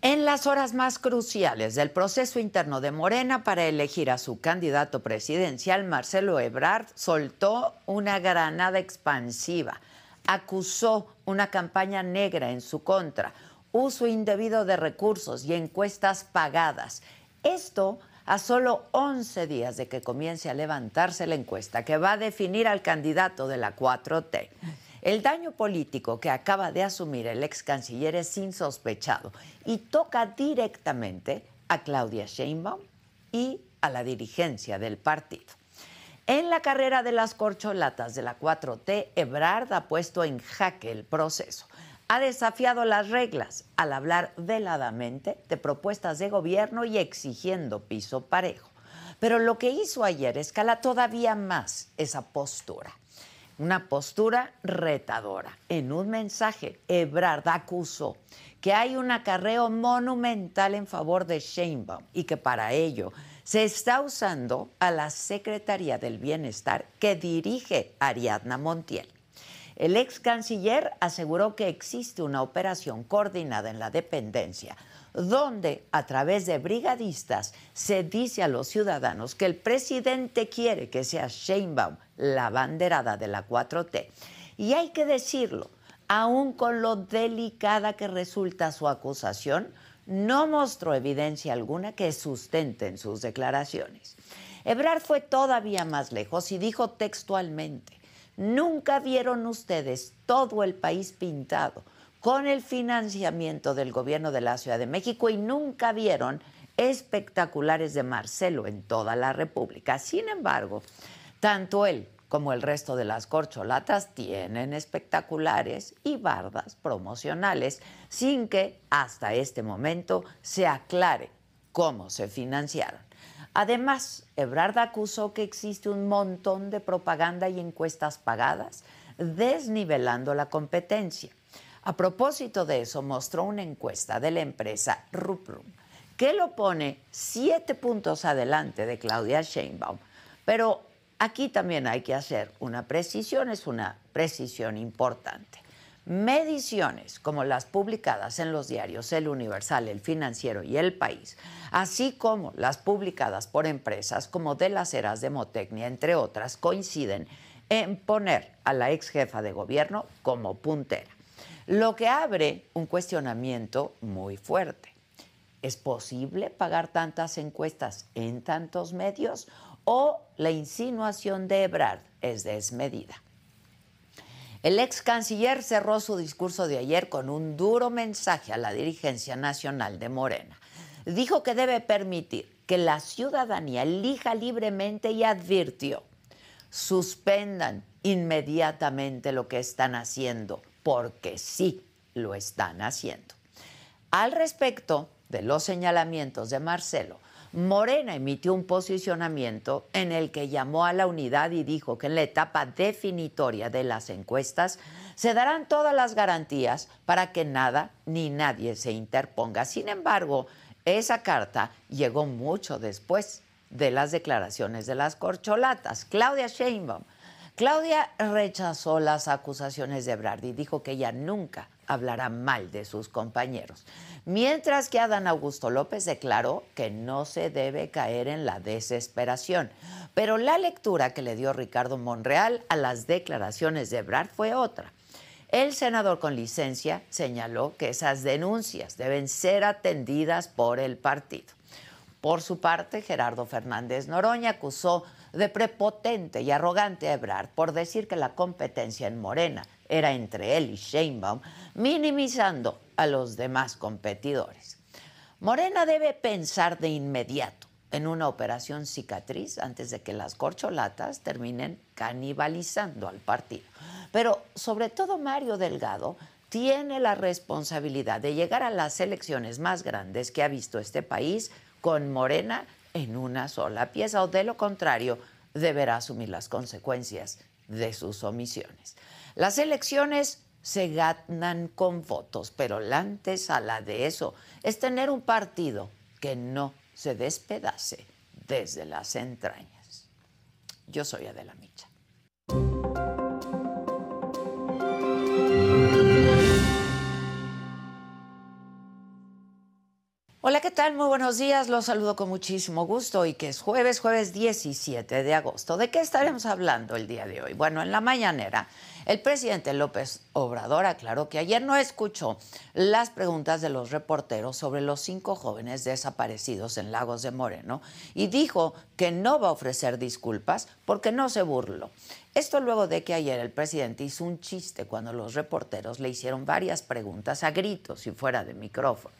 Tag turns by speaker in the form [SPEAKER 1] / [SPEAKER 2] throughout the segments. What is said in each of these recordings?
[SPEAKER 1] En las horas más cruciales del proceso interno de Morena para elegir a su candidato presidencial, Marcelo Ebrard soltó una granada expansiva. Acusó una campaña negra en su contra, uso indebido de recursos y encuestas pagadas. Esto a solo 11 días de que comience a levantarse la encuesta que va a definir al candidato de la 4T. El daño político que acaba de asumir el ex canciller es insospechado y toca directamente a Claudia Sheinbaum y a la dirigencia del partido. En la carrera de las corcholatas de la 4T, Ebrard ha puesto en jaque el proceso. Ha desafiado las reglas al hablar veladamente de propuestas de gobierno y exigiendo piso parejo. Pero lo que hizo ayer escala todavía más esa postura una postura retadora. En un mensaje, Ebrard acusó que hay un acarreo monumental en favor de Sheinbaum y que para ello se está usando a la Secretaría del Bienestar que dirige Ariadna Montiel. El ex canciller aseguró que existe una operación coordinada en la dependencia donde a través de brigadistas se dice a los ciudadanos que el presidente quiere que sea Sheinbaum la banderada de la 4T. Y hay que decirlo, aun con lo delicada que resulta su acusación, no mostró evidencia alguna que sustente en sus declaraciones. Ebrard fue todavía más lejos y dijo textualmente, nunca vieron ustedes todo el país pintado con el financiamiento del gobierno de la Ciudad de México y nunca vieron espectaculares de Marcelo en toda la República. Sin embargo, tanto él como el resto de las corcholatas tienen espectaculares y bardas promocionales sin que hasta este momento se aclare cómo se financiaron. Además, Ebrard acusó que existe un montón de propaganda y encuestas pagadas, desnivelando la competencia. A propósito de eso, mostró una encuesta de la empresa Ruprum, que lo pone siete puntos adelante de Claudia Sheinbaum. Pero aquí también hay que hacer una precisión, es una precisión importante. Mediciones como las publicadas en los diarios El Universal, El Financiero y El País, así como las publicadas por empresas como De las Heras de Motecnia, entre otras, coinciden en poner a la ex jefa de gobierno como puntera lo que abre un cuestionamiento muy fuerte. ¿Es posible pagar tantas encuestas en tantos medios o la insinuación de Ebrard es desmedida? El ex canciller cerró su discurso de ayer con un duro mensaje a la dirigencia nacional de Morena. Dijo que debe permitir que la ciudadanía elija libremente y advirtió, suspendan inmediatamente lo que están haciendo porque sí lo están haciendo. Al respecto de los señalamientos de Marcelo, Morena emitió un posicionamiento en el que llamó a la unidad y dijo que en la etapa definitoria de las encuestas se darán todas las garantías para que nada ni nadie se interponga. Sin embargo, esa carta llegó mucho después de las declaraciones de las corcholatas. Claudia Sheinbaum Claudia rechazó las acusaciones de Ebrard y dijo que ella nunca hablará mal de sus compañeros. Mientras que Adán Augusto López declaró que no se debe caer en la desesperación. Pero la lectura que le dio Ricardo Monreal a las declaraciones de Ebrard fue otra. El senador con licencia señaló que esas denuncias deben ser atendidas por el partido. Por su parte, Gerardo Fernández Noroña acusó de prepotente y arrogante a Ebrard por decir que la competencia en Morena era entre él y Sheinbaum, minimizando a los demás competidores. Morena debe pensar de inmediato en una operación cicatriz antes de que las corcholatas terminen canibalizando al partido. Pero sobre todo Mario Delgado tiene la responsabilidad de llegar a las elecciones más grandes que ha visto este país con Morena en una sola pieza o de lo contrario deberá asumir las consecuencias de sus omisiones. Las elecciones se ganan con votos, pero la antesala de eso es tener un partido que no se despedace desde las entrañas. Yo soy Adela Micha. Hola, ¿qué tal? Muy buenos días. Los saludo con muchísimo gusto y que es jueves, jueves 17 de agosto. ¿De qué estaremos hablando el día de hoy? Bueno, en la mañanera, el presidente López Obrador aclaró que ayer no escuchó las preguntas de los reporteros sobre los cinco jóvenes desaparecidos en Lagos de Moreno y dijo que no va a ofrecer disculpas porque no se burló. Esto luego de que ayer el presidente hizo un chiste cuando los reporteros le hicieron varias preguntas a gritos y fuera de micrófono.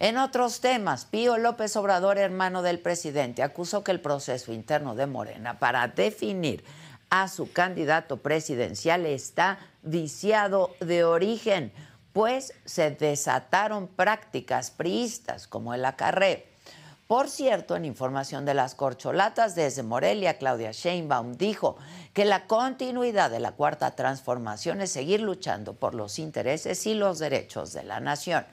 [SPEAKER 1] En otros temas, Pío López Obrador, hermano del presidente, acusó que el proceso interno de Morena para definir a su candidato presidencial está viciado de origen, pues se desataron prácticas priistas como el acarreo. Por cierto, en información de las corcholatas desde Morelia, Claudia Sheinbaum dijo que la continuidad de la cuarta transformación es seguir luchando por los intereses y los derechos de la nación.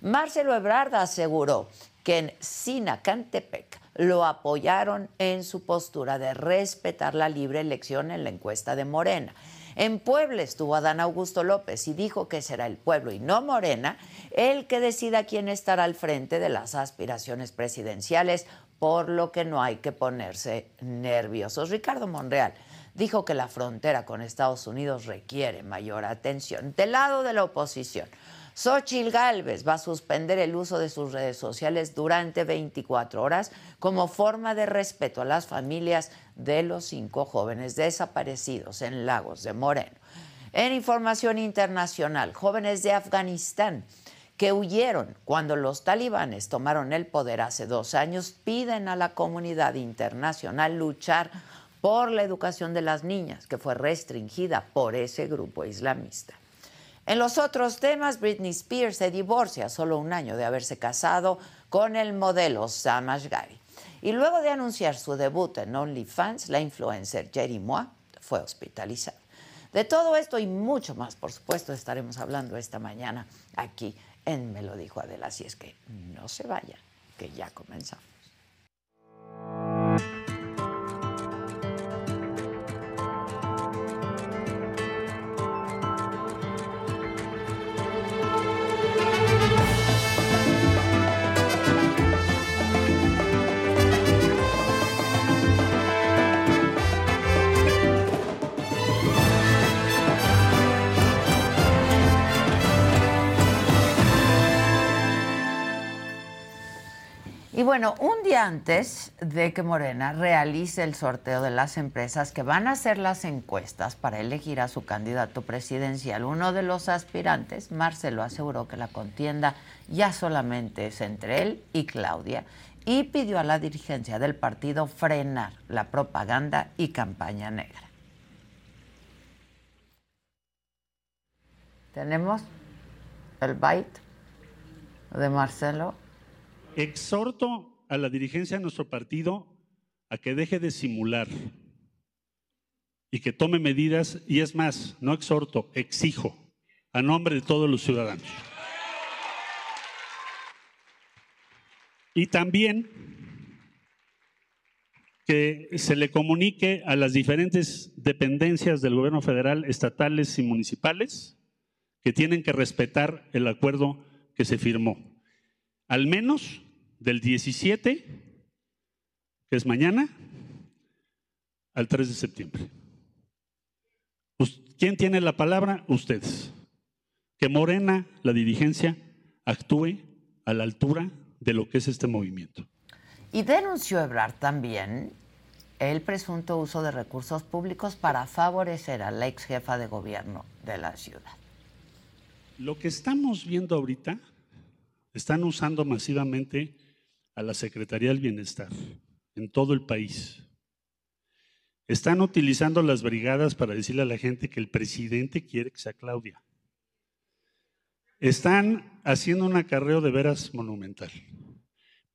[SPEAKER 1] Marcelo Ebrard aseguró que en Sinacantepec lo apoyaron en su postura de respetar la libre elección en la encuesta de Morena. En Puebla estuvo Adán Augusto López y dijo que será el pueblo y no Morena el que decida quién estará al frente de las aspiraciones presidenciales, por lo que no hay que ponerse nerviosos. Ricardo Monreal dijo que la frontera con Estados Unidos requiere mayor atención. Del lado de la oposición, Xochil Gálvez va a suspender el uso de sus redes sociales durante 24 horas como forma de respeto a las familias de los cinco jóvenes desaparecidos en Lagos de Moreno. En información internacional, jóvenes de Afganistán que huyeron cuando los talibanes tomaron el poder hace dos años piden a la comunidad internacional luchar por la educación de las niñas, que fue restringida por ese grupo islamista. En los otros temas, Britney Spears se divorcia solo un año de haberse casado con el modelo Sam Ashgari. Y luego de anunciar su debut en OnlyFans, la influencer Jerry Moa fue hospitalizada. De todo esto y mucho más, por supuesto, estaremos hablando esta mañana aquí en Me lo dijo Adela. Así es que no se vayan, que ya comenzamos. Y bueno, un día antes de que Morena realice el sorteo de las empresas que van a hacer las encuestas para elegir a su candidato presidencial, uno de los aspirantes, Marcelo, aseguró que la contienda ya solamente es entre él y Claudia y pidió a la dirigencia del partido frenar la propaganda y campaña negra. Tenemos el byte de Marcelo
[SPEAKER 2] exhorto a la dirigencia de nuestro partido a que deje de simular y que tome medidas, y es más, no exhorto, exijo, a nombre de todos los ciudadanos. Y también que se le comunique a las diferentes dependencias del gobierno federal, estatales y municipales, que tienen que respetar el acuerdo que se firmó. Al menos del 17, que es mañana, al 3 de septiembre. ¿Quién tiene la palabra? Ustedes. Que Morena, la dirigencia, actúe a la altura de lo que es este movimiento.
[SPEAKER 1] Y denunció Ebrard también el presunto uso de recursos públicos para favorecer a la ex jefa de gobierno de la ciudad.
[SPEAKER 2] Lo que estamos viendo ahorita, están usando masivamente a la Secretaría del Bienestar en todo el país. Están utilizando las brigadas para decirle a la gente que el presidente quiere que sea Claudia. Están haciendo un acarreo de veras monumental.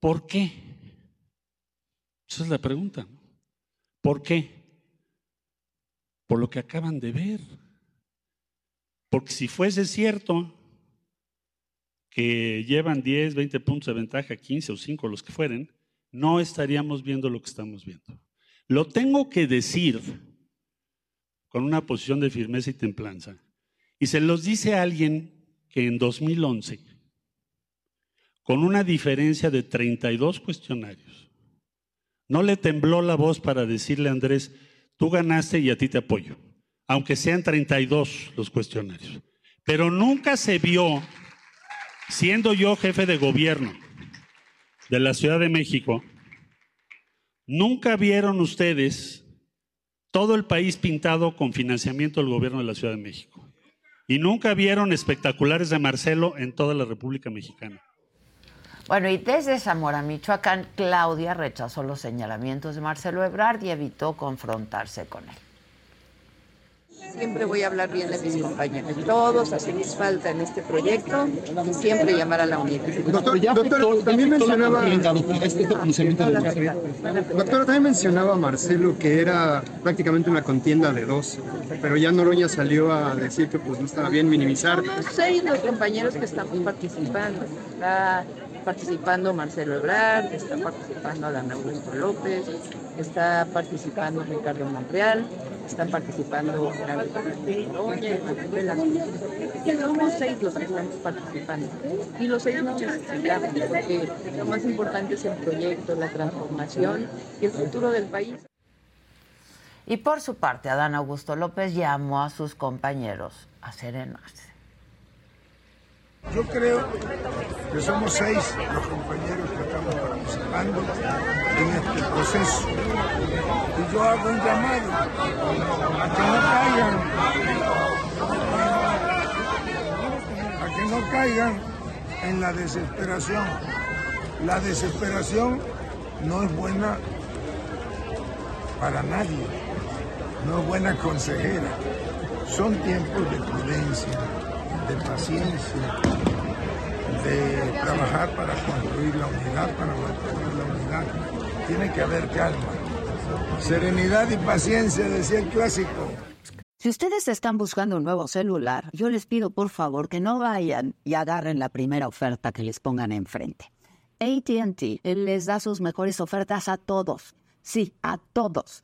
[SPEAKER 2] ¿Por qué? Esa es la pregunta. ¿Por qué? Por lo que acaban de ver. Porque si fuese cierto que llevan 10, 20 puntos de ventaja, 15 o 5, los que fueren, no estaríamos viendo lo que estamos viendo. Lo tengo que decir con una posición de firmeza y templanza. Y se los dice alguien que en 2011, con una diferencia de 32 cuestionarios, no le tembló la voz para decirle a Andrés, tú ganaste y a ti te apoyo, aunque sean 32 los cuestionarios. Pero nunca se vio siendo yo jefe de gobierno de la Ciudad de México, nunca vieron ustedes todo el país pintado con financiamiento del gobierno de la Ciudad de México. Y nunca vieron espectaculares de Marcelo en toda la República Mexicana.
[SPEAKER 1] Bueno, y desde Zamora, Michoacán, Claudia rechazó los señalamientos de Marcelo Ebrard y evitó confrontarse con él.
[SPEAKER 3] Siempre voy a hablar bien de mis compañeros. Todos hacemos falta en este proyecto y siempre llamar a la unidad.
[SPEAKER 4] Doctor, también mencionaba... Doctora, también mencionaba Marcelo que era prácticamente una contienda de dos, pero ya Noroña salió a decir que pues no estaba bien minimizar.
[SPEAKER 3] Seis los compañeros que estamos participando. Participando Marcelo Ebrard, está participando Adán Augusto López, está participando Ricardo Montreal, están participando somos seis los que estamos participando y los seis nos necesitamos porque lo más importante es el proyecto, la transformación y el futuro del país.
[SPEAKER 1] Y por su parte, Adán Augusto López llamó a sus compañeros a serenarse.
[SPEAKER 5] Yo creo que somos seis los compañeros que estamos participando en este proceso. Y yo hago un llamado a que no caigan, a que no caigan en la desesperación. La desesperación no es buena para nadie, no es buena consejera. Son tiempos de prudencia, de paciencia, de trabajar para construir la unidad, para mantener la unidad. Tiene que haber calma. Serenidad y paciencia, decía el clásico.
[SPEAKER 6] Si ustedes están buscando un nuevo celular, yo les pido por favor que no vayan y agarren la primera oferta que les pongan enfrente. ATT les da sus mejores ofertas a todos. Sí, a todos.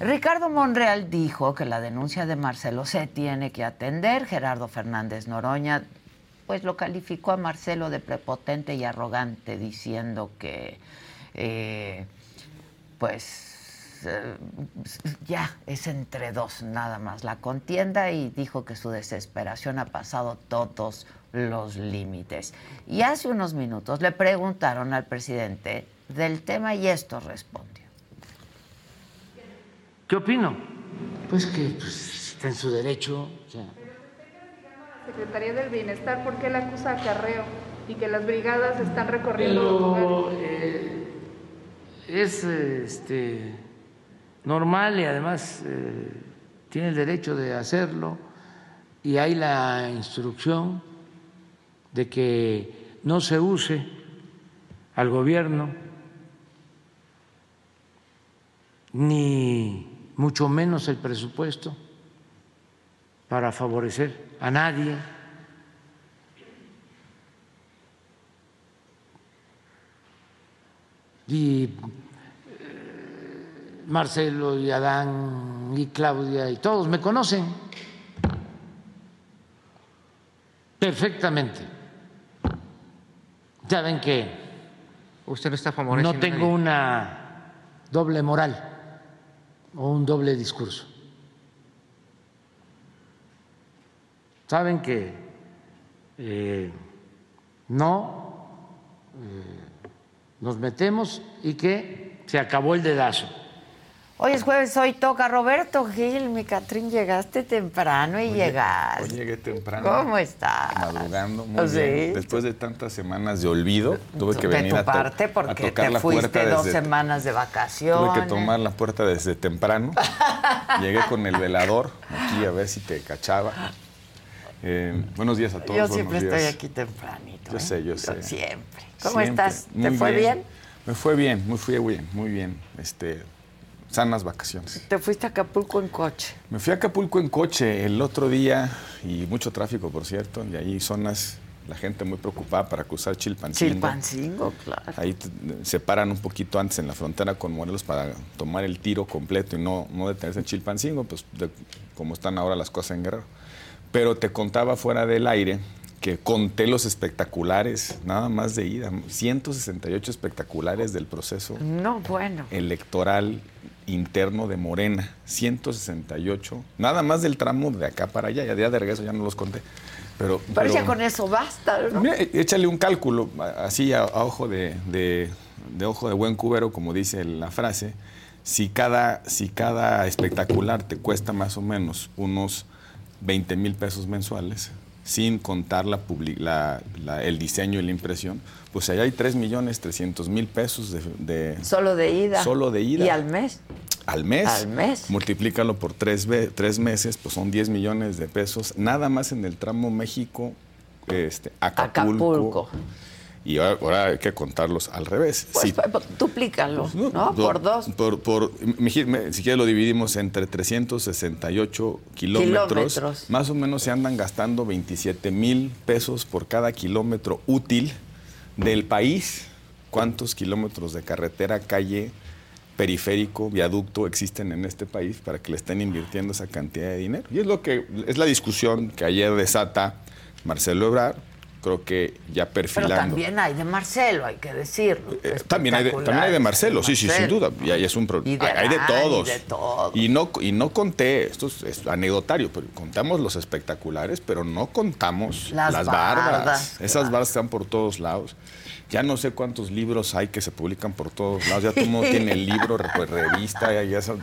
[SPEAKER 1] Ricardo Monreal dijo que la denuncia de Marcelo se tiene que atender. Gerardo Fernández Noroña pues lo calificó a Marcelo de prepotente y arrogante, diciendo que eh, pues eh, ya es entre dos nada más la contienda y dijo que su desesperación ha pasado todos los límites. Y hace unos minutos le preguntaron al presidente del tema y esto respondió.
[SPEAKER 7] ¿Qué opino? Pues que pues, está en su derecho.
[SPEAKER 8] Secretaría del Bienestar, ¿por qué la acusa acarreo y que las brigadas están recorriendo
[SPEAKER 7] Pero, eh, es este, normal y además eh, tiene el derecho de hacerlo y hay la instrucción de que no se use al gobierno ni mucho menos el presupuesto para favorecer a nadie. Y eh, Marcelo y Adán y Claudia y todos me conocen perfectamente. Saben que
[SPEAKER 9] usted no está favoreciendo.
[SPEAKER 7] No tengo una doble moral o un doble discurso. Saben que eh, no eh, nos metemos y que se acabó el dedazo.
[SPEAKER 1] Hoy es jueves, hoy toca Roberto Gil. Mi Catrín, llegaste temprano y llegaste.
[SPEAKER 10] Hoy llegué temprano.
[SPEAKER 1] ¿Cómo estás?
[SPEAKER 10] Madrugando, muy
[SPEAKER 1] Sí.
[SPEAKER 10] bien. Después de tantas semanas de olvido, tuve que
[SPEAKER 1] de
[SPEAKER 10] venir
[SPEAKER 1] tu
[SPEAKER 10] a,
[SPEAKER 1] parte,
[SPEAKER 10] a
[SPEAKER 1] porque
[SPEAKER 10] tocar
[SPEAKER 1] te
[SPEAKER 10] la
[SPEAKER 1] fuiste
[SPEAKER 10] puerta
[SPEAKER 1] dos
[SPEAKER 10] desde...
[SPEAKER 1] semanas de vacaciones.
[SPEAKER 10] Tuve que tomar la puerta desde temprano. Llegué con el velador aquí a ver si te cachaba. Eh, buenos días a todos.
[SPEAKER 1] Yo siempre
[SPEAKER 10] días.
[SPEAKER 1] estoy aquí tempranito.
[SPEAKER 10] Yo
[SPEAKER 1] ¿eh?
[SPEAKER 10] sé, yo sé.
[SPEAKER 1] Siempre. ¿Cómo
[SPEAKER 10] Siempre.
[SPEAKER 1] estás? ¿Te
[SPEAKER 10] Muy
[SPEAKER 1] fue bien?
[SPEAKER 10] Me fue bien, muy fue bien, muy bien. Este, sanas vacaciones.
[SPEAKER 1] Te fuiste a Acapulco en coche.
[SPEAKER 10] Me fui a Acapulco en coche el otro día y mucho tráfico, por cierto, y ahí zonas, la gente muy preocupada para cruzar Chilpancingo.
[SPEAKER 1] Chilpancingo, claro.
[SPEAKER 10] Ahí se paran un poquito antes en la frontera con Morelos para tomar el tiro completo y no, no detenerse en Chilpancingo, pues de- como están ahora las cosas en Guerrero. Pero te contaba fuera del aire que conté los espectaculares, nada más de ida, 168 espectaculares del proceso
[SPEAKER 1] No, bueno.
[SPEAKER 10] electoral interno de Morena, 168, nada más del tramo de acá para allá, ya día de regreso ya no los conté. Pero,
[SPEAKER 1] Pero,
[SPEAKER 10] pero-
[SPEAKER 1] ya con eso basta, ¿no?
[SPEAKER 10] Mira, e- échale un cálculo, así a, a ojo de, de- de ojo de buen cubero, como dice la frase, si cada, si cada espectacular te cuesta más o menos unos 20 mil pesos mensuales, sin contar la, la- la- el diseño y la impresión, pues allá hay 3 millones 300 mil pesos de, de-
[SPEAKER 1] Solo de ida.
[SPEAKER 10] Solo de ida.
[SPEAKER 1] ¿Y al mes?
[SPEAKER 10] al mes.
[SPEAKER 1] Al mes.
[SPEAKER 10] Multiplícalo por tres, tres meses, pues son 10 millones de pesos, nada más en el tramo México, este, Acapulco.
[SPEAKER 1] Acapulco.
[SPEAKER 10] Y ahora, hay que contarlos al revés.
[SPEAKER 1] Pues
[SPEAKER 10] Si-
[SPEAKER 1] pues, duplícalo, ¿no?
[SPEAKER 10] por-
[SPEAKER 1] Por dos.
[SPEAKER 10] Por, por- si quieres lo dividimos entre 368 kilómetros.
[SPEAKER 1] Kilómetros.
[SPEAKER 10] Más o menos se andan gastando 27 mil pesos por cada kilómetro útil del país. ¿Cuántos kilómetros de carretera, calle, periférico, viaducto existen en este país para que le estén invirtiendo esa cantidad de dinero? Y es lo que es la discusión que ayer desata Marcelo Ebrard, creo que ya
[SPEAKER 1] Pero
[SPEAKER 10] perfilando.
[SPEAKER 1] también hay de Marcelo, hay que decirlo.
[SPEAKER 10] Eh, También hay, de, también hay de Marcelo, sí, sí, sin duda. Y ahí es un pro-
[SPEAKER 1] Y de
[SPEAKER 10] hay de todos.
[SPEAKER 1] y de todos.
[SPEAKER 10] Y no, y no conté, esto es, es anecdotario, pero contamos los espectaculares, pero no contamos
[SPEAKER 1] Las
[SPEAKER 10] las,
[SPEAKER 1] bardas,
[SPEAKER 10] bardas. Esas
[SPEAKER 1] claro.
[SPEAKER 10] bardas están por todos lados. Ya no sé cuántos libros hay que se publican por todos lados. Ya todo el mundo tiene libro, re- pues, revista. son-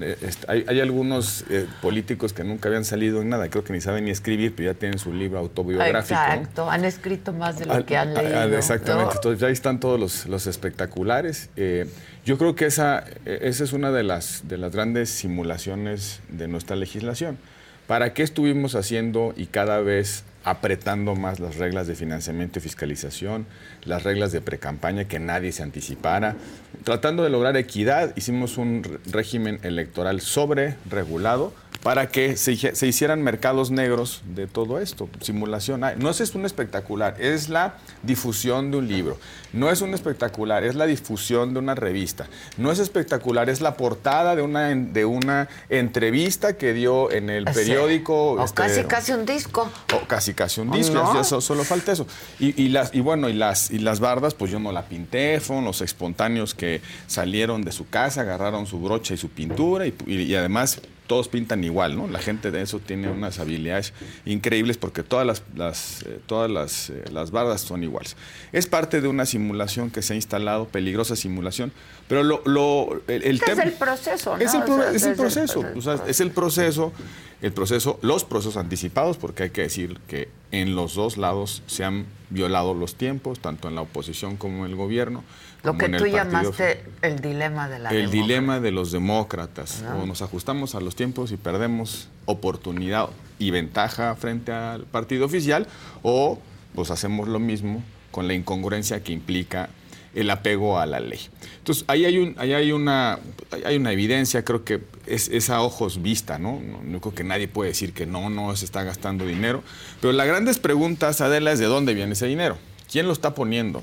[SPEAKER 10] eh, hay, hay algunos eh, políticos que nunca habían salido en nada, creo que ni saben ni escribir, pero ya tienen su libro autobiográfico. ¿no?
[SPEAKER 1] Exacto, han escrito más de lo
[SPEAKER 10] Al-
[SPEAKER 1] que han
[SPEAKER 10] a- a-
[SPEAKER 1] leído.
[SPEAKER 10] Exactamente,
[SPEAKER 1] ¿no?
[SPEAKER 10] entonces ahí están todos los, los espectaculares. Eh, yo creo que esa, esa es una de las, de las grandes simulaciones de nuestra legislación. ¿Para qué estuvimos haciendo y cada vez apretando más las reglas de financiamiento y fiscalización, las reglas de precampaña, que nadie se anticipara? Tratando de lograr equidad, hicimos un régimen electoral sobre regulado para que se, hicieran mercados negros de todo esto, simulación. No es un espectacular, es la difusión de un libro. No es un espectacular, es la difusión de una revista. No es espectacular, es la portada de una, de una entrevista que dio en el
[SPEAKER 1] Sí.
[SPEAKER 10] periódico.
[SPEAKER 1] O
[SPEAKER 10] este,
[SPEAKER 1] casi, casi un disco.
[SPEAKER 10] o casi casi un
[SPEAKER 1] ¿O
[SPEAKER 10] disco,
[SPEAKER 1] no?
[SPEAKER 10] eso, solo falta eso. Y, y las, y bueno, y las, y las bardas, pues yo no la pinté, fueron los espontáneos que salieron de su casa, agarraron su brocha y su pintura, y, y- y además todos pintan igual, ¿no? La gente de eso tiene unas habilidades increíbles porque todas las, las, eh, todas las, eh, las bardas son iguales. Es parte de una simulación que se ha instalado, peligrosa simulación, pero lo, lo, el, el
[SPEAKER 1] Este
[SPEAKER 10] tema...
[SPEAKER 1] es el proceso, ¿no?
[SPEAKER 10] Es el, pro-
[SPEAKER 1] O sea,
[SPEAKER 10] es el
[SPEAKER 1] es el
[SPEAKER 10] proceso,
[SPEAKER 1] proceso.
[SPEAKER 10] o sea, es el proceso, el proceso, los procesos anticipados, porque hay que decir que en los dos lados se han violado los tiempos, tanto en la oposición como en el gobierno.
[SPEAKER 1] Lo que tú llamaste el dilema de la
[SPEAKER 10] el dilema de los demócratas.
[SPEAKER 1] ¿No?
[SPEAKER 10] O nos ajustamos a los tiempos y perdemos oportunidad y ventaja frente al partido oficial, o pues hacemos lo mismo con la incongruencia que implica el apego a la ley. Entonces, ahí hay, un, ahí hay, una, hay una evidencia, creo que es, es a ojos vista, ¿no? ¿no? no creo que nadie puede decir que no, no se está gastando dinero. Pero las grandes preguntas, Adela, es de dónde viene ese dinero. ¿Quién lo está poniendo?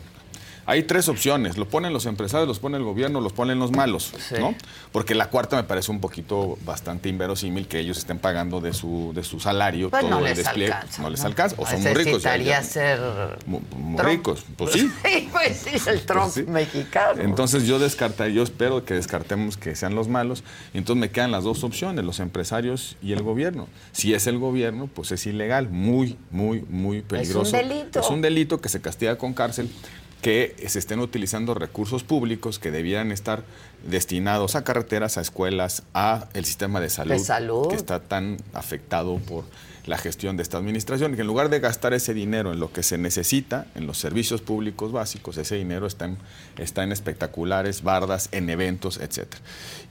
[SPEAKER 10] Hay tres opciones. Lo ponen los empresarios, los pone el gobierno, los ponen los malos, ¿no? Porque la cuarta me parece un poquito bastante inverosímil que ellos estén pagando de su, de su salario
[SPEAKER 1] Pues
[SPEAKER 10] todo
[SPEAKER 1] no
[SPEAKER 10] el
[SPEAKER 1] les
[SPEAKER 10] despliegue.
[SPEAKER 1] alcanza,
[SPEAKER 10] no les alcanza. O son muy ricos.
[SPEAKER 1] Necesitaría ser
[SPEAKER 10] muy, muy
[SPEAKER 1] Trump.
[SPEAKER 10] ricos. Pues sí.
[SPEAKER 1] Sí, pues sí, el Trump
[SPEAKER 10] sí.
[SPEAKER 1] mexicano.
[SPEAKER 10] Entonces yo descartaría, yo espero que descartemos que sean los malos. Y entonces me quedan las dos opciones, los empresarios y el gobierno. Si es el gobierno, pues es ilegal, muy, muy, muy peligroso.
[SPEAKER 1] delito.
[SPEAKER 10] Es un delito que se castiga con cárcel que se estén utilizando recursos públicos que debieran estar destinados a carreteras, a escuelas, a el sistema de salud,
[SPEAKER 1] De salud.
[SPEAKER 10] que está tan afectado por la gestión de esta administración, y que en lugar de gastar ese dinero en lo que se necesita, en los servicios públicos básicos, ese dinero está en, está en espectaculares, bardas, en eventos, etc.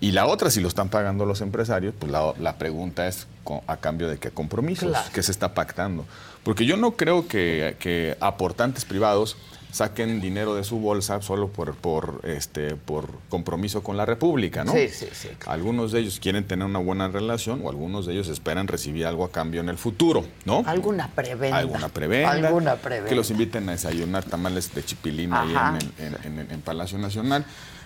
[SPEAKER 10] Y la otra, si lo están pagando los empresarios, pues la, la pregunta es a cambio de qué compromisos,
[SPEAKER 1] Claro.
[SPEAKER 10] qué se está pactando. Porque yo no creo que, que aportantes privados saquen dinero de su bolsa solo por, por, este, por compromiso con la República, ¿no?
[SPEAKER 1] Sí, sí, sí,
[SPEAKER 10] Algunos de ellos quieren tener una buena relación o algunos de ellos esperan recibir algo a cambio en el futuro, ¿no?
[SPEAKER 1] Alguna prebenda.
[SPEAKER 10] Alguna prebenda.
[SPEAKER 1] Alguna prebenda.
[SPEAKER 10] Que los inviten a desayunar tamales de chipilín ahí en, en- en- en Palacio Nacional.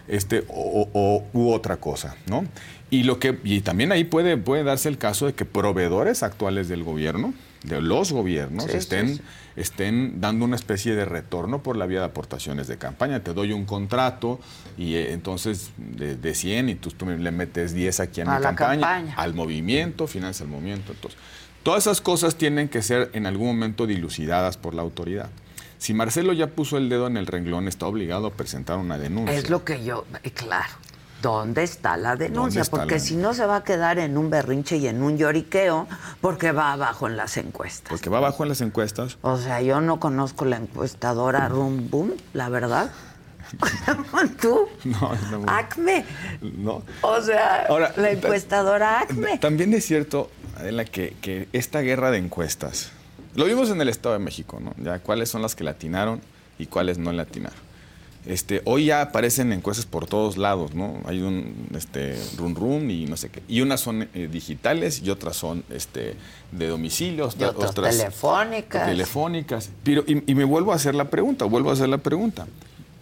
[SPEAKER 10] Este, o, o- u otra cosa, ¿no? Y lo que, y también ahí puede, puede darse el caso de que proveedores actuales del gobierno, de los gobiernos,
[SPEAKER 1] Sí, sí,
[SPEAKER 10] estén,
[SPEAKER 1] sí.
[SPEAKER 10] Estén dando una especie de retorno por la vía de aportaciones de campaña. Te doy un contrato y eh, entonces de, de 100 y tú, tú me le metes 10 aquí en
[SPEAKER 1] A
[SPEAKER 10] mi
[SPEAKER 1] la
[SPEAKER 10] campaña,
[SPEAKER 1] campaña.
[SPEAKER 10] al movimiento, financia el movimiento. Entonces, todas esas cosas tienen que ser en algún momento dilucidadas por la autoridad. Si Marcelo ya puso el dedo en el renglón, está obligado a presentar una denuncia.
[SPEAKER 1] Es lo que yo, eh, claro. ¿Dónde está la denuncia?
[SPEAKER 10] ¿Dónde está
[SPEAKER 1] porque
[SPEAKER 10] la-
[SPEAKER 1] si no se va a quedar en un berrinche y en un lloriqueo, porque va abajo en las encuestas.
[SPEAKER 10] Porque va abajo en las encuestas.
[SPEAKER 1] O sea, yo no conozco la encuestadora Rum Boom, la verdad. ¿Tú?
[SPEAKER 10] No, no.
[SPEAKER 1] Acme.
[SPEAKER 10] no.
[SPEAKER 1] O sea,
[SPEAKER 10] Ahora,
[SPEAKER 1] la
[SPEAKER 10] ta-
[SPEAKER 1] encuestadora Acme.
[SPEAKER 10] También es cierto, Adela, que, que esta guerra de encuestas, lo vimos en el Estado de México, ¿no? Ya cuáles son las que latinaron y cuáles no latinaron. Este, hoy ya aparecen encuestas por todos lados, ¿no? Hay un este, run run y no sé qué. Y unas son eh, digitales y otras son este, de domicilios,
[SPEAKER 1] Y otras telefónicas.
[SPEAKER 10] telefónicas. Pero, y, y me vuelvo a hacer la pregunta, vuelvo a hacer la pregunta.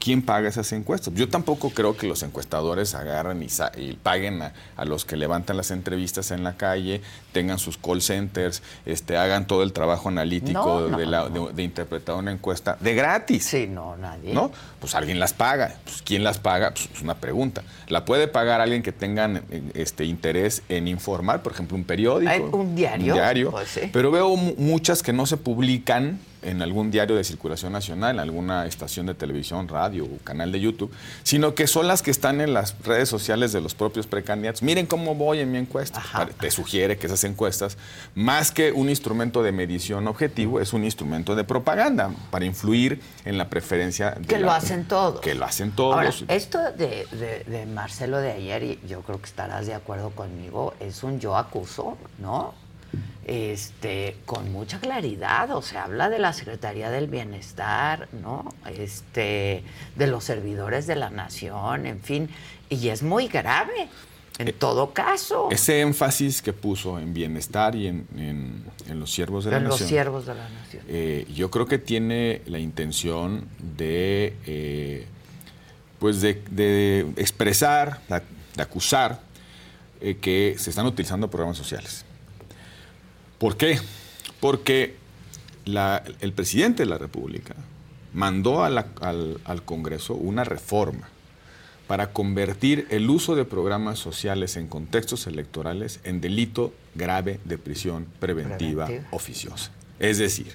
[SPEAKER 10] ¿Quién paga esas encuestas? Yo tampoco creo que los encuestadores agarran y, y paguen a, a los que levantan las entrevistas en la calle, tengan sus call centers, este, hagan todo el trabajo analítico
[SPEAKER 1] No, no,
[SPEAKER 10] de, la- de- de interpretar una encuesta de gratis.
[SPEAKER 1] Sí, no, nadie.
[SPEAKER 10] ¿No? Pues alguien las paga. Pues, ¿Quién las paga? Pues es una pregunta. ¿La puede pagar alguien que tenga este, interés en informar? Por ejemplo, un periódico.
[SPEAKER 1] Eh, un diario,
[SPEAKER 10] Un diario.
[SPEAKER 1] pues sí.
[SPEAKER 10] Pero veo mu- muchas que no se publican en algún diario de circulación nacional, en alguna estación de televisión, radio o canal de YouTube, sino que son las que están en las redes sociales de los propios precandidatos. Miren cómo voy en mi encuesta. Te sugiere que esas encuestas, más que un instrumento de medición objetivo, es un instrumento de propaganda para influir en la preferencia. de
[SPEAKER 1] Que lo hacen todos.
[SPEAKER 10] Que lo hacen todos.
[SPEAKER 1] Ahora, esto de, de- de Marcelo de ayer, y yo creo que estarás de acuerdo conmigo, es un yo acuso, ¿no? Este, con mucha claridad, o sea, habla de la Secretaría del Bienestar, ¿no? Este, de los servidores de la nación, en fin, y es muy grave, en todo caso,
[SPEAKER 10] Ese énfasis que puso en bienestar y en, en- en los siervos de la
[SPEAKER 1] en los
[SPEAKER 10] nación.
[SPEAKER 1] siervos de la nación.
[SPEAKER 10] Eh, yo creo que tiene la intención de, eh, pues de, de expresar, de, de acusar eh, que se están utilizando programas sociales. ¿Por qué? Porque la- el presidente de la República mandó a la- al, al Congreso una reforma para convertir el uso de programas sociales en contextos electorales en delito grave de prisión preventiva
[SPEAKER 1] Preventiva.
[SPEAKER 10] oficiosa. Es decir,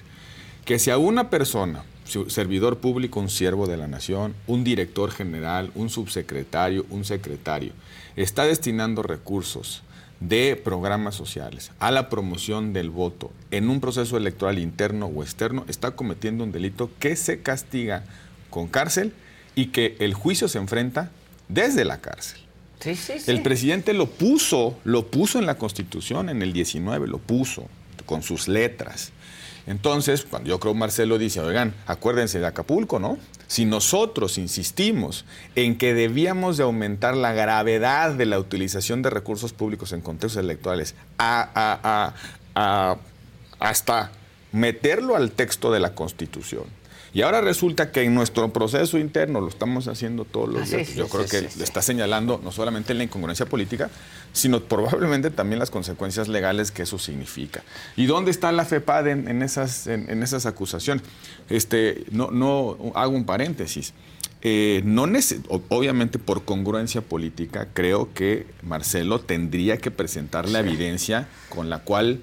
[SPEAKER 10] que si a una persona, servidor público, un siervo de la nación, un director general, un subsecretario, un secretario, está destinando recursos de programas sociales a la promoción del voto en un proceso electoral interno o externo, está cometiendo un delito que se castiga con cárcel y que el juicio se enfrenta desde la cárcel.
[SPEAKER 1] Sí, sí, sí.
[SPEAKER 10] El presidente lo puso, lo puso en la Constitución en el 19, lo puso con sus letras. Entonces, cuando yo creo Marcelo dice, oigan, acuérdense de Acapulco, ¿no? Si nosotros insistimos en que debíamos de aumentar la gravedad de la utilización de recursos públicos en contextos electorales a- a- a- hasta meterlo al texto de la Constitución Y ahora resulta que en nuestro proceso interno lo estamos haciendo todos los
[SPEAKER 1] Ah,
[SPEAKER 10] días.
[SPEAKER 1] sí,
[SPEAKER 10] Yo
[SPEAKER 1] sí,
[SPEAKER 10] creo
[SPEAKER 1] sí,
[SPEAKER 10] que le está señalando no solamente la incongruencia política, sino probablemente también las consecuencias legales que eso significa. ¿Y dónde está la FEPAD en, en esas, en, en esas acusaciones? Este, no, no, hago un paréntesis. Eh, no obviamente por congruencia política, creo que Marcelo tendría que presentar la evidencia con la cual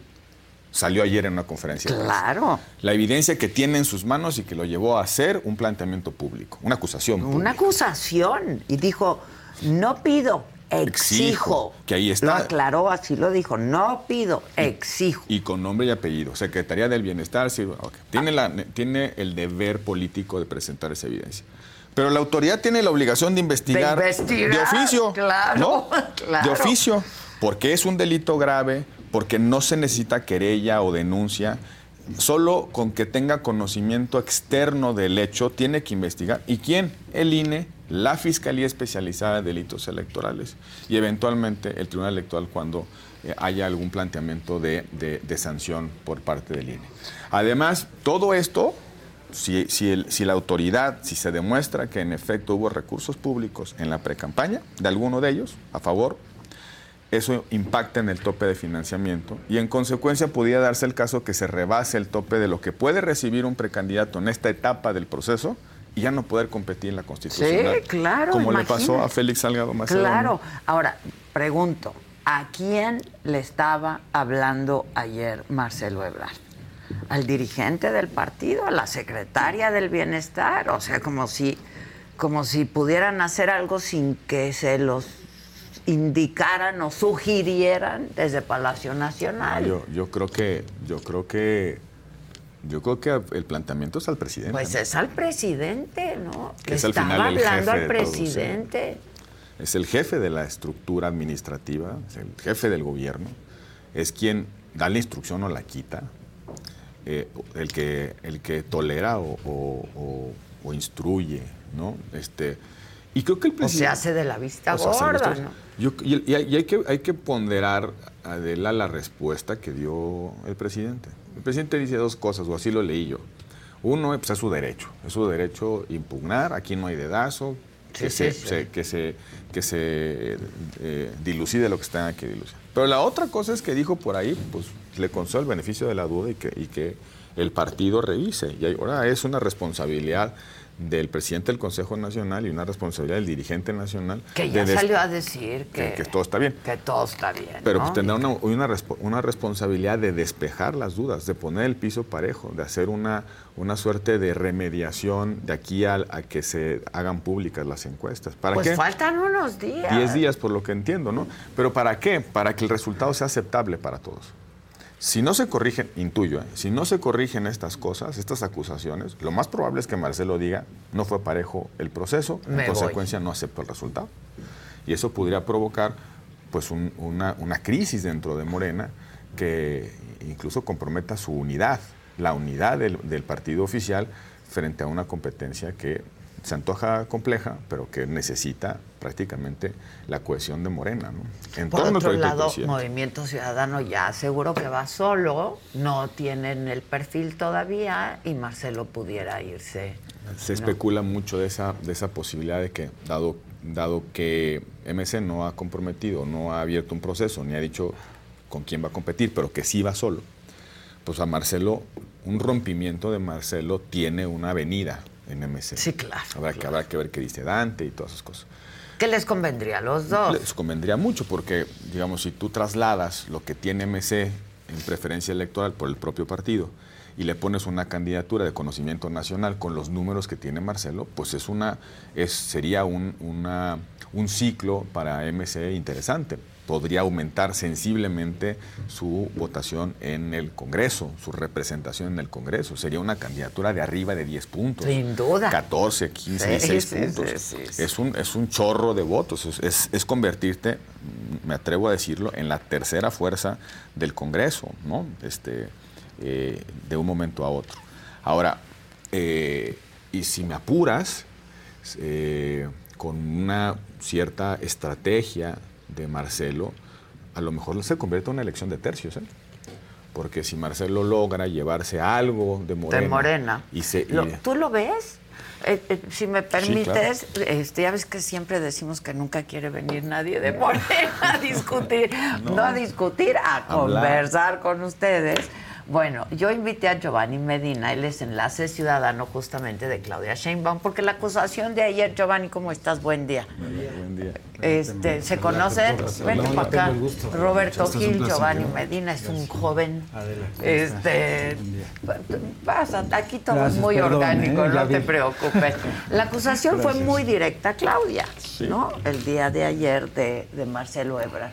[SPEAKER 10] salió ayer en una conferencia.
[SPEAKER 1] Claro.
[SPEAKER 10] La evidencia que tiene en sus manos y que lo llevó a hacer un planteamiento público, una acusación pública.
[SPEAKER 1] Una acusación. Y dijo, no pido, exijo.
[SPEAKER 10] Exijo, que ahí está.
[SPEAKER 1] Lo aclaró, así lo dijo, no pido, exijo.
[SPEAKER 10] Y con nombre y apellido. Secretaría del Bienestar. sí, ok. tiene, la, tiene el deber político de presentar esa evidencia. Pero la autoridad tiene la obligación de investigar.
[SPEAKER 1] De investigar,
[SPEAKER 10] de oficio.
[SPEAKER 1] claro,
[SPEAKER 10] ¿no?
[SPEAKER 1] claro.
[SPEAKER 10] De oficio. Porque es un delito grave, porque no se necesita querella o denuncia. Solo con que tenga conocimiento externo del hecho tiene que investigar. ¿Y quién? El INE, la Fiscalía Especializada de Delitos Electorales y eventualmente el Tribunal Electoral cuando eh, haya algún planteamiento de, de- sanción por parte del INE. Además, todo esto, si, si el- si la autoridad, si se demuestra que en efecto hubo recursos públicos en la precampaña de alguno de ellos a favor eso impacta en el tope de financiamiento y en consecuencia podría darse el caso que se rebase el tope de lo que puede recibir un precandidato en esta etapa del proceso y ya no poder competir en la constitucional.
[SPEAKER 1] Sí, claro,
[SPEAKER 10] Como le pasó a Félix Salgado Macedonio.
[SPEAKER 1] Claro. Ahora, pregunto, ¿a quién le estaba hablando ayer Marcelo Ebrard? ¿Al dirigente del partido? ¿A la secretaria del bienestar? O sea, como si, como si pudieran hacer algo sin que se los indicaran o sugirieran desde Palacio Nacional.
[SPEAKER 10] Yo, yo creo que, yo creo que, yo creo que el planteamiento es al presidente.
[SPEAKER 1] Pues es al presidente, ¿no?
[SPEAKER 10] Que es al
[SPEAKER 1] estaba
[SPEAKER 10] final el
[SPEAKER 1] hablando
[SPEAKER 10] jefe
[SPEAKER 1] al
[SPEAKER 10] de todos, sí.
[SPEAKER 1] presidente.
[SPEAKER 10] es el jefe de la estructura administrativa, es el jefe del gobierno, es quien da la instrucción o la quita, eh, el, que, el que tolera o, o- o- o instruye, ¿no? Este, y creo que el
[SPEAKER 1] O
[SPEAKER 10] presidente...
[SPEAKER 1] se hace de la vista gorda,
[SPEAKER 10] yo- y y hay, y hay que, hay que ponderar, Adela, la respuesta que dio el presidente. El presidente dice dos cosas, o así lo leí yo. Uno, pues es su derecho, es su derecho impugnar, aquí no hay dedazo, que,
[SPEAKER 1] Sí,
[SPEAKER 10] se,
[SPEAKER 1] sí, sí.
[SPEAKER 10] se- que se, que se eh, dilucide lo que tenga que dilucidar. Pero la otra cosa es que dijo por ahí, pues le concedió el beneficio de la duda y que, y que el partido revise. Y ahora es una responsabilidad del presidente del Consejo Nacional y una responsabilidad del dirigente nacional.
[SPEAKER 1] Que ya
[SPEAKER 10] de
[SPEAKER 1] salió a decir que,
[SPEAKER 10] que, que todo está bien.
[SPEAKER 1] que todo está bien.
[SPEAKER 10] Pero
[SPEAKER 1] ¿no?
[SPEAKER 10] pues tendrá una, una, respo- una responsabilidad de despejar las dudas, de poner el piso parejo, de hacer una, una suerte de remediación de aquí al- a, que se hagan públicas las encuestas. ¿Para
[SPEAKER 1] pues
[SPEAKER 10] qué?
[SPEAKER 1] faltan unos días.
[SPEAKER 10] Diez días, por lo que entiendo, ¿no? Pero ¿para qué? Para que el resultado sea aceptable para todos. Si no se corrigen, intuyo, ¿eh? si no se corrigen estas cosas, estas acusaciones, lo más probable es que Marcelo diga, no fue parejo el proceso,
[SPEAKER 1] Me
[SPEAKER 10] en
[SPEAKER 1] voy.
[SPEAKER 10] consecuencia no acepto el resultado. Y eso podría provocar pues un- una, una crisis dentro de Morena que incluso comprometa su unidad, la unidad del, del partido oficial frente a una competencia que se antoja compleja, pero que necesita prácticamente la cohesión de Morena. ¿no? En
[SPEAKER 1] Por otro lado. Movimiento Ciudadano ya aseguró que va solo, no tienen el perfil todavía y Marcelo pudiera irse.
[SPEAKER 10] Se especula mucho de esa, de esa posibilidad de que, dado, dado que MC no ha comprometido, no ha abierto un proceso, ni ha dicho con quién va a competir, pero que sí va solo, pues a Marcelo, un rompimiento de Marcelo tiene una avenida en MC.
[SPEAKER 1] Sí, claro,
[SPEAKER 10] Habrá, Que, habrá que ver qué dice Dante y todas esas cosas.
[SPEAKER 1] ¿Qué les convendría a los dos?
[SPEAKER 10] Les convendría mucho porque, digamos, si tú trasladas lo que tiene MC en preferencia electoral por el propio partido y le pones una candidatura de conocimiento nacional con los números que tiene Marcelo, pues es una, es, sería un, una- un ciclo para MC interesante. Podría aumentar sensiblemente su votación en el Congreso, su representación en el Congreso. Sería una candidatura de arriba de 10 puntos.
[SPEAKER 1] Sin duda.
[SPEAKER 10] 14, 15,
[SPEAKER 1] Sí,
[SPEAKER 10] 16
[SPEAKER 1] sí,
[SPEAKER 10] puntos.
[SPEAKER 1] sí.
[SPEAKER 10] Es, un, es un chorro de votos. Es, es- es convertirte, me atrevo a decirlo, en la tercera fuerza del Congreso, ¿no? Este, eh, de un momento a otro. Ahora, eh, y si me apuras, eh, con una cierta estrategia de Marcelo, a lo mejor se convierte en una elección de tercios, ¿eh? porque si Marcelo logra llevarse algo de Morena...
[SPEAKER 1] De Morena.
[SPEAKER 10] Y se, y-
[SPEAKER 1] Lo- ¿Tú lo ves? Eh, eh, si me permites,
[SPEAKER 10] claro.
[SPEAKER 1] este, ya ves que siempre decimos que nunca quiere venir nadie de Morena a discutir, no, a discutir, a
[SPEAKER 10] Hablar.
[SPEAKER 1] conversar con ustedes. Bueno, yo invité a Giovanni Medina, él es enlace ciudadano justamente de Claudia Sheinbaum, porque la acusación de ayer, Giovanni, ¿cómo estás? Buen día.
[SPEAKER 10] Buen día.
[SPEAKER 1] Este, ¿Se conocen? Vente para acá. Roberto Gil. Giovanni Medina es un joven.
[SPEAKER 9] Adelante.
[SPEAKER 1] Este, pasa, aquí todo es muy orgánico,
[SPEAKER 9] ¿eh?
[SPEAKER 1] No te preocupes. La acusación fue muy directa a Claudia, ¿no? El día de ayer de, de Marcelo Ebrard.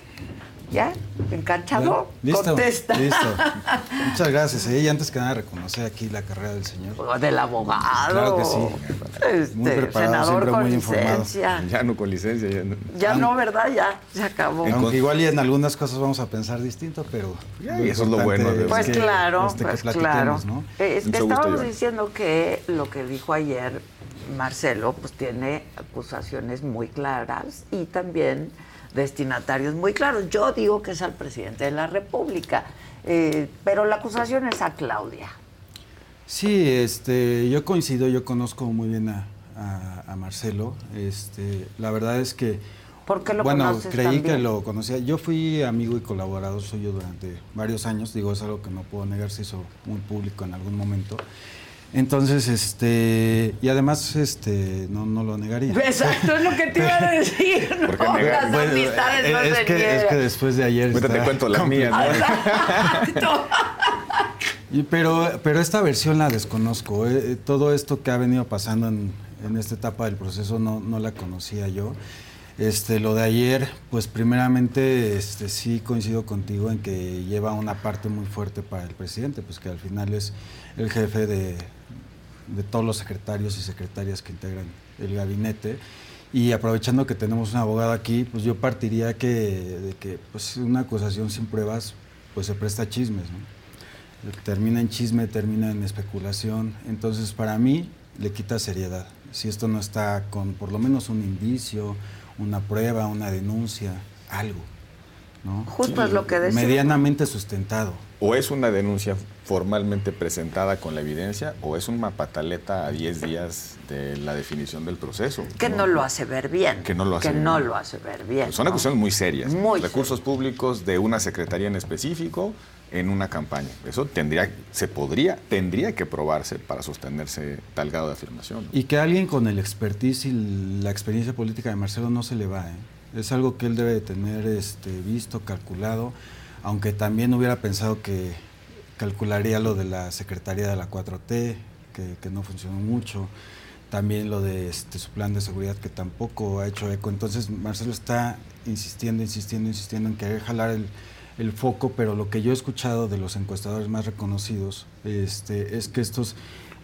[SPEAKER 1] ¿Ya? ¿Enganchado?
[SPEAKER 9] Listo,
[SPEAKER 1] Contesta.
[SPEAKER 9] listo. Muchas gracias. ¿eh? Y antes que nada, reconocer aquí la carrera del señor.
[SPEAKER 1] Del abogado.
[SPEAKER 9] Claro que sí.
[SPEAKER 1] Este,
[SPEAKER 9] Muy preparado,
[SPEAKER 1] senador
[SPEAKER 9] siempre
[SPEAKER 1] con
[SPEAKER 9] muy informado.
[SPEAKER 1] licencia.
[SPEAKER 10] Ya no con licencia. Ya no.
[SPEAKER 1] Ya no, ¿verdad? Ya, se acabó.
[SPEAKER 9] Aunque igual y en algunas cosas vamos a pensar distinto, pero
[SPEAKER 10] y eso es lo bueno de-
[SPEAKER 1] Pues
[SPEAKER 9] que,
[SPEAKER 1] claro,
[SPEAKER 9] este,
[SPEAKER 1] pues claro.
[SPEAKER 9] ¿no?
[SPEAKER 1] Es que estábamos diciendo que lo que dijo ayer Marcelo, pues tiene acusaciones muy claras y también destinatarios muy claros. Yo digo que es al presidente de la República, eh, pero la acusación es a Claudia.
[SPEAKER 9] Sí, este, yo coincido, yo conozco muy bien a, a- a Marcelo. Este, la verdad es que
[SPEAKER 1] ¿Por qué lo
[SPEAKER 9] bueno, creí que lo conocía. Yo fui amigo y colaborador suyo durante varios años. Digo, es algo que no puedo negar, se hizo muy público en algún momento. Entonces, este, y además, este, no, no lo negaría.
[SPEAKER 1] Exacto, es lo que te iba a decir. ¿no? Amistades no
[SPEAKER 9] es,
[SPEAKER 1] se
[SPEAKER 9] que, es que después de ayer.
[SPEAKER 10] Ahorita te cuento las mías, ¿no?
[SPEAKER 1] Exacto.
[SPEAKER 9] Y pero, pero esta versión la desconozco. eh, eh, todo esto que ha venido pasando en, en esta etapa del proceso no, no la conocía yo. Este, lo de ayer, pues primeramente este, sí coincido contigo en que lleva una parte muy fuerte para el presidente, pues que al final es el jefe de, de todos los secretarios y secretarias que integran el gabinete. Y aprovechando que tenemos un abogado aquí, pues yo partiría que, de que pues, una acusación sin pruebas pues se presta a chismes. ¿no? termina en chisme, termina en especulación. Entonces, para mí, le quita seriedad. Si esto no está con por lo menos un indicio, una prueba, una denuncia, algo. ¿no?
[SPEAKER 1] Justo es lo que decimos.
[SPEAKER 9] Medianamente sustentado.
[SPEAKER 10] O es una denuncia formalmente presentada con la evidencia, o es una pataleta a 10 días de la definición del proceso.
[SPEAKER 1] Que no lo hace ver bien.
[SPEAKER 10] Que no lo hace
[SPEAKER 1] Que
[SPEAKER 10] ver
[SPEAKER 1] no
[SPEAKER 10] bien.
[SPEAKER 1] lo hace ver bien.
[SPEAKER 10] Son
[SPEAKER 1] ¿no?
[SPEAKER 10] acusaciones muy serias.
[SPEAKER 1] Muy
[SPEAKER 10] Recursos públicos de una secretaría en específico en una campaña. Eso tendría, se podría, tendría que probarse para sostenerse tal grado de afirmación. ¿no?
[SPEAKER 9] Y que alguien con el expertise y la experiencia política de Marcelo no se le va. ¿eh? Es algo que él debe de tener este, visto, calculado, aunque también hubiera pensado que calcularía lo de la Secretaría de la 4T, que, no funcionó mucho, también lo de este, su plan de seguridad que tampoco ha hecho eco. Entonces Marcelo está insistiendo, insistiendo, insistiendo en querer jalar el, el foco, pero lo que yo he escuchado de los encuestadores más reconocidos este, es que estos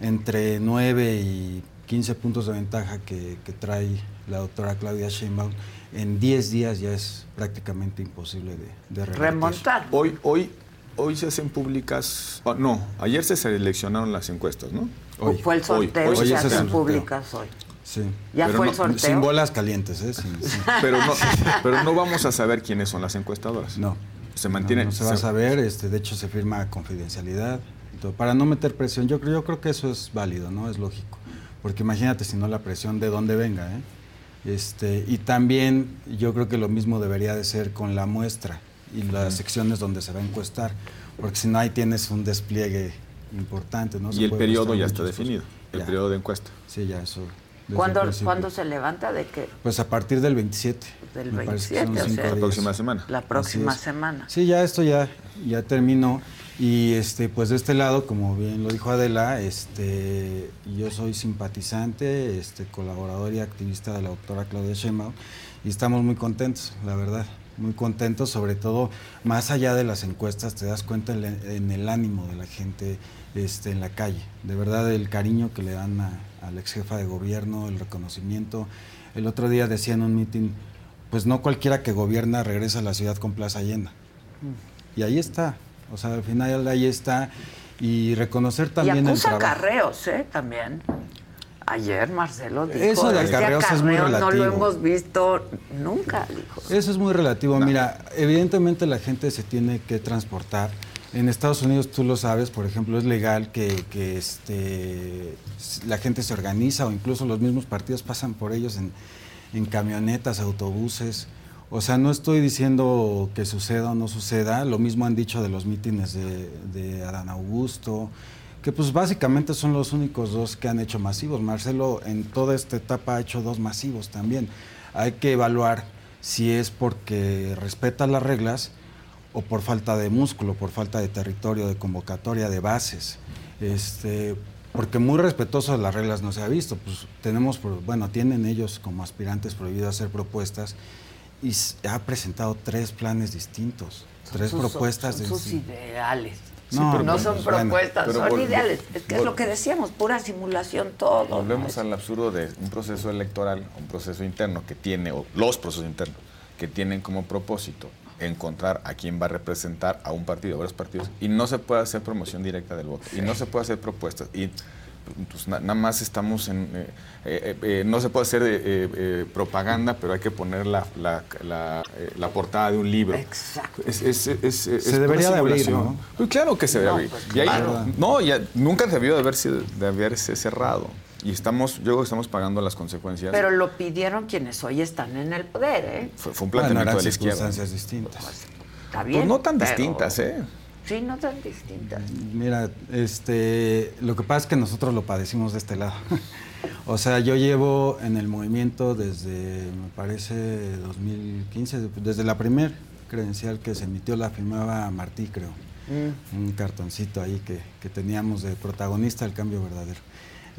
[SPEAKER 9] entre 9 y 15 puntos de ventaja que, que trae la doctora Claudia Sheinbaum, en 10 días ya es prácticamente imposible de, de.
[SPEAKER 1] Remontar.
[SPEAKER 10] Hoy, hoy, hoy se hacen públicas. oh, no, ayer se seleccionaron las encuestas, ¿no?
[SPEAKER 9] Hoy.
[SPEAKER 1] Fue el sorteo
[SPEAKER 10] Hoy- hoy
[SPEAKER 1] y se hacen públicas hoy.
[SPEAKER 9] Sí.
[SPEAKER 1] Ya
[SPEAKER 10] Pero
[SPEAKER 1] fue
[SPEAKER 10] no-
[SPEAKER 1] el sorteo.
[SPEAKER 9] Sin bolas calientes, ¿eh? Sin- sin-
[SPEAKER 10] Pero no, pero no vamos a saber quiénes son las encuestadoras.
[SPEAKER 9] no.
[SPEAKER 10] Se mantiene.
[SPEAKER 9] No, no se va a saber, este, de hecho se firma confidencialidad, y todo, para no meter presión. Yo creo, yo creo que eso es válido, ¿no? Es lógico. Porque imagínate si no la presión de dónde venga, ¿eh? Este, y también yo creo que lo mismo debería de ser con la muestra y las secciones donde se va a encuestar, porque si no ahí tienes un despliegue importante, ¿no? Se
[SPEAKER 10] Y el periodo ya está definido,
[SPEAKER 9] cosas.
[SPEAKER 10] el
[SPEAKER 9] Ya.
[SPEAKER 10] periodo de encuesta.
[SPEAKER 9] Sí, ya eso.
[SPEAKER 1] ¿Cuándo. ¿Cuándo se levanta? ¿De qué?
[SPEAKER 9] Pues a partir del 27.
[SPEAKER 1] Del
[SPEAKER 9] me parece que
[SPEAKER 1] 27,
[SPEAKER 9] son
[SPEAKER 1] o sea,
[SPEAKER 10] La próxima semana.
[SPEAKER 1] La próxima semana.
[SPEAKER 9] Sí, ya esto ya, ya terminó. Y este, pues de este lado, como bien lo dijo Adela, este, yo soy simpatizante, este, colaborador y activista de la doctora Claudia Sheinbaum y estamos muy contentos, la verdad, muy contentos, sobre todo más allá de las encuestas, te das cuenta en, en el ánimo de la gente este, en la calle, de verdad el cariño que le dan a, a la ex jefa de gobierno, el reconocimiento. El otro día decía en un mitin, pues no cualquiera que gobierna regresa a la ciudad con plaza llena. Y ahí está, o sea, al final ahí está. Y reconocer también
[SPEAKER 1] y
[SPEAKER 9] el
[SPEAKER 1] acusa
[SPEAKER 9] trabajo.
[SPEAKER 1] acarreos, ¿eh? También. Ayer Marcelo dijo,
[SPEAKER 9] Eso de
[SPEAKER 1] "Este
[SPEAKER 9] acarreos es muy
[SPEAKER 1] acarreo no lo
[SPEAKER 9] relativo".
[SPEAKER 1] hemos visto nunca, dijo.
[SPEAKER 9] Eso es muy relativo. Mira, evidentemente la gente se tiene que transportar En Estados Unidos, tú lo sabes, por ejemplo, es legal que, que este, la gente se organiza o incluso los mismos partidos pasan por ellos en, en camionetas, autobuses. O sea, no estoy diciendo que suceda o no suceda, lo mismo han dicho de los mítines de, de Adán Augusto, que pues básicamente son los únicos dos que han hecho masivos. Marcelo en toda esta etapa ha hecho dos masivos también. Hay que evaluar si es porque respeta las reglas o por falta de músculo, por falta de territorio, de convocatoria, de bases. Este, porque muy respetuoso de las reglas no se ha visto. Pues tenemos, bueno, tienen ellos como aspirantes prohibido hacer propuestas y ha presentado tres planes distintos, tres propuestas.
[SPEAKER 1] Son sus ideales. No, no son propuestas, son ideales. Es que es lo que decíamos, pura simulación todo.
[SPEAKER 10] Volvemos al absurdo de un proceso electoral, un proceso interno que tiene, o los procesos internos, que tienen como propósito encontrar a quién va a representar a un partido, a varios partidos, y no se puede hacer promoción directa del voto, y no se puede hacer propuestas, y pues, nada más estamos en... Eh, eh, eh, no se puede hacer propaganda, pero hay que poner la, la, portada de un libro.
[SPEAKER 1] Exacto.
[SPEAKER 9] se debería de abrir, ¿no?
[SPEAKER 10] Pues claro que se debe abrir. Pues, no, ya, nunca debió de haberse, de haberse cerrado. Y estamos, yo creo que estamos pagando las consecuencias.
[SPEAKER 1] Pero lo pidieron quienes hoy están en el poder, ¿eh?
[SPEAKER 10] Fue, un planteamiento de la izquierda.
[SPEAKER 9] circunstancias distintas. Pues,
[SPEAKER 1] está bien.
[SPEAKER 10] Pues no tan distintas, ¿eh?
[SPEAKER 1] Sí, no tan distintas.
[SPEAKER 9] Mira, este, lo que pasa es que nosotros lo padecimos de este lado. o sea, yo llevo en el movimiento desde, me parece, 2015, desde la primer credencial que se emitió, la firmaba Martí, creo. Mm. Un cartoncito ahí que, que teníamos de protagonista del cambio verdadero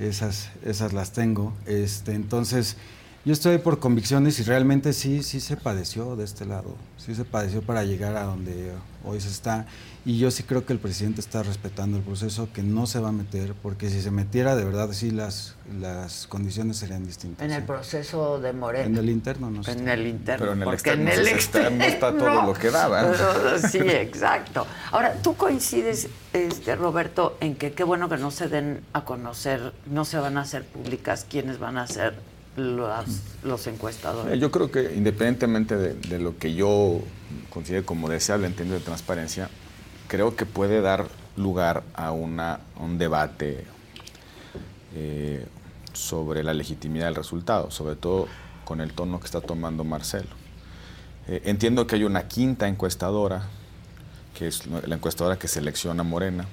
[SPEAKER 9] esas, esas las tengo. Este, entonces, yo estoy por convicciones y realmente sí, sí se padeció de este lado, sí se padeció para llegar a donde hoy se está. Y yo sí creo que el presidente está respetando el proceso, que no se va a meter, porque si se metiera, de verdad, sí las, las condiciones serían distintas.
[SPEAKER 1] En el proceso de Moreno.
[SPEAKER 9] En el interno, no
[SPEAKER 1] sé. En el interno.
[SPEAKER 10] Pero en el externo, en el externo está todo lo que daba.
[SPEAKER 1] sí, exacto. Ahora, ¿tú coincides, este, Roberto, en que qué bueno que no se den a conocer, no se van a hacer públicas quiénes van a ser los encuestadores?
[SPEAKER 10] Yo creo que independientemente de, lo que yo considero como deseable en términos de transparencia, creo que puede dar lugar a, una, un debate eh, sobre la legitimidad del resultado, sobre todo con el tono que está tomando Marcelo. Eh, entiendo que hay una quinta encuestadora, que es la encuestadora que selecciona Morena.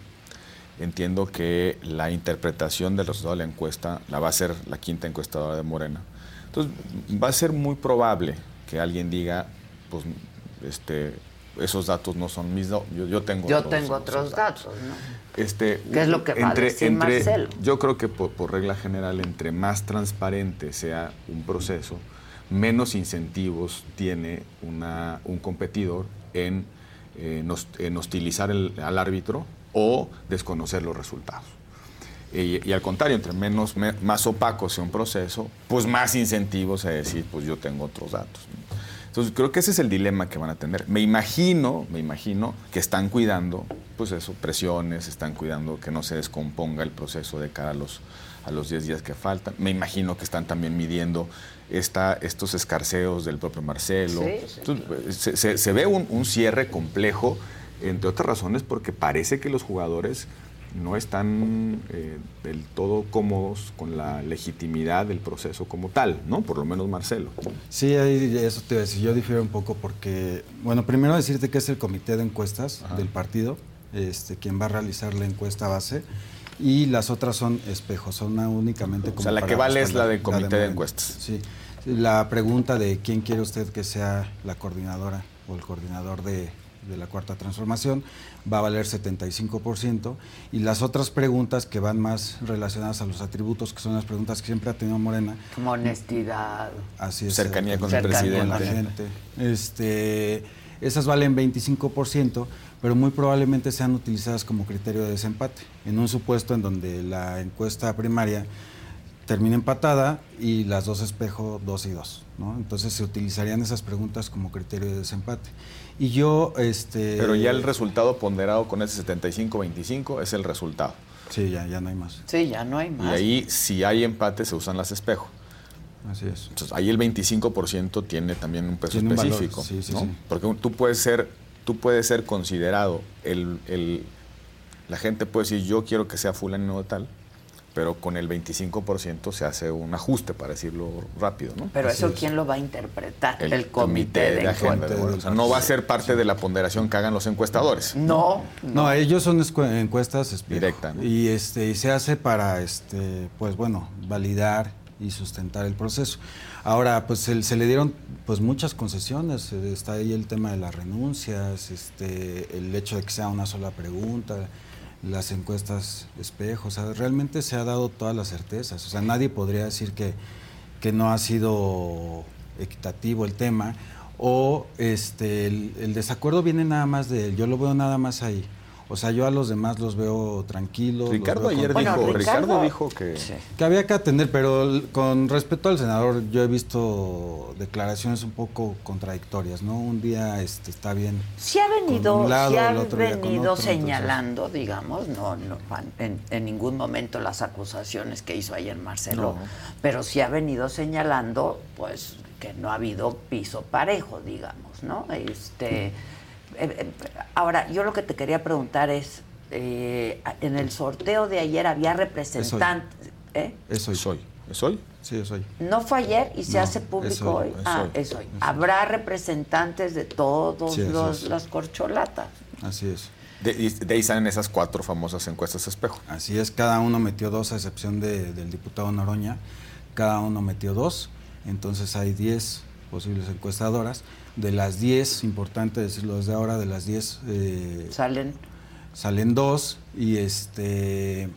[SPEAKER 10] Entiendo que la interpretación del resultado de la encuesta la va a hacer la quinta encuestadora de Morena. Entonces, va a ser muy probable que alguien diga, pues, este, esos datos no son mis datos. Yo, tengo
[SPEAKER 1] yo tengo otros datos, ¿no?
[SPEAKER 10] Este,
[SPEAKER 1] ¿Qué es lo que va entre, a Marcelo?
[SPEAKER 10] Yo creo que por, regla general, entre más transparente sea un proceso, menos incentivos tiene una, un competidor en, en hostilizar al árbitro o desconocer los resultados. Y, al contrario, entre menos, más opaco sea un proceso, pues más incentivos a decir, pues yo tengo otros datos. Entonces, creo que ese es el dilema que van a tener. Me imagino, me imagino que están cuidando, pues eso, presiones, están cuidando que no se descomponga el proceso de cara a los, a los 10 días que faltan. Me imagino que están también midiendo esta, estos escarceos del propio Marcelo. se, ve un, un cierre complejo, entre otras razones porque parece que los jugadores no están eh, del todo cómodos con la legitimidad del proceso como tal, ¿no? Por lo menos Marcelo.
[SPEAKER 9] Sí, eso te voy a decir. Yo difiero un poco porque, bueno, primero decirte que es el comité de encuestas del partido, este, quien va a realizar la encuesta base. Y las otras son espejos, son únicamente como.
[SPEAKER 10] O sea, la que vale es la del comité de, encuestas.
[SPEAKER 9] Sí. La pregunta de quién quiere usted que sea la coordinadora o el coordinador de, de la cuarta transformación va a valer 75% y las otras preguntas que van más relacionadas a los atributos, que son las preguntas que siempre ha tenido Morena.
[SPEAKER 1] Como honestidad.
[SPEAKER 9] Así es.
[SPEAKER 10] Cercanía con el presidente.
[SPEAKER 9] la gente. Este, esas valen 25%, pero muy probablemente sean utilizadas como criterio de desempate. En un supuesto en donde la encuesta primaria termina empatada y las dos espejo dos y dos. ¿no? Entonces se utilizarían esas preguntas como criterio de desempate. Y yo, este...
[SPEAKER 10] Pero ya el resultado ponderado con ese 75-25 es el resultado.
[SPEAKER 9] Sí, ya, ya no hay más.
[SPEAKER 1] Sí, ya no hay más.
[SPEAKER 10] Y ahí, si hay empate, se usan las espejos.
[SPEAKER 9] Así es.
[SPEAKER 10] Entonces, ahí el 25% tiene también un peso específico. sí, sí, sí. Porque tú puedes ser tú puedes ser considerado, el, el, la gente puede decir, yo quiero que sea fulano tal, pero con el 25% se hace un ajuste, para decirlo rápido. ¿no?
[SPEAKER 1] Pero eso, ¿quién lo va a interpretar? El, comité, de,
[SPEAKER 10] agenda. o sea, no va a ser parte de la ponderación que hagan los encuestadores.
[SPEAKER 1] No.
[SPEAKER 9] No, ellos son encuestas directas. Y, este, y se hace para, este, pues bueno, validar y sustentar el proceso. Ahora, pues se, se, le dieron pues muchas concesiones. Está ahí el tema de las renuncias, este, el hecho de que sea una sola pregunta las encuestas espejo, o sea, realmente se ha dado todas las certezas, o sea, nadie podría decir que, no ha sido equitativo el tema, o este, el, el desacuerdo viene nada más de él, yo lo veo nada más ahí. O sea, yo a los demás los veo tranquilos.
[SPEAKER 10] Ricardo ayer dijo, Ricardo, dijo que...
[SPEAKER 9] que había que atender, pero con respecto al senador, yo he visto declaraciones un poco contradictorias, ¿no? Un día este, está bien.
[SPEAKER 1] Sí ha venido, ha venido señalando, digamos, no, no en, en, ningún momento las acusaciones que hizo ayer Marcelo, pero sí ha venido señalando, pues, que no ha habido piso parejo, digamos, ¿no? Este ahora, yo lo que te quería preguntar es, eh, en el sorteo de ayer había representantes.
[SPEAKER 10] ¿eh? Es hoy. ¿Es hoy? ¿Es hoy?
[SPEAKER 9] Sí, es hoy.
[SPEAKER 1] ¿No fue ayer y se hace público hoy? ah, es hoy. Habrá representantes de todos los, las corcholatas.
[SPEAKER 9] Así es.
[SPEAKER 10] De, de, ahí salen esas cuatro famosas encuestas espejo.
[SPEAKER 9] Así es, cada uno metió dos, a excepción del diputado Noroña. Cada uno metió dos. Entonces hay diez posibles encuestadoras de las 10, importante decirlo desde ahora, de las 10...
[SPEAKER 1] Eh, salen.
[SPEAKER 9] Salen dos y este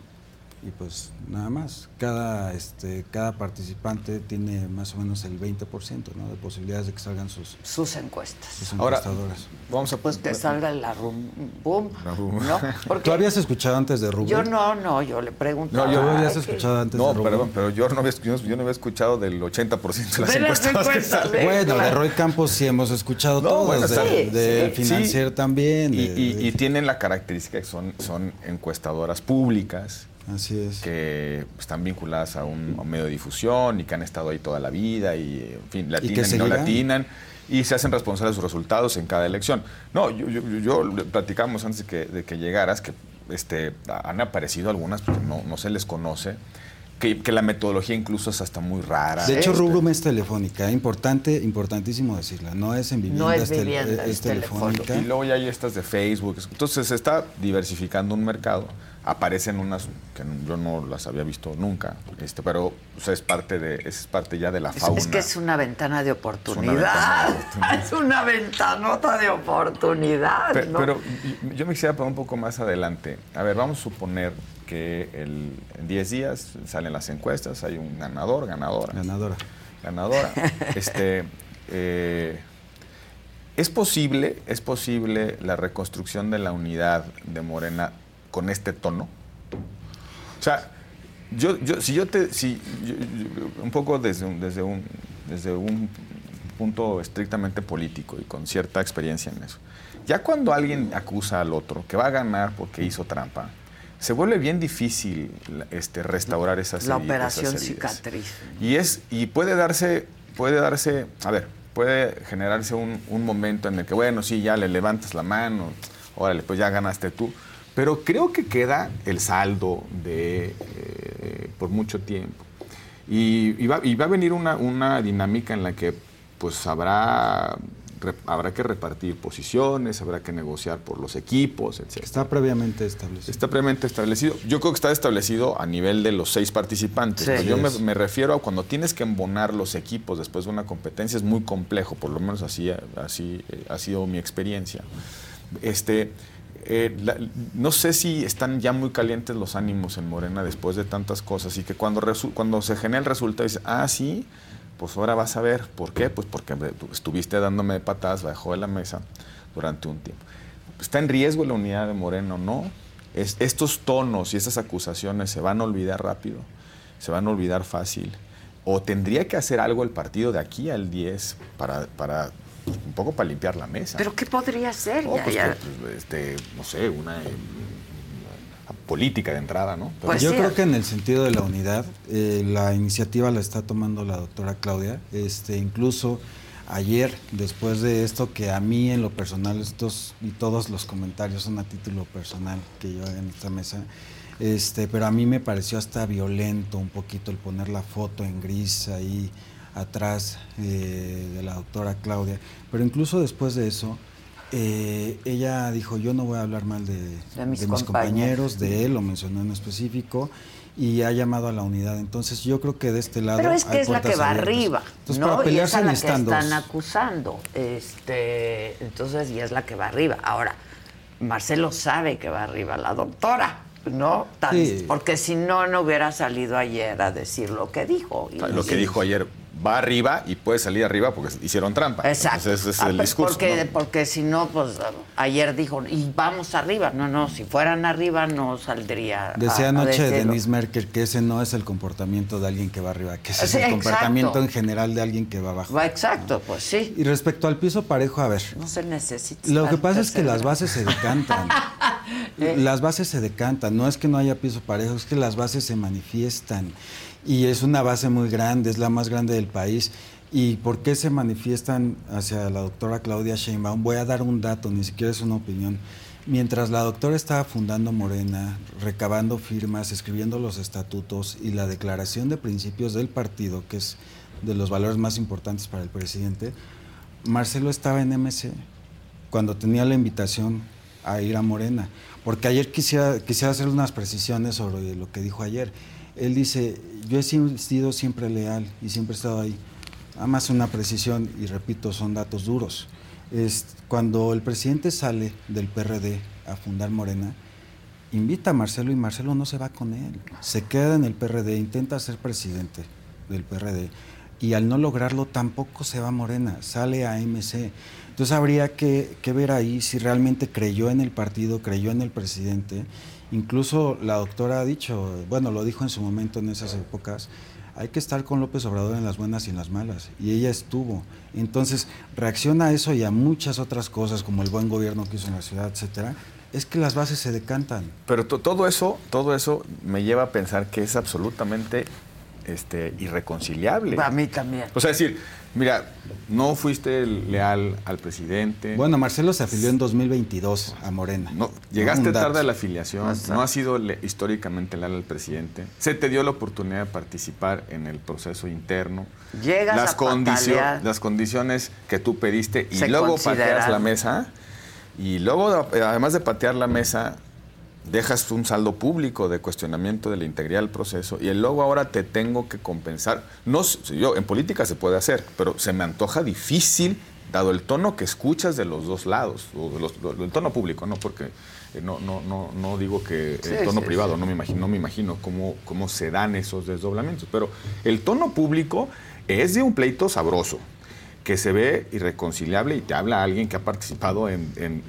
[SPEAKER 9] y pues nada más. Cada, este, cada participante tiene más o menos el 20% ¿no? de posibilidades de que salgan sus,
[SPEAKER 1] sus encuestas.
[SPEAKER 9] Sus encuestadoras.
[SPEAKER 10] vamos a
[SPEAKER 1] pues que salga la rum, boom.
[SPEAKER 9] ¿no? ¿Tú habías escuchado antes de Rubén?
[SPEAKER 1] Yo no, no, yo le pregunto.
[SPEAKER 9] No, yo habías escuchado antes
[SPEAKER 10] de
[SPEAKER 9] Rubén.
[SPEAKER 10] Perdón, pero yo no, había, yo no había escuchado del 80% de las encuestas.
[SPEAKER 9] bueno, de Roy Campos sí hemos escuchado todo, bueno, de, Financier también.
[SPEAKER 10] Y, y, tienen la característica que son, son encuestadoras públicas
[SPEAKER 9] Así es.
[SPEAKER 10] que están vinculadas a un, medio de difusión y que han estado ahí toda la vida y, en fin, latinan y, no latinan y se hacen responsables de sus resultados en cada elección. No, yo, yo, yo platicamos antes de que, de que, llegaras que este, han aparecido algunas, no, no se les conoce. Que, que, la metodología incluso es hasta muy rara.
[SPEAKER 9] De hecho, Rubrum es telefónica, importante, importantísimo decirla, no es en vivienda,
[SPEAKER 1] no es, vivienda,
[SPEAKER 9] es, telefónica.
[SPEAKER 10] Y luego ya hay estas de Facebook, entonces se está diversificando un mercado aparecen unas que yo no las había visto nunca, este, pero es parte de es parte ya de la fauna.
[SPEAKER 1] Es, que es una ventana de oportunidad. Es una, ventanota de oportunidad.
[SPEAKER 10] Pero, yo me quisiera poner un poco más adelante. A ver, vamos a suponer que el, en 10 días salen las encuestas, hay un ganador, ganadora.
[SPEAKER 9] Ganadora.
[SPEAKER 10] Ganadora. este, eh, ¿Es posible, es posible la reconstrucción de la unidad de Morena con este tono? O sea, yo, yo, si yo te, si, un poco desde un, desde, un, desde un punto estrictamente político y con cierta experiencia en eso, ya cuando alguien acusa al otro que va a ganar porque hizo trampa, se vuelve bien difícil este, restaurar esas
[SPEAKER 1] La operación cicatriz.
[SPEAKER 10] Y, es, y puede darse, puede darse, a ver, puede generarse un, un momento en el que, bueno, sí, ya le levantas la mano, órale, pues ya ganaste tú pero creo que queda el saldo de eh, por mucho tiempo. Y, va, a venir una, dinámica en la que pues habrá, habrá que repartir posiciones, habrá que negociar por los equipos, etc.
[SPEAKER 9] Está previamente establecido.
[SPEAKER 10] Está previamente establecido. Yo creo que está establecido a nivel de los seis participantes. yo me, refiero a cuando tienes que embonar los equipos después de una competencia, es muy complejo, por lo menos así, así eh, ha sido mi experiencia. Este, eh, no sé si están ya muy calientes los ánimos en Morena después de tantas cosas y que cuando, cuando se genera el resultado dice, ah, sí, pues ahora vas a ver. ¿Por qué? Pues porque estuviste dándome patadas bajo de la mesa durante un tiempo. ¿Está en riesgo la unidad de Morena o no? Es, estos tonos y esas acusaciones se van a olvidar rápido, se van a olvidar fácil. ¿O tendría que hacer algo el partido de aquí al 10 para, para un poco para limpiar la mesa.
[SPEAKER 1] ¿Pero qué podría ser?
[SPEAKER 10] Pues, pues, este, no sé, una, política de entrada, ¿no?
[SPEAKER 9] Pues yo creo que en el sentido de la unidad, eh, la iniciativa la está tomando la doctora Claudia. Este, incluso ayer, después de esto, que a mí en lo personal, estos y todos los comentarios son a título personal que yo haga en esta mesa, este, pero a mí me pareció hasta violento un poquito el poner la foto en gris ahí atrás eh, de la doctora Claudia. Pero incluso después de eso, eh, ella dijo, yo no voy a hablar mal de, mis, compañeros, de él, lo mencionó en específico, y ha llamado a la unidad. Entonces yo creo que de este lado...
[SPEAKER 1] Pero es que es la que va arriba, entonces, Para pelearse y es la que están acusando. Este, entonces, y es la que va arriba. Ahora, Marcelo sabe que va arriba la doctora. ¿no? Porque si no, no hubiera salido ayer a decir lo que dijo.
[SPEAKER 10] lo que dijo ayer va arriba y puede salir arriba porque hicieron trampa.
[SPEAKER 1] Exacto.
[SPEAKER 10] ese es el ah, discurso.
[SPEAKER 1] Porque, porque si no, pues ayer dijo, y vamos arriba. No, no, si fueran arriba no saldría.
[SPEAKER 9] Decía anoche Denise Merkel que ese no es el comportamiento de alguien que va arriba, que ese es el comportamiento en general de alguien que va abajo.
[SPEAKER 1] Va exacto, pues sí.
[SPEAKER 9] Y respecto al piso parejo, a ver.
[SPEAKER 1] No se necesita.
[SPEAKER 9] Lo que pasa es que las bases se decantan. Eh. las bases se decantan. No es que no haya piso parejo, es que las bases se manifiestan y es una base muy grande, es la más grande del país. ¿Y por qué se manifiestan hacia la doctora Claudia Sheinbaum? Voy a dar un dato, ni siquiera es una opinión. Mientras la doctora estaba fundando Morena, recabando firmas, escribiendo los estatutos y la declaración de principios del partido, que es de los valores más importantes para el presidente, Marcelo estaba en MC cuando tenía la invitación a ir a Morena. Porque ayer quisiera, quisiera hacer unas precisiones sobre lo que dijo ayer él dice, yo he sido siempre leal y siempre he estado ahí. Además, una precisión, y repito, son datos duros. Es, cuando el presidente sale del PRD a fundar Morena, invita a Marcelo y Marcelo no se va con él. Se queda en el PRD, intenta ser presidente del PRD y al no lograrlo tampoco se va a Morena, sale a MC. Entonces habría que, que ver ahí si realmente creyó en el partido, creyó en el presidente Incluso la doctora ha dicho, bueno, lo dijo en su momento en esas épocas, hay que estar con López Obrador en las buenas y en las malas. Y ella estuvo. Entonces, reacciona a eso y a muchas otras cosas, como el buen gobierno que hizo en la ciudad, etcétera. Es que las bases se decantan.
[SPEAKER 10] Pero todo eso, todo eso me lleva a pensar que es absolutamente este, irreconciliable.
[SPEAKER 1] A mí también.
[SPEAKER 10] O sea, decir, Mira, no fuiste leal al presidente.
[SPEAKER 9] Bueno, Marcelo se afilió en 2022 a Morena.
[SPEAKER 10] No, llegaste tarde a la afiliación, no has sido históricamente leal al presidente. Se te dio la oportunidad de participar en el proceso interno.
[SPEAKER 1] Llegas las
[SPEAKER 10] a Las condiciones que tú pediste y luego pateas la mesa. Y luego, además de patear la mesa, dejas un saldo público de cuestionamiento de la integridad del proceso y el luego ahora te tengo que compensar. No, yo en política se puede hacer, pero se me antoja difícil dado el tono que escuchas de los dos lados, o el tono público, no porque eh, no, no, no, no digo que el tono privado, no me imagino, no me imagino cómo, cómo se dan esos desdoblamientos, pero el tono público es de un pleito sabroso que se ve irreconciliable y te habla alguien que ha participado en, en,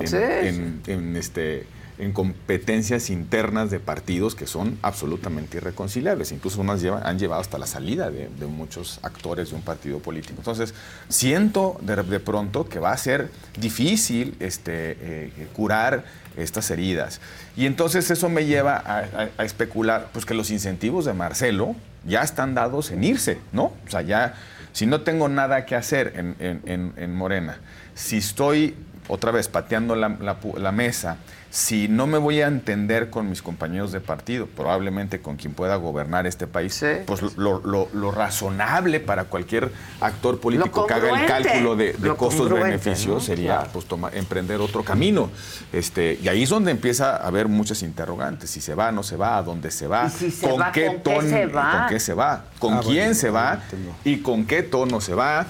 [SPEAKER 10] en este en competencias internas de partidos que son absolutamente irreconciliables. Incluso unas han llevado hasta la salida de, muchos actores de un partido político. Entonces, siento de, pronto que va a ser difícil este, eh, curar estas heridas. Y entonces eso me lleva a, especular pues, que los incentivos de Marcelo ya están dados en irse, ¿no? O sea, ya, si no tengo nada que hacer en, Morena, si estoy otra vez pateando la mesa, si no me voy a entender con mis compañeros de partido, probablemente con quien pueda gobernar este país, pues lo, razonable para cualquier actor político que haga el cálculo de, costos-beneficios sería pues, emprender otro camino. Este, y ahí es donde empieza a haber muchas interrogantes. Si se va, no se va, a dónde se va,
[SPEAKER 1] con, qué tono, se va?
[SPEAKER 10] con qué se va, con ah, quién se va y con qué tono se va,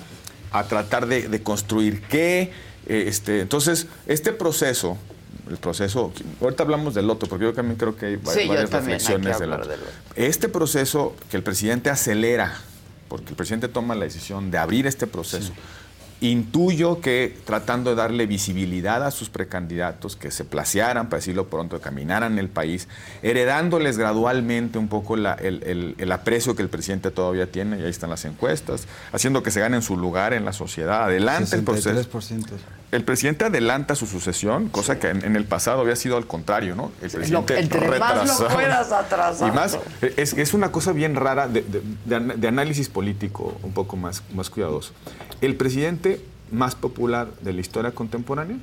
[SPEAKER 10] a tratar de, construir qué. Este, entonces, este proceso el proceso, ahorita hablamos del otro, porque yo también creo que hay varias reflexiones del otro. Este proceso que el presidente acelera, porque el presidente toma la decisión de abrir este proceso, Intuyo que tratando de darle visibilidad a sus precandidatos, que se placearan, para decirlo pronto, caminaran el país, heredándoles gradualmente un poco el, aprecio que el presidente todavía tiene, y ahí están las encuestas, haciendo que se ganen su lugar en la sociedad. Adelante el proceso. El presidente adelanta su sucesión, cosa que en, el pasado había sido al contrario, ¿no? El presidente
[SPEAKER 1] entre más lo puedas atrasar.
[SPEAKER 10] Y más, es, es una cosa bien rara de, de, análisis político, un poco más, más cuidadoso. El presidente más popular de la historia contemporánea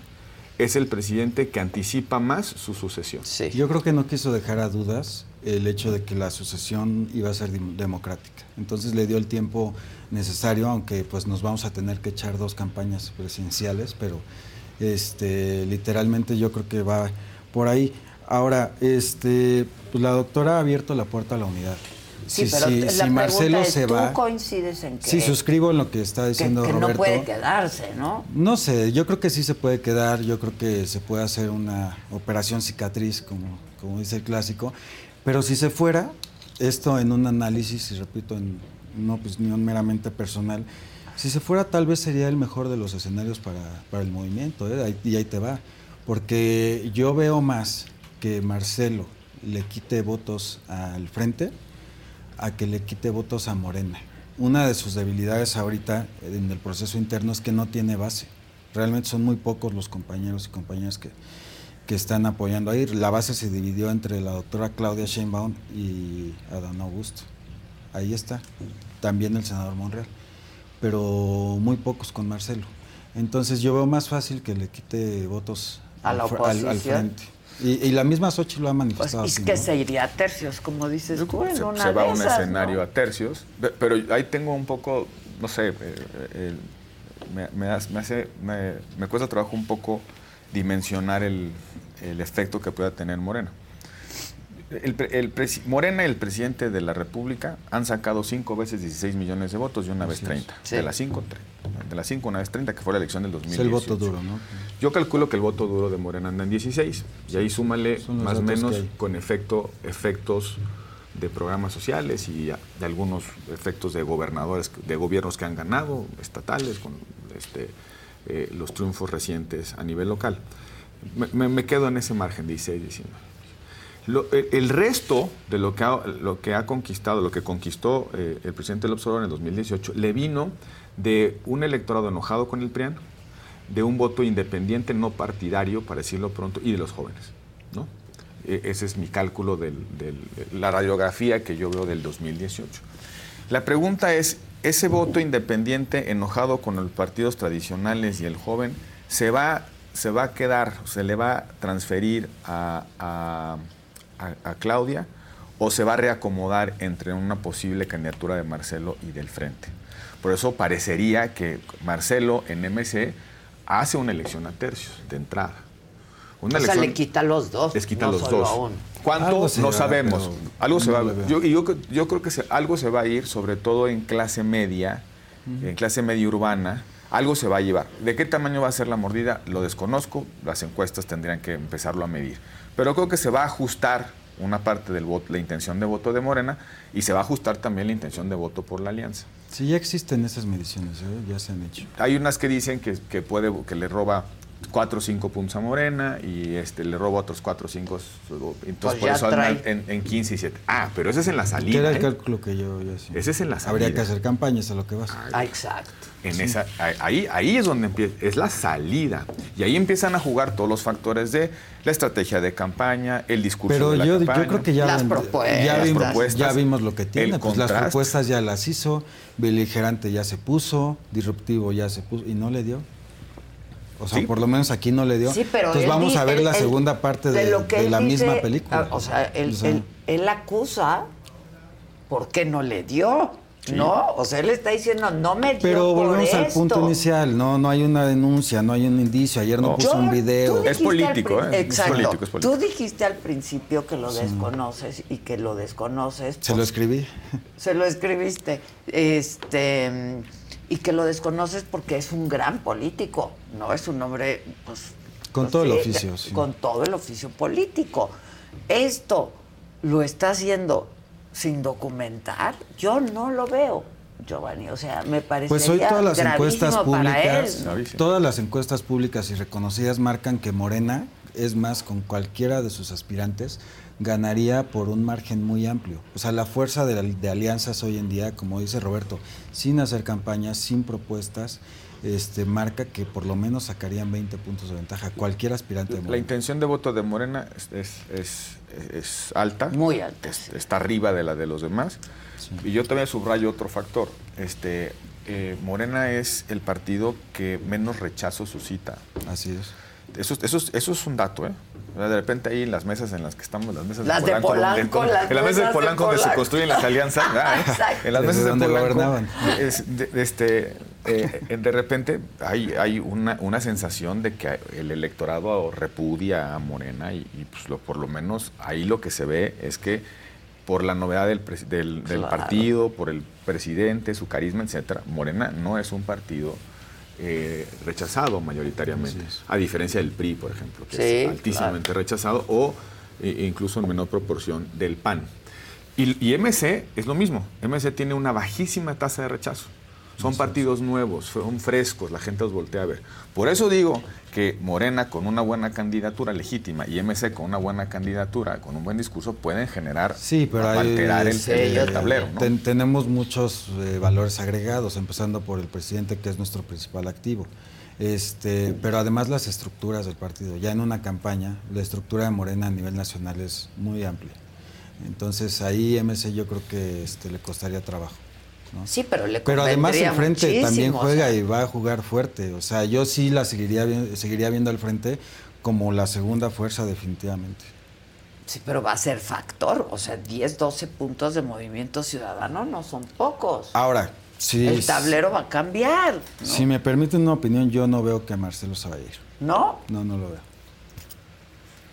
[SPEAKER 10] es el presidente que anticipa más su sucesión.
[SPEAKER 9] Sí. Yo creo que no quiso dejar a dudas el hecho de que la sucesión iba a ser democrática. Entonces le dio el tiempo necesario, aunque pues nos vamos a tener que echar dos campañas presidenciales, pero este, literalmente yo creo que va por ahí. Ahora, este, pues la doctora ha abierto la puerta a la unidad.
[SPEAKER 1] Sí, pero si Marcelo se ¿tú va. coincides en que.?
[SPEAKER 9] Sí, suscribo en lo que está diciendo que, que no
[SPEAKER 1] puede quedarse, ¿no?
[SPEAKER 9] No sé, yo creo que sí se puede quedar. Yo creo que se puede hacer una operación cicatriz, como, como dice el clásico. Pero si se fuera, esto en un análisis, y repito, en una opinión meramente personal, si se fuera tal vez sería el mejor de los escenarios para, para el movimiento, ¿eh? y ahí te va. Porque yo veo más que Marcelo le quite votos al frente a que le quite votos a Morena. Una de sus debilidades ahorita en el proceso interno es que no tiene base. Realmente son muy pocos los compañeros y compañeras que, que están apoyando ahí. La base se dividió entre la doctora Claudia Sheinbaum y Adán Augusto. Ahí está. También el senador Monreal. Pero muy pocos con Marcelo. Entonces yo veo más fácil que le quite votos
[SPEAKER 1] a la al,
[SPEAKER 9] al frente. Y, la misma Xochitl lo ha manifestado.
[SPEAKER 1] Pues, es que se iría a tercios, como dices tú,
[SPEAKER 10] se, va a un escenario a tercios, pero ahí tengo un poco, no sé, eh, eh, me, hace, me, cuesta trabajo un poco dimensionar el, el efecto que pueda tener Morena. El, Morena y el presidente de la República han sacado cinco veces 16 millones de votos y una vez 30. De las cinco, de las cinco, una vez 30, que fue la elección del 2018. Es el
[SPEAKER 9] voto duro, ¿no?
[SPEAKER 10] Yo calculo que el voto duro de Morena anda en 16. Y ahí súmale más o menos con efecto, efectos de programas sociales y de algunos efectos de gobernadores, de gobiernos que han ganado, estatales, con este, eh, los triunfos recientes a nivel local. Me, quedo en ese margen, 16, 19 el, resto de lo que, ha, lo que ha conquistado, lo que conquistó eh, el presidente López Obrador en el 2018, le vino de un electorado enojado con el PRIAN, de un voto independiente, no partidario, para decirlo pronto, y de los jóvenes. ¿no? E, ese es mi cálculo de la radiografía que yo veo del 2018. La pregunta es, ¿ese voto independiente enojado con los partidos tradicionales y el joven se va, se va a quedar, se le va a transferir a, Claudia o se va a reacomodar entre una posible candidatura de Marcelo y del Frente. Por eso parecería que Marcelo en MC hace una elección a tercios de entrada.
[SPEAKER 1] Una o sea, le quita los dos.
[SPEAKER 10] Les quita los dos. ¿Cuánto? No sabemos. Algo se va, yo, yo, yo, creo que algo se va a ir, sobre todo en clase media, en clase media urbana, algo se va a llevar. ¿De qué tamaño va a ser la mordida? Lo desconozco, las encuestas tendrían que empezarlo a medir. Pero creo que se va a ajustar una parte del voto, la intención de voto de Morena y se va a ajustar también la intención de voto por la alianza.
[SPEAKER 9] Sí, ya existen esas mediciones, ¿eh? ya se han hecho.
[SPEAKER 10] Hay unas que dicen que, que puede, que le roba 4 o 5 puntos a Morena y este, le roba otros 4 o 5. Entonces, pues por eso en, en, 15 y 7. Ah, pero ese es en la salida. ¿Qué
[SPEAKER 9] era
[SPEAKER 10] el
[SPEAKER 9] ¿eh? cálculo que yo ya sé.
[SPEAKER 10] Ese es en la salida.
[SPEAKER 9] Habría que hacer campañas a lo que vas.
[SPEAKER 1] Ah, exacto.
[SPEAKER 10] En esa, ahí, ahí es donde empieza, es la salida. Y ahí empiezan a jugar todos los factores de la estrategia de campaña, el discurso
[SPEAKER 9] pero
[SPEAKER 10] de la
[SPEAKER 9] yo,
[SPEAKER 10] campaña.
[SPEAKER 9] yo creo que ya,
[SPEAKER 1] las propuestas.
[SPEAKER 9] Ya, vimos, ya vimos lo que tiene. Pues las propuestas ya las hizo, beligerante ya se puso, disruptivo ya se puso y no le dio. O sea, por lo menos aquí no le dio.
[SPEAKER 1] Sí, pero
[SPEAKER 9] Entonces vamos a ver la segunda parte de, la misma película.
[SPEAKER 1] Ah, o sea, él, él, acusa por qué no le dio. ¿No? O sea, él está diciendo, no me dio
[SPEAKER 9] Pero volvemos
[SPEAKER 1] al
[SPEAKER 9] punto inicial, no no hay una denuncia, no hay un indicio. Ayer no, puso un video.
[SPEAKER 10] Es político, ¿eh?
[SPEAKER 1] Exacto.
[SPEAKER 10] Es político, es
[SPEAKER 1] político. Tú dijiste al principio que lo desconoces y que lo desconoces.
[SPEAKER 9] Se lo escribí.
[SPEAKER 1] Se lo escribiste. Este y que lo desconoces porque es un gran político, no es un hombre pues,
[SPEAKER 9] con
[SPEAKER 1] pues
[SPEAKER 9] todo el oficio,
[SPEAKER 1] con todo el oficio político. Esto lo está haciendo sin documentar, yo no lo veo. Giovanni, o sea, me parece
[SPEAKER 9] Pues hoy todas las encuestas públicas, todas las encuestas públicas y reconocidas marcan que Morena es más con cualquiera de sus aspirantes ganaría por un margen muy amplio. O sea, la fuerza de, alianzas hoy en día, como dice Roberto, sin hacer campañas, sin propuestas, este, marca que por lo menos sacarían 20 puntos de ventaja cualquier aspirante. De
[SPEAKER 10] la intención de voto de Morena es, es, es, alta.
[SPEAKER 1] Muy alta.
[SPEAKER 10] está arriba de la de los demás. Y yo también subrayo otro factor. Este, eh, Morena es el partido que menos rechazo suscita.
[SPEAKER 9] Así es.
[SPEAKER 10] Eso, eso, eso es un dato, ¿eh? De repente ahí en las mesas en las que estamos, las mesas
[SPEAKER 1] de Polanco,
[SPEAKER 10] en las mesas de Polanco donde se construyen las alianzas, en las mesas de Polanco,
[SPEAKER 9] gobernaban.
[SPEAKER 10] de, este, eh, de repente hay, hay una, una, sensación de que el electorado repudia a Morena y, pues lo, por lo menos ahí lo que se ve es que por la novedad del, del, del partido, por el presidente, su carisma, etcétera, Morena no es un partido eh, rechazado mayoritariamente, a diferencia del PRI, por ejemplo, que es altísimamente rechazado, o e incluso en menor proporción del PAN. Y, y, MC es lo mismo, MC tiene una bajísima tasa de rechazo. Son partidos nuevos, son frescos, la gente los voltea a ver. Por eso digo que Morena con una buena candidatura legítima y MC con una buena candidatura, con un buen discurso, pueden generar,
[SPEAKER 9] sí, pero
[SPEAKER 10] alterar el, tablero.
[SPEAKER 9] tenemos muchos eh, valores agregados, empezando por el presidente, que es nuestro principal activo. Este, pero además las estructuras del partido. Ya en una campaña, la estructura de Morena a nivel nacional es muy amplia. Entonces ahí MC yo creo que este, le costaría trabajo.
[SPEAKER 1] Sí, pero le
[SPEAKER 9] Pero además el frente también juega y va a jugar fuerte. O sea, yo sí la seguiría, seguiría viendo al frente como la segunda fuerza definitivamente.
[SPEAKER 1] Sí, pero va a ser factor. O sea, 10, 12 puntos de movimiento ciudadano no son pocos.
[SPEAKER 9] Ahora, sí.
[SPEAKER 1] El tablero va a cambiar.
[SPEAKER 9] Si me permiten una opinión, yo no veo que Marcelo se vaya a ir.
[SPEAKER 1] ¿No?
[SPEAKER 9] No, no lo veo.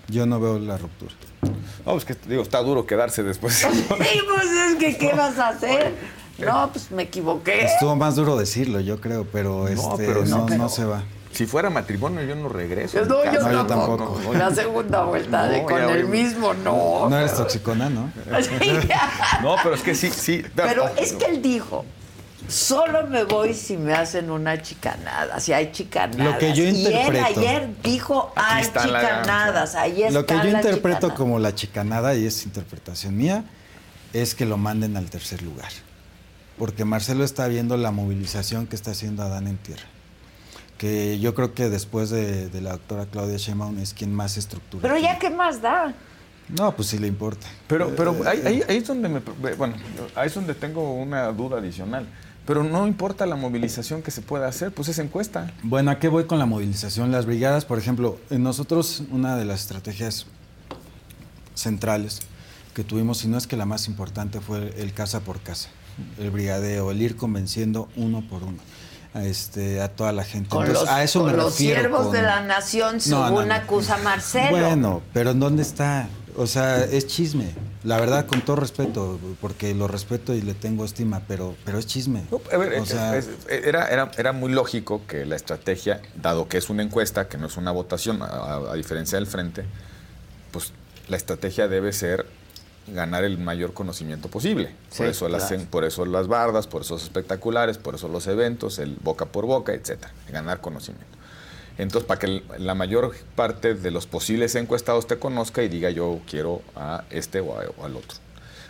[SPEAKER 9] Yo no veo la ruptura.
[SPEAKER 10] No, pues que digo, está duro quedarse después.
[SPEAKER 1] sí, pues es que, ¿qué vas a hacer? No, pues me equivoqué.
[SPEAKER 9] Estuvo más duro decirlo, yo creo, pero, este, no, no, se va.
[SPEAKER 10] Si fuera matrimonio, yo no regreso.
[SPEAKER 1] No, yo, tampoco. La segunda vuelta de con el mismo, no.
[SPEAKER 9] No eres toxicona, ¿no?
[SPEAKER 10] no, pero es que sí, sí.
[SPEAKER 1] Pero es que él dijo, solo me voy si me hacen una chicanada, si hay chicanadas.
[SPEAKER 9] Lo que yo interpreto.
[SPEAKER 1] Y él ayer dijo, hay chicanadas, ahí está
[SPEAKER 9] Lo que yo interpreto como la chicanada, y es interpretación mía, es que lo manden al tercer lugar porque Marcelo está viendo la movilización que está haciendo Adán en tierra. Que yo creo que después de, la doctora Claudia Sheinbaum es quien más estructura.
[SPEAKER 1] Pero ya, ¿qué más da?
[SPEAKER 9] No, pues sí le importa.
[SPEAKER 10] Pero, pero ahí, es donde me, bueno, ahí es donde tengo una duda adicional. Pero no importa la movilización que se pueda hacer, pues es encuesta.
[SPEAKER 9] Bueno, ¿a qué voy con la movilización? Las brigadas, por ejemplo, en nosotros una de las estrategias centrales que tuvimos, si no es que la más importante, fue el casa por casa el brigadeo, el ir convenciendo uno por uno. A, este, a toda la gente.
[SPEAKER 1] Con los, a eso los siervos de la nación, según acusa Marcelo.
[SPEAKER 9] Bueno, pero ¿en dónde está? O sea, es chisme. La verdad, con todo respeto, porque lo respeto y le tengo estima, pero, pero es chisme.
[SPEAKER 10] era, era, era, muy lógico que la estrategia, dado que es una encuesta, que no es una votación, a diferencia del frente, pues la estrategia debe ser ganar el mayor conocimiento posible. por, eso las, por eso las bardas, por esos espectaculares, por eso los eventos, el boca por boca, etcétera. Ganar conocimiento. Entonces, para que la mayor parte de los posibles encuestados te conozca y diga yo quiero a este o al otro.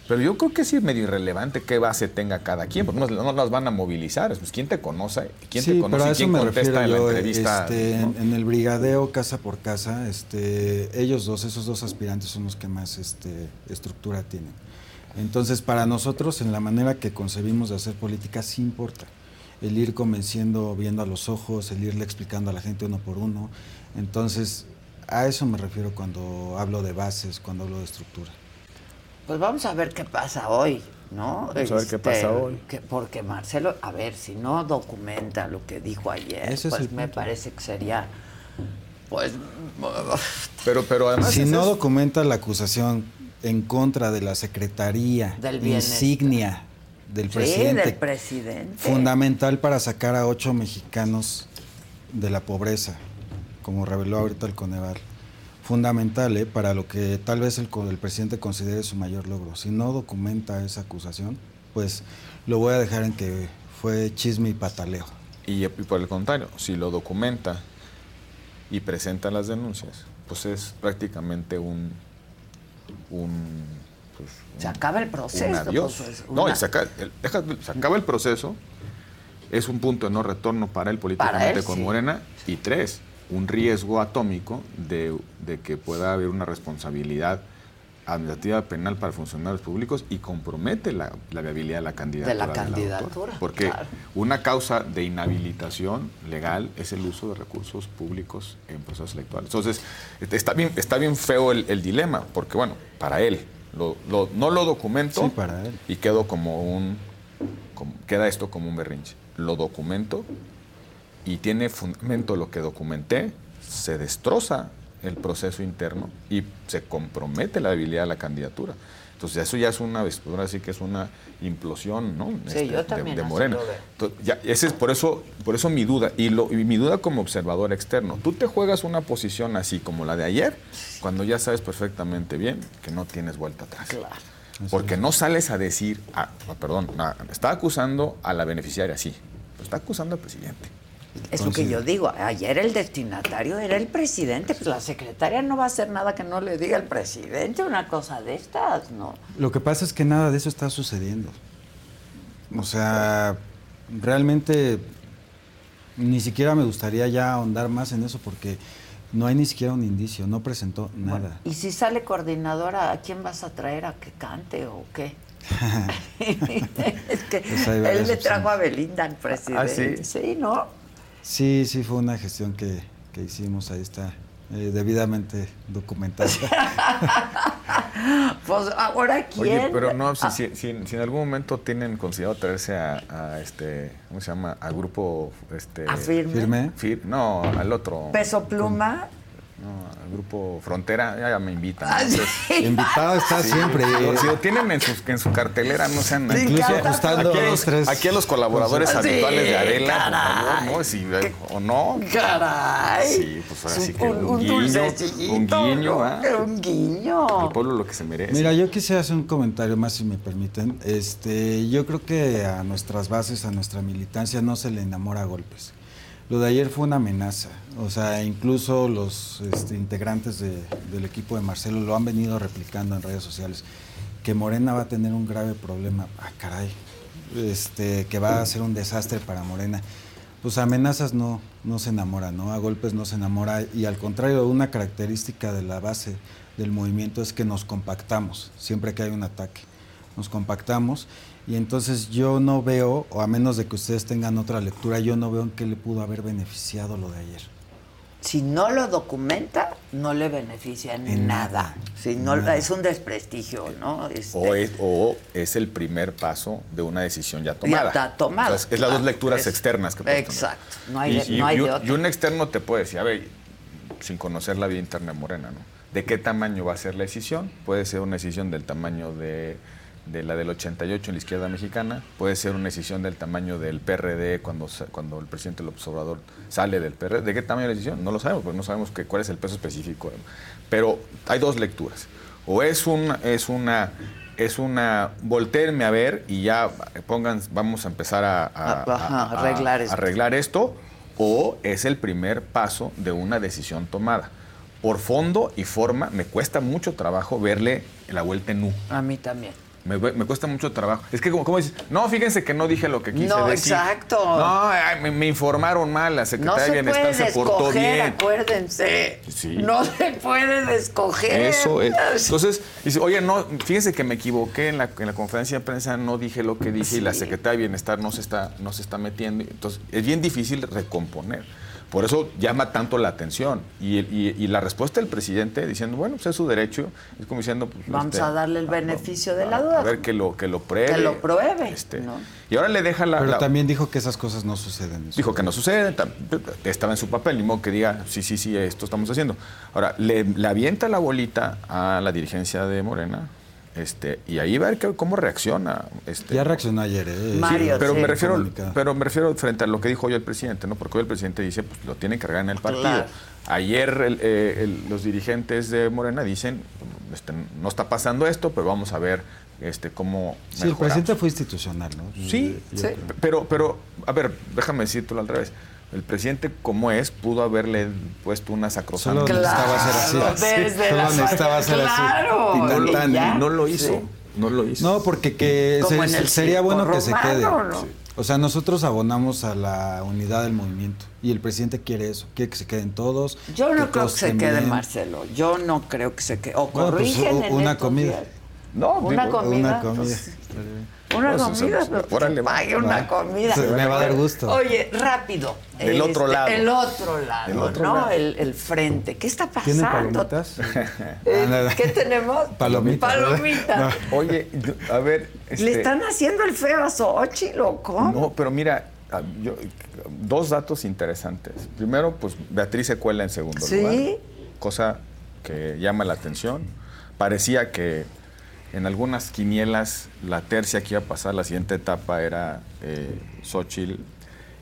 [SPEAKER 10] Pero yo creo que sí es medio irrelevante qué base tenga cada quien, porque no, las van a movilizar. Pues, ¿Quién te conoce? ¿Quién te conoce?
[SPEAKER 9] quién contesta en la entrevista? Este, en, el brigadeo casa por casa, este, ellos dos, esos dos aspirantes son los que más este, estructura tienen. Entonces, para nosotros, en la manera que concebimos de hacer política, sí importa. El ir convenciendo, viendo a los ojos, el irle explicando a la gente uno por uno. Entonces, a eso me refiero cuando hablo de bases, cuando hablo de estructura.
[SPEAKER 1] Pues vamos a ver qué pasa hoy, ¿no?
[SPEAKER 10] Vamos a ver qué pasa este, hoy.
[SPEAKER 1] porque Marcelo, a ver, si no documenta lo que dijo ayer, pues me parece que sería, pues...
[SPEAKER 10] Pero, pero además...
[SPEAKER 9] Si no documenta la acusación en contra de la Secretaría del insignia del presidente,
[SPEAKER 1] del presidente,
[SPEAKER 9] fundamental para sacar a ocho mexicanos de la pobreza, como reveló ahorita el Coneval fundamental ¿eh? para lo que tal vez el, el, presidente considere su mayor logro. Si no documenta esa acusación, pues lo voy a dejar en que fue chisme y pataleo.
[SPEAKER 10] Y, por el contrario, si lo documenta y presenta las denuncias, pues es prácticamente un... un
[SPEAKER 1] pues, se acaba el proceso.
[SPEAKER 10] Pues, no, se acaba, el proceso es un punto de no retorno para él políticamente con Morena. Y tres, un riesgo atómico de, de que pueda haber una responsabilidad administrativa penal para funcionarios públicos y compromete la, viabilidad de la candidatura.
[SPEAKER 1] De la candidatura.
[SPEAKER 10] porque una causa de inhabilitación legal es el uso de recursos públicos en procesos electorales. Entonces, está bien, está bien feo el, dilema, porque bueno, para él, lo, no lo documento
[SPEAKER 9] para él.
[SPEAKER 10] y quedo como un, queda esto como un berrinche. Lo documento y tiene fundamento lo que documenté, se destroza el proceso interno y se compromete la debilidad de la candidatura. Entonces eso ya es una, ahora sí que es una implosión, ¿no?
[SPEAKER 1] Sí, yo este,
[SPEAKER 10] de, Morena. ya, ese es por eso, por eso mi duda y, lo, mi duda como observador externo. Tú te juegas una posición así como la de ayer, cuando ya sabes perfectamente bien que no tienes vuelta atrás.
[SPEAKER 1] Claro.
[SPEAKER 10] Porque no sales a decir, ah, perdón, está acusando a la beneficiaria, sí, pero está acusando al presidente.
[SPEAKER 1] Es lo que yo digo. Ayer el destinatario era el presidente. Pues la secretaria no va a hacer nada que no le diga el presidente, una cosa de estas, ¿no?
[SPEAKER 9] Lo que pasa es que nada de eso está sucediendo. O sea, realmente ni siquiera me gustaría ya ahondar más en eso porque no hay ni siquiera un indicio, no presentó nada.
[SPEAKER 1] y si sale coordinadora, ¿a quién vas a traer a que cante o qué? es que pues él le trajo a Belinda al presidente.
[SPEAKER 10] ¿Ah, sí?
[SPEAKER 1] sí, ¿no?
[SPEAKER 9] Sí, sí, fue una gestión que, hicimos, ahí está, eh, debidamente documentada.
[SPEAKER 1] pues ahora quién.
[SPEAKER 10] Oye, pero no, si, ah. si, en algún momento tienen considerado traerse a, este, ¿cómo se llama? Al grupo, este.
[SPEAKER 1] ¿A firme?
[SPEAKER 10] no, al otro.
[SPEAKER 1] ¿Peso pluma?
[SPEAKER 10] No, al grupo Frontera ya, me invitan.
[SPEAKER 1] Ah,
[SPEAKER 9] Invitado está siempre.
[SPEAKER 10] Si lo tienen en, en su cartelera, no sean
[SPEAKER 9] incluso ajustando
[SPEAKER 10] aquí,
[SPEAKER 9] tres.
[SPEAKER 10] Aquí a los colaboradores habituales de Adela, ¿no? Si, o no.
[SPEAKER 1] Caray.
[SPEAKER 10] Sí, pues ahora sí que un, guiño. Un guiño, ¿ah?
[SPEAKER 1] Un guiño.
[SPEAKER 10] El pueblo lo que se merece.
[SPEAKER 9] Mira, yo quisiera hacer un comentario más, si me permiten. Este, yo creo que a nuestras bases, a nuestra militancia, no se le enamora a golpes. Lo de ayer fue una amenaza, o sea, incluso los este, integrantes del equipo de Marcelo lo han venido replicando en redes sociales, que Morena va a tener un grave problema, ah, caray, este, que va a ser un desastre para Morena. Pues amenazas no, no se enamora, ¿no? A golpes no se enamora y al contrario, una característica de la base del movimiento es que nos compactamos siempre que hay un ataque. Nos compactamos y entonces yo no veo, o a menos de que ustedes tengan otra lectura, yo no veo en qué le pudo haber beneficiado lo de ayer.
[SPEAKER 1] Si no lo documenta, no le beneficia en, nada. Si no, Es un desprestigio, ¿no?
[SPEAKER 10] Este o, es, el primer paso de una decisión ya tomada.
[SPEAKER 1] Ya está tomada.
[SPEAKER 10] es las dos lecturas externas que
[SPEAKER 1] Exacto. No hay, y, no hay
[SPEAKER 10] y, un externo te puede decir, a ver, sin conocer la vida interna Morena, ¿no? ¿De qué tamaño va a ser la decisión? Puede ser una decisión del tamaño de de la del 88 en la izquierda mexicana, puede ser una decisión del tamaño del PRD cuando, cuando el presidente López Obrador sale del PRD. ¿De qué tamaño la decisión? No lo sabemos, porque no sabemos que, cuál es el peso específico. Pero hay dos lecturas. O es, un, es una es una voltearme a ver y ya pongan, vamos a empezar a,
[SPEAKER 1] arreglar, esto.
[SPEAKER 10] arreglar esto, o es el primer paso de una decisión tomada. Por fondo y forma, me cuesta mucho trabajo verle la vuelta en U.
[SPEAKER 1] A mí también.
[SPEAKER 10] Me, cuesta mucho trabajo. Es que, como, dices, no, fíjense que no dije lo que quise
[SPEAKER 1] no,
[SPEAKER 10] decir.
[SPEAKER 1] exacto.
[SPEAKER 10] No, me, informaron mal, la secretaria de Bienestar se portó bien.
[SPEAKER 1] acuérdense. No se puede escoger.
[SPEAKER 10] Eso es. Entonces, dice, oye, no, fíjense que me equivoqué en la, en la conferencia de prensa, no dije lo que dije y la secretaria de Bienestar no se está, no se está metiendo. Entonces, es bien difícil recomponer. Por eso llama tanto la atención. Y, la respuesta del presidente diciendo, bueno, pues es su derecho, es como diciendo... Pues,
[SPEAKER 1] Vamos este, a darle el beneficio de la duda.
[SPEAKER 10] A ver que lo, que lo pruebe.
[SPEAKER 1] Que lo pruebe.
[SPEAKER 10] Este, Y ahora le deja la...
[SPEAKER 9] Pero también dijo que esas cosas no suceden.
[SPEAKER 10] Dijo que no suceden, estaba en su papel, ni modo que diga, sí, sí, sí, esto estamos haciendo. Ahora, le, le avienta la bolita a la dirigencia de Morena, este, y ahí va a ver cómo reacciona. Este,
[SPEAKER 9] ya reaccionó ayer, ¿eh?
[SPEAKER 10] pero me refiero, pero me refiero frente a lo que dijo hoy el presidente, ¿no? Porque hoy el presidente dice, pues lo tienen que cargar en el partido. Ayer eh, los dirigentes de Morena dicen, este, no está pasando esto, pero vamos a ver este, cómo.
[SPEAKER 9] Sí, el presidente fue institucional, ¿no?
[SPEAKER 10] Sí, sí. Pero, pero, a ver, déjame decirlo al revés el presidente como es pudo haberle puesto una sacrosanta.
[SPEAKER 9] Solo necesitaba ser así.
[SPEAKER 1] Solo necesitaba ser así.
[SPEAKER 10] Y no, lo hizo. No lo hizo.
[SPEAKER 9] No, porque que sería bueno que se quede. O sea, nosotros abonamos a la unidad del movimiento y el presidente quiere eso, quiere que se queden todos.
[SPEAKER 1] Yo no creo que se quede
[SPEAKER 9] bien.
[SPEAKER 1] Marcelo. Yo no creo que se quede. O
[SPEAKER 9] Bueno, pues,
[SPEAKER 1] en
[SPEAKER 9] una comida.
[SPEAKER 10] No,
[SPEAKER 1] Una
[SPEAKER 10] digo,
[SPEAKER 1] comida.
[SPEAKER 9] Una comida.
[SPEAKER 1] pues, Una
[SPEAKER 10] Pues,
[SPEAKER 1] comida,
[SPEAKER 10] pues,
[SPEAKER 1] pero
[SPEAKER 10] órale,
[SPEAKER 1] pague una
[SPEAKER 9] va.
[SPEAKER 1] comida.
[SPEAKER 9] Se- me va a dar gusto.
[SPEAKER 1] Oye, rápido. Este,
[SPEAKER 10] Del otro lado.
[SPEAKER 1] El otro lado,
[SPEAKER 10] Del otro
[SPEAKER 1] ¿no?
[SPEAKER 10] lado.
[SPEAKER 1] El, el frente. ¿Qué está
[SPEAKER 9] ¿Tienen
[SPEAKER 1] pasando?
[SPEAKER 9] palomitas?
[SPEAKER 1] Eh, ¿Qué tenemos?
[SPEAKER 9] Palomitas.
[SPEAKER 1] Palomitas.
[SPEAKER 10] Oye, a ver.
[SPEAKER 1] ¿Le
[SPEAKER 10] este,
[SPEAKER 1] están haciendo el feo a Xochitl o cómo?
[SPEAKER 10] No, pero mira, ah, yo- dos datos interesantes. Primero, pues Beatriz se cuela en segundo
[SPEAKER 1] Sí.
[SPEAKER 10] lugar, cosa que llama la atención. Parecía que en algunas quinielas la tercia que iba a pasar la siguiente etapa era eh, Xochitl,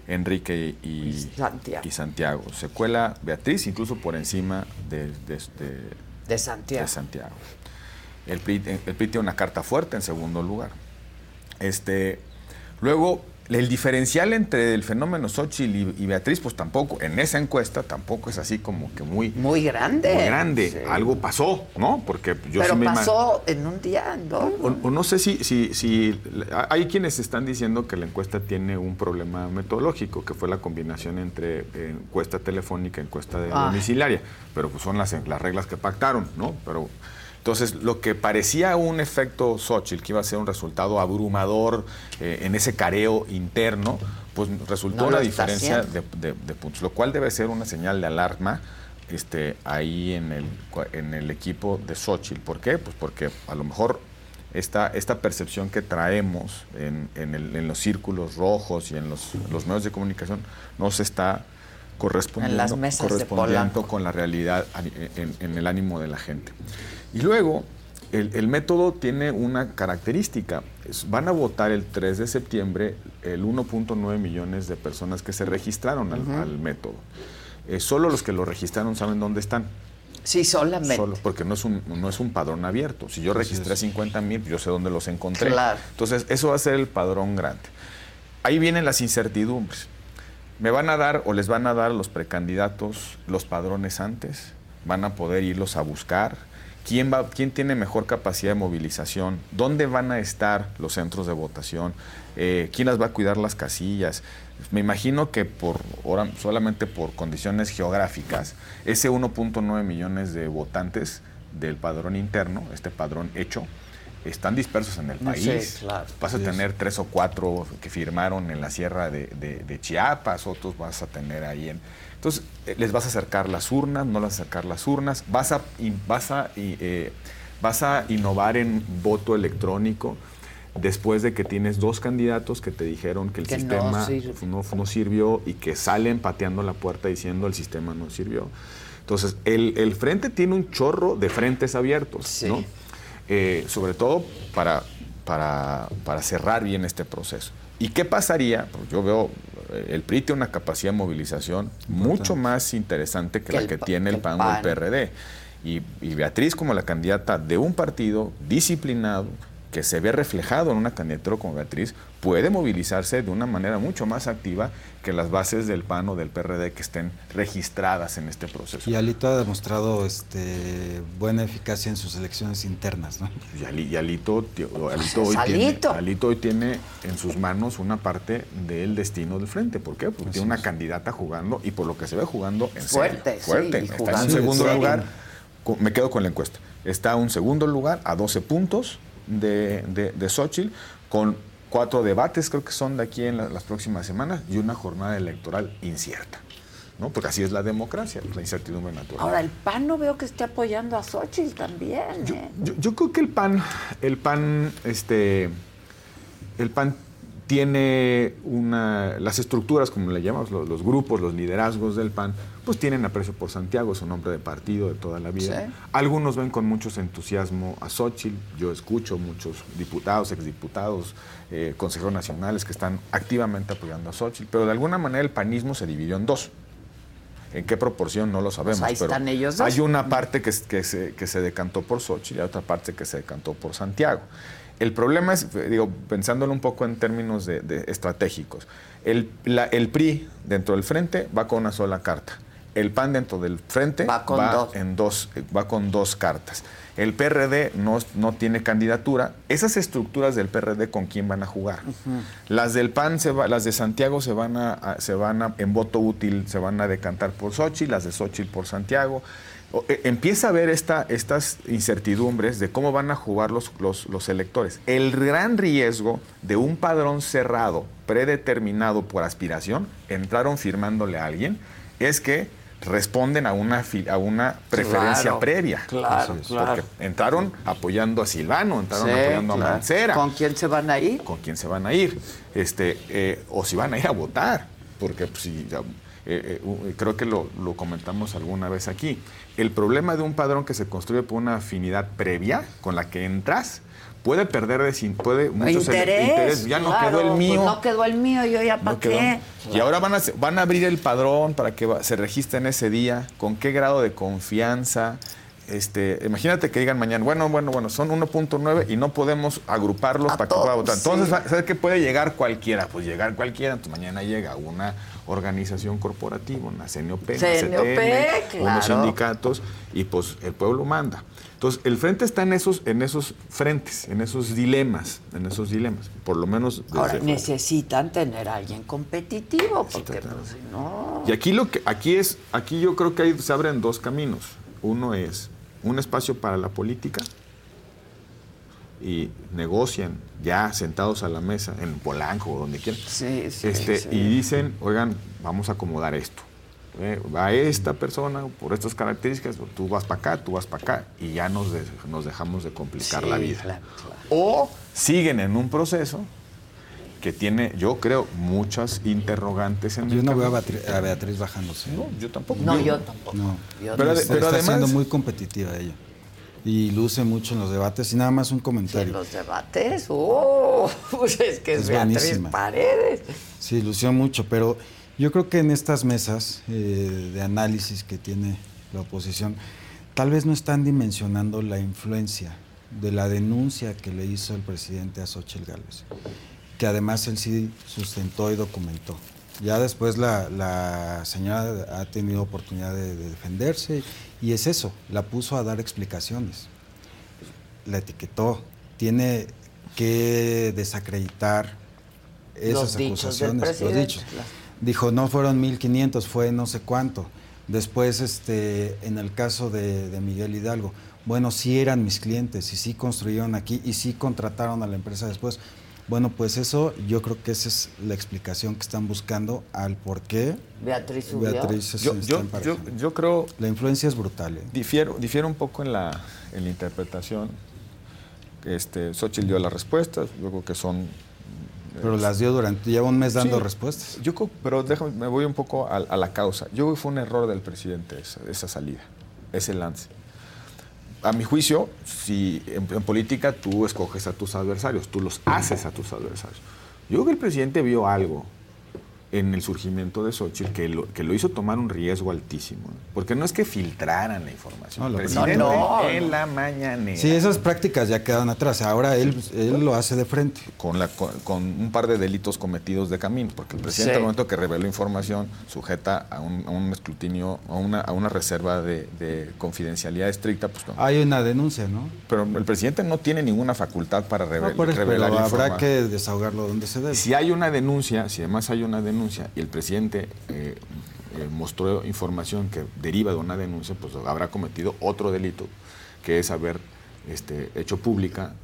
[SPEAKER 10] Enrique y,
[SPEAKER 1] Santiago.
[SPEAKER 10] y Santiago. Se cuela Beatriz incluso por encima de, de- de-
[SPEAKER 1] De Santiago.
[SPEAKER 10] Santiago. El PRI, el PRI tiene una carta fuerte en segundo lugar. Este, luego, el diferencial entre el fenómeno Xochitl y, y Beatriz, pues tampoco, en esa encuesta, tampoco es así como que muy,
[SPEAKER 1] Muy grande.
[SPEAKER 10] muy grande.
[SPEAKER 1] Sí.
[SPEAKER 10] Algo pasó, ¿no? Porque yo
[SPEAKER 1] Pero
[SPEAKER 10] sí me
[SPEAKER 1] pasó en un día, en dos.
[SPEAKER 10] o, o no sé si, si, si hay quienes están diciendo que la encuesta tiene un problema metodológico, que fue la combinación entre eh, encuesta telefónica y encuesta de
[SPEAKER 1] Ah.
[SPEAKER 10] domiciliaria, pero pues son las, las reglas que pactaron, ¿no? Pero entonces lo que parecía un efecto Xochitl, que iba a ser un resultado abrumador eh, en ese careo interno, pues resultó
[SPEAKER 1] No está
[SPEAKER 10] diferencia de, de- de puntos, lo cual debe ser una señal de alarma este, ahí en el, en el equipo de Xochitl. ¿Por qué? Pues porque a lo mejor esta, esta percepción que traemos en, en el- en los círculos rojos y en los, los medios de comunicación no se está correspondiendo,
[SPEAKER 1] En las mesas de
[SPEAKER 10] correspondiendo
[SPEAKER 1] Polanco.
[SPEAKER 10] con la realidad en, en el ánimo de la gente. Y luego, el, el método tiene una característica. Es- van a votar el 3 de septiembre el 1.9 millones de personas que se registraron al, al método. Eh, solo los que lo registraron saben dónde están.
[SPEAKER 1] Sí, solamente.
[SPEAKER 10] Solo, porque no es un, no es un padrón abierto. Si yo registré 50 mil, yo sé dónde los encontré.
[SPEAKER 1] Claro.
[SPEAKER 10] Entonces, eso va a ser el padrón grande. Ahí vienen las incertidumbres. ¿Me van a dar o les van a dar a los precandidatos los padrones antes? ¿Van a poder irlos a buscar? ¿Quién, va, ¿Quién tiene mejor capacidad de movilización? ¿Dónde van a estar los centros de votación? Eh, ¿Quién las va a cuidar las casillas? Me imagino que por ahora, solamente por condiciones geográficas, ese 1.9 millones de votantes del padrón interno, este padrón hecho, están dispersos en el
[SPEAKER 1] No sé,
[SPEAKER 10] país.
[SPEAKER 1] claro.
[SPEAKER 10] Vas a tener tres o cuatro que firmaron en la sierra de, de- de Chiapas, otros vas a tener ahí en... Entonces, eh, les vas a acercar las urnas, no a acercar las urnas, vas a, vas a, eh, vas a innovar en voto electrónico después de que tienes dos candidatos que te dijeron que el
[SPEAKER 1] Que
[SPEAKER 10] sistema no, no sirvió y que salen pateando la puerta diciendo el sistema no sirvió. Entonces, el, el frente tiene un chorro de frentes abiertos,
[SPEAKER 1] Sí.
[SPEAKER 10] ¿no? Eh, sobre todo para, para, para cerrar bien este proceso. ¿Y qué pasaría? Pues yo veo, eh, el PRI tiene una capacidad de movilización mucho más interesante que,
[SPEAKER 1] Que
[SPEAKER 10] la que tiene
[SPEAKER 1] que
[SPEAKER 10] el PAN o el. PRD. Y, y Beatriz como la candidata de un partido disciplinado, que se ve reflejado en una candidatura como Beatriz, puede movilizarse de una manera mucho más activa que las bases del PAN o del PRD que estén registradas en este proceso.
[SPEAKER 9] Y Alito ha demostrado este, buena eficacia en sus elecciones internas, ¿no?
[SPEAKER 10] Y Ali- y Alito,
[SPEAKER 1] Pues
[SPEAKER 10] hoy tiene,
[SPEAKER 1] Alito.
[SPEAKER 10] Hoy tiene en sus manos una parte del destino del frente. ¿Por qué? Porque tiene una candidata jugando y por lo que se ve jugando en
[SPEAKER 1] Fuerte,
[SPEAKER 10] serio.
[SPEAKER 1] sí,
[SPEAKER 10] Fuerte.
[SPEAKER 1] y
[SPEAKER 10] Está en un
[SPEAKER 9] en
[SPEAKER 10] segundo lugar. Me quedo con la encuesta. Está a un segundo lugar, a 12 puntos de, de, de Xochitl, con cuatro debates, creo que son de aquí en la- las próximas semanas, y una jornada electoral incierta. ¿no? Porque así es la democracia, la incertidumbre natural.
[SPEAKER 1] Ahora, el PAN no veo que esté apoyando a Xochitl también.
[SPEAKER 10] Yo,
[SPEAKER 1] ¿eh?
[SPEAKER 10] yo- yo creo que el PAN, el PAN, este, el PAN tiene una, las estructuras, como le llamamos, los, los grupos, los liderazgos del PAN, pues tienen aprecio por Santiago, es un hombre de partido de toda la vida.
[SPEAKER 1] Sí.
[SPEAKER 10] Algunos ven con mucho entusiasmo a Xochitl, yo escucho muchos diputados, exdiputados, eh, consejeros nacionales que están activamente apoyando a Xochitl, pero de alguna manera el panismo se dividió en dos. ¿En qué proporción? No lo sabemos.
[SPEAKER 1] Pues ahí
[SPEAKER 10] pero
[SPEAKER 1] están ellos dos.
[SPEAKER 10] Hay una parte que, que se, que se decantó por Xochitl y otra parte que se decantó por Santiago. El problema es, eh, digo, pensándolo un poco en términos de, de estratégicos, el, la- el PRI dentro del frente va con una sola carta. El PAN dentro del frente
[SPEAKER 1] Va con dos.
[SPEAKER 10] en dos, eh, va con dos cartas. El PRD no, no tiene candidatura. Esas estructuras del PRD con quién van a jugar. Las del PAN, se va- las de Santiago se van a, a- se van a, en voto útil, se van a decantar por Xochitl, las de Xochitl por Santiago. O- eh, empieza a ver esta, estas incertidumbres de cómo van a jugar los, los, los electores. El gran riesgo de un padrón cerrado, predeterminado por aspiración, entraron firmándole a alguien, es que responden a una, a una preferencia
[SPEAKER 1] Claro,
[SPEAKER 10] previa.
[SPEAKER 1] claro,
[SPEAKER 10] Entonces,
[SPEAKER 1] claro.
[SPEAKER 10] Porque entraron apoyando a Silvano, entraron
[SPEAKER 1] Sí,
[SPEAKER 10] apoyando
[SPEAKER 1] claro.
[SPEAKER 10] a Mancera.
[SPEAKER 1] ¿Con quién se van a ir?
[SPEAKER 10] ¿Con quién se van a ir? Este, eh, o si van a ir a votar. Porque pues, si, ya, eh, eh, creo que lo, lo comentamos alguna vez aquí. El problema de un padrón que se construye por una afinidad previa con la que entras puede perder de sin- puede muchos
[SPEAKER 1] Interés.
[SPEAKER 10] interés. Ya no
[SPEAKER 1] claro,
[SPEAKER 10] quedó el
[SPEAKER 1] pues
[SPEAKER 10] mío.
[SPEAKER 1] no quedó el mío, yo ya para
[SPEAKER 10] No
[SPEAKER 1] qué.
[SPEAKER 10] Y ahora van a, van a abrir el padrón para que se registren ese día, con qué grado de confianza. Este, imagínate que digan mañana, bueno, bueno, bueno, son 1.9 y no podemos agruparlos
[SPEAKER 1] A
[SPEAKER 10] para que pueda votar. Entonces,
[SPEAKER 1] sí.
[SPEAKER 10] ¿sabes qué puede llegar cualquiera? Pues llegar cualquiera, entonces mañana llega una organización corporativa, una CNOP, una
[SPEAKER 1] CNOP,
[SPEAKER 10] unos sindicatos y pues el pueblo manda. Entonces, el frente está en esos, en esos frentes, en esos dilemas, en esos dilemas, por lo menos
[SPEAKER 1] Ahora, necesitan tener a alguien competitivo, porque pues, si no...
[SPEAKER 10] Y aquí lo que aquí es, aquí yo creo que ahí se abren dos caminos. Uno es un espacio para la política y negocian ya sentados a la mesa en Polanco o donde quieran.
[SPEAKER 1] Sí, sí,
[SPEAKER 10] este,
[SPEAKER 1] sí.
[SPEAKER 10] Y dicen, oigan, vamos a acomodar esto. Eh, va esta persona por estas características, tú vas para acá, tú vas para acá, y ya nos, de- nos dejamos de complicar
[SPEAKER 1] Sí,
[SPEAKER 10] la vida.
[SPEAKER 1] claro, claro.
[SPEAKER 10] O siguen en un proceso que tiene, yo creo, muchas interrogantes en
[SPEAKER 9] Yo
[SPEAKER 10] el
[SPEAKER 9] no veo a. Beatriz, a Beatriz bajándose.
[SPEAKER 10] No, yo tampoco.
[SPEAKER 1] No, yo tampoco.
[SPEAKER 9] No.
[SPEAKER 1] Yo
[SPEAKER 10] Pero pero
[SPEAKER 9] está
[SPEAKER 10] además-
[SPEAKER 9] siendo muy competitiva ella. Y luce mucho en los debates. Y nada más un
[SPEAKER 1] En
[SPEAKER 9] comentario.
[SPEAKER 1] los debates, ¡oh! Pues es que es, Beatriz
[SPEAKER 9] buenísima.
[SPEAKER 1] Paredes.
[SPEAKER 9] Sí, lució mucho, pero yo creo que en estas mesas eh, de análisis que tiene la oposición, tal vez no están dimensionando la influencia de la denuncia que le hizo el presidente a Xochitl Gálvez, que además él sí sustentó y documentó. Ya después la, la señora ha tenido oportunidad de, de defenderse y es eso, la puso a dar explicaciones la etiquetó. Tiene que desacreditar esas
[SPEAKER 1] Los
[SPEAKER 9] acusaciones, los dichos. Dijo, no fueron 1.500, fue no sé cuánto. Después, este, en el caso de, de Miguel Hidalgo, bueno, sí eran mis clientes y sí construyeron aquí y sí contrataron a la empresa después. Bueno, pues eso yo creo que esa es la explicación que están buscando al por qué
[SPEAKER 1] Beatriz subió.
[SPEAKER 9] Beatriz se
[SPEAKER 10] Yo,
[SPEAKER 9] está
[SPEAKER 10] yo, yo,
[SPEAKER 9] emparejando.
[SPEAKER 10] yo creo,
[SPEAKER 9] La influencia es brutal. ¿eh?
[SPEAKER 10] difiero, difiero un poco en la, en la interpretación. Este, Xochitl dio las respuestas, yo creo que son...
[SPEAKER 9] Pero las dio durante, lleva un mes dando
[SPEAKER 10] Sí.
[SPEAKER 9] respuestas.
[SPEAKER 10] Yo creo- pero déjame, me voy un poco a, a la causa. Yo creo que fue un error del presidente esa, esa salida, ese lance. A mi juicio, si en, política tú escoges a tus adversarios, tú los haces a tus adversarios. Yo creo que el presidente vio algo en el surgimiento de Xochitl que lo, que lo hizo tomar un riesgo altísimo. Porque no es que filtraran la información.
[SPEAKER 9] No,
[SPEAKER 10] el
[SPEAKER 9] lo
[SPEAKER 10] presidente
[SPEAKER 1] No, no,
[SPEAKER 10] en la mañanera.
[SPEAKER 9] Sí, esas prácticas ya quedaron atrás. Ahora él, él lo hace de frente.
[SPEAKER 10] con, la, con, con un par de delitos cometidos de camino, porque el presidente
[SPEAKER 1] Sí.
[SPEAKER 10] al momento que reveló información sujeta a un, a un escrutinio, a una, a una reserva de, de confidencialidad estricta, pues no.
[SPEAKER 9] Hay una denuncia, ¿no?
[SPEAKER 10] Pero el presidente no tiene ninguna facultad para revel-
[SPEAKER 9] No, por eso,
[SPEAKER 10] revelar
[SPEAKER 9] pero habrá que desahogarlo donde se debe.
[SPEAKER 10] Si hay una denuncia, si además hay una denuncia y el presidente eh, eh, mostró información que deriva de una denuncia, pues habrá cometido otro delito, que es haber este, hecho pública,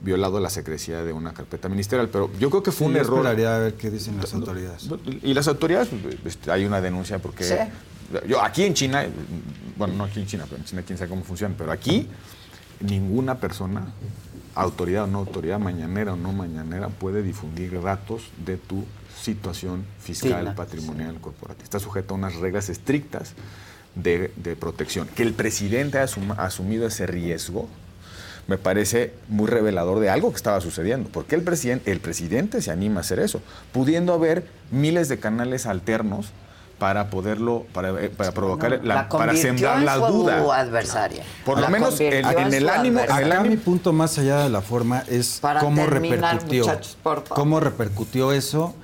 [SPEAKER 10] violado la secrecía de una carpeta ministerial. Pero yo creo que fue
[SPEAKER 9] Sí,
[SPEAKER 10] un error.
[SPEAKER 9] a ver qué dicen las autoridades.
[SPEAKER 10] Y las autoridades, este, hay una denuncia porque
[SPEAKER 1] Sí.
[SPEAKER 10] yo aquí en China, bueno, no aquí en China, pero en China quién sabe cómo funciona, pero aquí ninguna persona, autoridad o no autoridad, mañanera o no mañanera, puede difundir datos de tu situación fiscal,
[SPEAKER 1] Sí,
[SPEAKER 10] patrimonial, corporativa. Está sujeto a unas reglas estrictas de, de protección. Que el presidente ha asum- ha asumido ese riesgo, me parece muy revelador de algo que estaba sucediendo. porque el presidente, el presidente se anima a hacer eso? Pudiendo haber miles de canales alternos para poderlo, para, eh, para provocar,
[SPEAKER 1] No,
[SPEAKER 10] la, para sembrar
[SPEAKER 1] en
[SPEAKER 10] la
[SPEAKER 1] su
[SPEAKER 10] duda.
[SPEAKER 1] adversaria.
[SPEAKER 10] Por lo
[SPEAKER 1] La
[SPEAKER 10] menos en- el ánimo-
[SPEAKER 1] adversaria.
[SPEAKER 10] el
[SPEAKER 9] Acá
[SPEAKER 10] ánimo-
[SPEAKER 9] mi punto más allá de la forma es
[SPEAKER 1] Para
[SPEAKER 9] cómo
[SPEAKER 1] terminar,
[SPEAKER 9] repercutió.
[SPEAKER 1] muchachos, por favor.
[SPEAKER 9] Cómo repercutió eso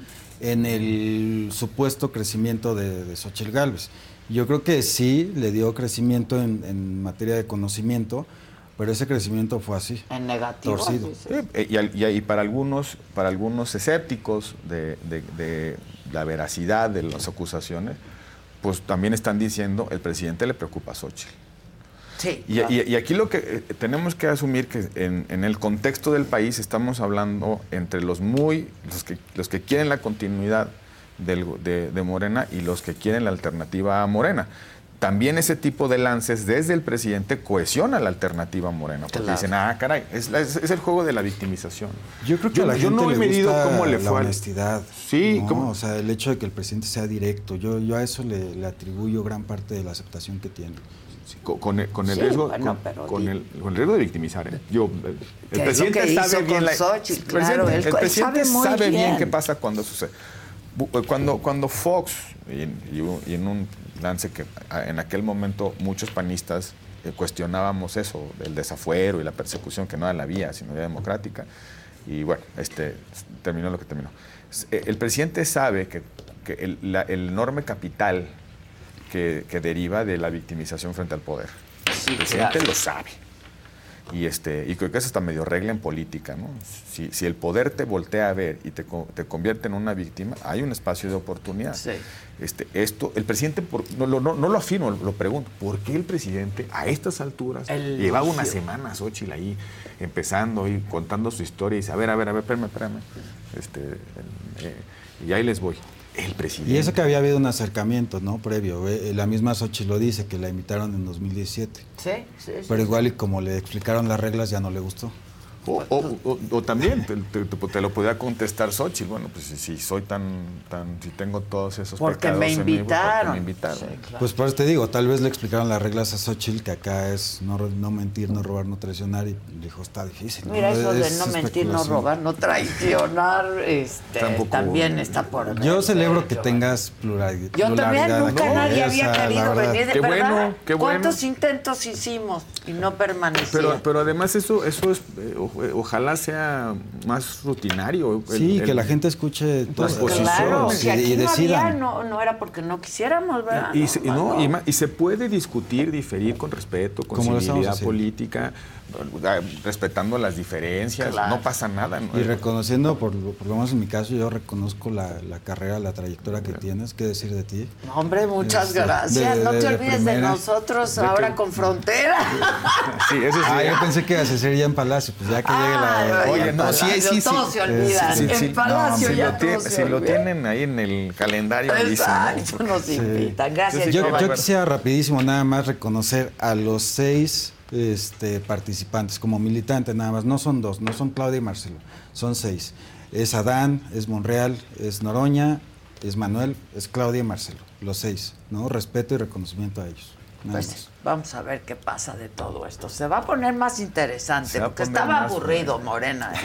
[SPEAKER 9] en el supuesto crecimiento de, de Xochitl Gálvez. Yo creo que sí le dio crecimiento en, en materia de conocimiento, pero ese crecimiento fue así.
[SPEAKER 1] En negativo.
[SPEAKER 9] Torcido.
[SPEAKER 1] dices.
[SPEAKER 10] Sí, y, y- y para algunos, para algunos escépticos de, de- de la veracidad de las acusaciones, pues también están diciendo el presidente le preocupa a Xochitl.
[SPEAKER 1] Sí.
[SPEAKER 10] Y,
[SPEAKER 1] claro.
[SPEAKER 10] y- y aquí lo que eh, tenemos que asumir que en, en el contexto del país estamos hablando entre los muy los que los que quieren la continuidad del go- de, de Morena y los que quieren la alternativa a Morena. También ese tipo de lances desde el presidente cohesiona la alternativa a Morena, porque
[SPEAKER 9] Claro.
[SPEAKER 10] dicen, ah, caray, es, la- es- es el juego de la victimización.
[SPEAKER 9] Yo creo que a la
[SPEAKER 10] yo
[SPEAKER 9] gente
[SPEAKER 10] no he
[SPEAKER 9] le
[SPEAKER 10] medido
[SPEAKER 9] gusta
[SPEAKER 10] cómo le
[SPEAKER 9] la
[SPEAKER 10] fue
[SPEAKER 9] honestidad.
[SPEAKER 10] Sí,
[SPEAKER 9] ¿no?
[SPEAKER 10] ¿cómo?
[SPEAKER 9] o sea, el hecho de que el presidente sea directo, yo, yo a eso le, le atribuyo gran parte de la aceptación que tiene.
[SPEAKER 10] Con, con el, con el
[SPEAKER 9] Sí,
[SPEAKER 10] riesgo
[SPEAKER 9] bueno,
[SPEAKER 10] con, con el, con el riesgo de victimizar ¿eh? yo el presidente
[SPEAKER 1] que
[SPEAKER 10] sabe bien
[SPEAKER 1] con
[SPEAKER 10] la-
[SPEAKER 1] Xochitl,
[SPEAKER 10] el
[SPEAKER 1] claro,
[SPEAKER 10] presidente, el
[SPEAKER 1] sabe
[SPEAKER 10] bien.
[SPEAKER 1] bien.
[SPEAKER 10] qué pasa cuando sucede eh, cuando cuando Fox y en, y en un lance que en aquel momento muchos panistas eh, cuestionábamos eso del desafuero y la persecución que no era la vía sino vía democrática y bueno este terminó lo que terminó eh, el presidente sabe que, que el, la- el enorme capital que, que deriva de la victimización frente al poder. el presidente
[SPEAKER 1] claro.
[SPEAKER 10] lo sabe. Y, este, y creo que eso está medio regla en política. ¿no? Si, si el poder te voltea a ver y te, te convierte en una víctima, hay un espacio de oportunidad. Este, esto, el presidente, por- no, lo- no, no lo afirmo, lo pregunto, ¿por qué el presidente a estas alturas
[SPEAKER 1] El
[SPEAKER 10] llevaba
[SPEAKER 1] elogio.
[SPEAKER 10] unas semanas, Xochitl, ahí empezando y contando su historia y dice, a ver, a ver, a ver, espérame, espérame. Este, eh, y ahí les voy. El presidente.
[SPEAKER 9] Y eso que había habido un acercamiento, ¿no? Previo. eh, La misma Xochitl lo dice, que la invitaron en 2017.
[SPEAKER 1] Sí, sí, sí.
[SPEAKER 9] Pero igual y como le explicaron las reglas ya no le gustó.
[SPEAKER 10] O, o- o- o también te, te- te- te lo podía contestar Xochitl. Bueno, pues si, si soy tan, tan, si tengo todos esos
[SPEAKER 1] Porque
[SPEAKER 10] pecados
[SPEAKER 1] me
[SPEAKER 10] en mí, pues, porque
[SPEAKER 1] invitaron.
[SPEAKER 10] me invitaron.
[SPEAKER 9] Pues por eso te digo, tal vez le explicaron las reglas a Xochitl, que acá es no, no mentir, no robar, no traicionar, y dijo, está difícil. ¿no?
[SPEAKER 1] Mira, eso de no mentir, no robar, no traicionar, este,
[SPEAKER 9] Tampoco-
[SPEAKER 1] también está por
[SPEAKER 9] Yo celebro que tengas pluralidad.
[SPEAKER 1] Yo también, nunca nadie había querido venir, de
[SPEAKER 10] Qué
[SPEAKER 1] verdad.
[SPEAKER 10] bueno, qué bueno.
[SPEAKER 1] ¿Cuántos intentos hicimos y no permanecieron?
[SPEAKER 10] Pero, pero además eso, eso es, eh, o- eh, ojalá sea más rutinario. el-
[SPEAKER 9] Sí,
[SPEAKER 10] el-
[SPEAKER 9] que la gente escuche todas
[SPEAKER 10] Pues
[SPEAKER 9] las
[SPEAKER 1] Claro,
[SPEAKER 9] posiciones
[SPEAKER 1] si
[SPEAKER 9] y,
[SPEAKER 1] aquí
[SPEAKER 9] y
[SPEAKER 1] no no, no era porque no quisiéramos, ¿verdad?
[SPEAKER 10] Y, se, no, y y se puede discutir, diferir con respeto, con civilidad política, respetando las diferencias,
[SPEAKER 9] Claro.
[SPEAKER 10] no pasa nada. ¿no?
[SPEAKER 9] Y reconociendo, por, lo- por lo menos en mi caso, yo reconozco la, la carrera, la trayectoria que tienes. ¿Qué decir de ti?
[SPEAKER 1] No, Hombre, muchas
[SPEAKER 9] Este,
[SPEAKER 1] gracias.
[SPEAKER 9] de-
[SPEAKER 1] no te
[SPEAKER 9] de
[SPEAKER 1] olvides de nosotros
[SPEAKER 9] De
[SPEAKER 1] ahora
[SPEAKER 9] que-
[SPEAKER 1] con Frontera.
[SPEAKER 10] Sí, eso sí.
[SPEAKER 9] Ah, yo pensé que ibas a ser ya en Palacio, pues ya que llegue
[SPEAKER 1] Ah,
[SPEAKER 9] la...
[SPEAKER 1] no,
[SPEAKER 10] Oye,
[SPEAKER 1] en
[SPEAKER 10] no, sí, sí, sí.
[SPEAKER 1] todos se olvidan. En Palacio
[SPEAKER 10] si
[SPEAKER 1] ya
[SPEAKER 10] lo, tiene-
[SPEAKER 1] todos se
[SPEAKER 10] si lo tienen ahí en el calendario, dicen,
[SPEAKER 1] Exacto, nos invitan. Gracias,
[SPEAKER 9] Yo, yo quisiera rapidísimo nada más reconocer a los seis este, participantes como militantes nada más. No son dos, no son Claudia y Marcelo, son seis. Es Adán, es Monreal, es Noroña, es Manuel, es Claudia y Marcelo. Los seis, ¿no? Respeto y reconocimiento a ellos.
[SPEAKER 1] Pues vamos a ver qué pasa de todo esto. Se va a poner más interesante porque estaba aburrido Morena. ¿eh?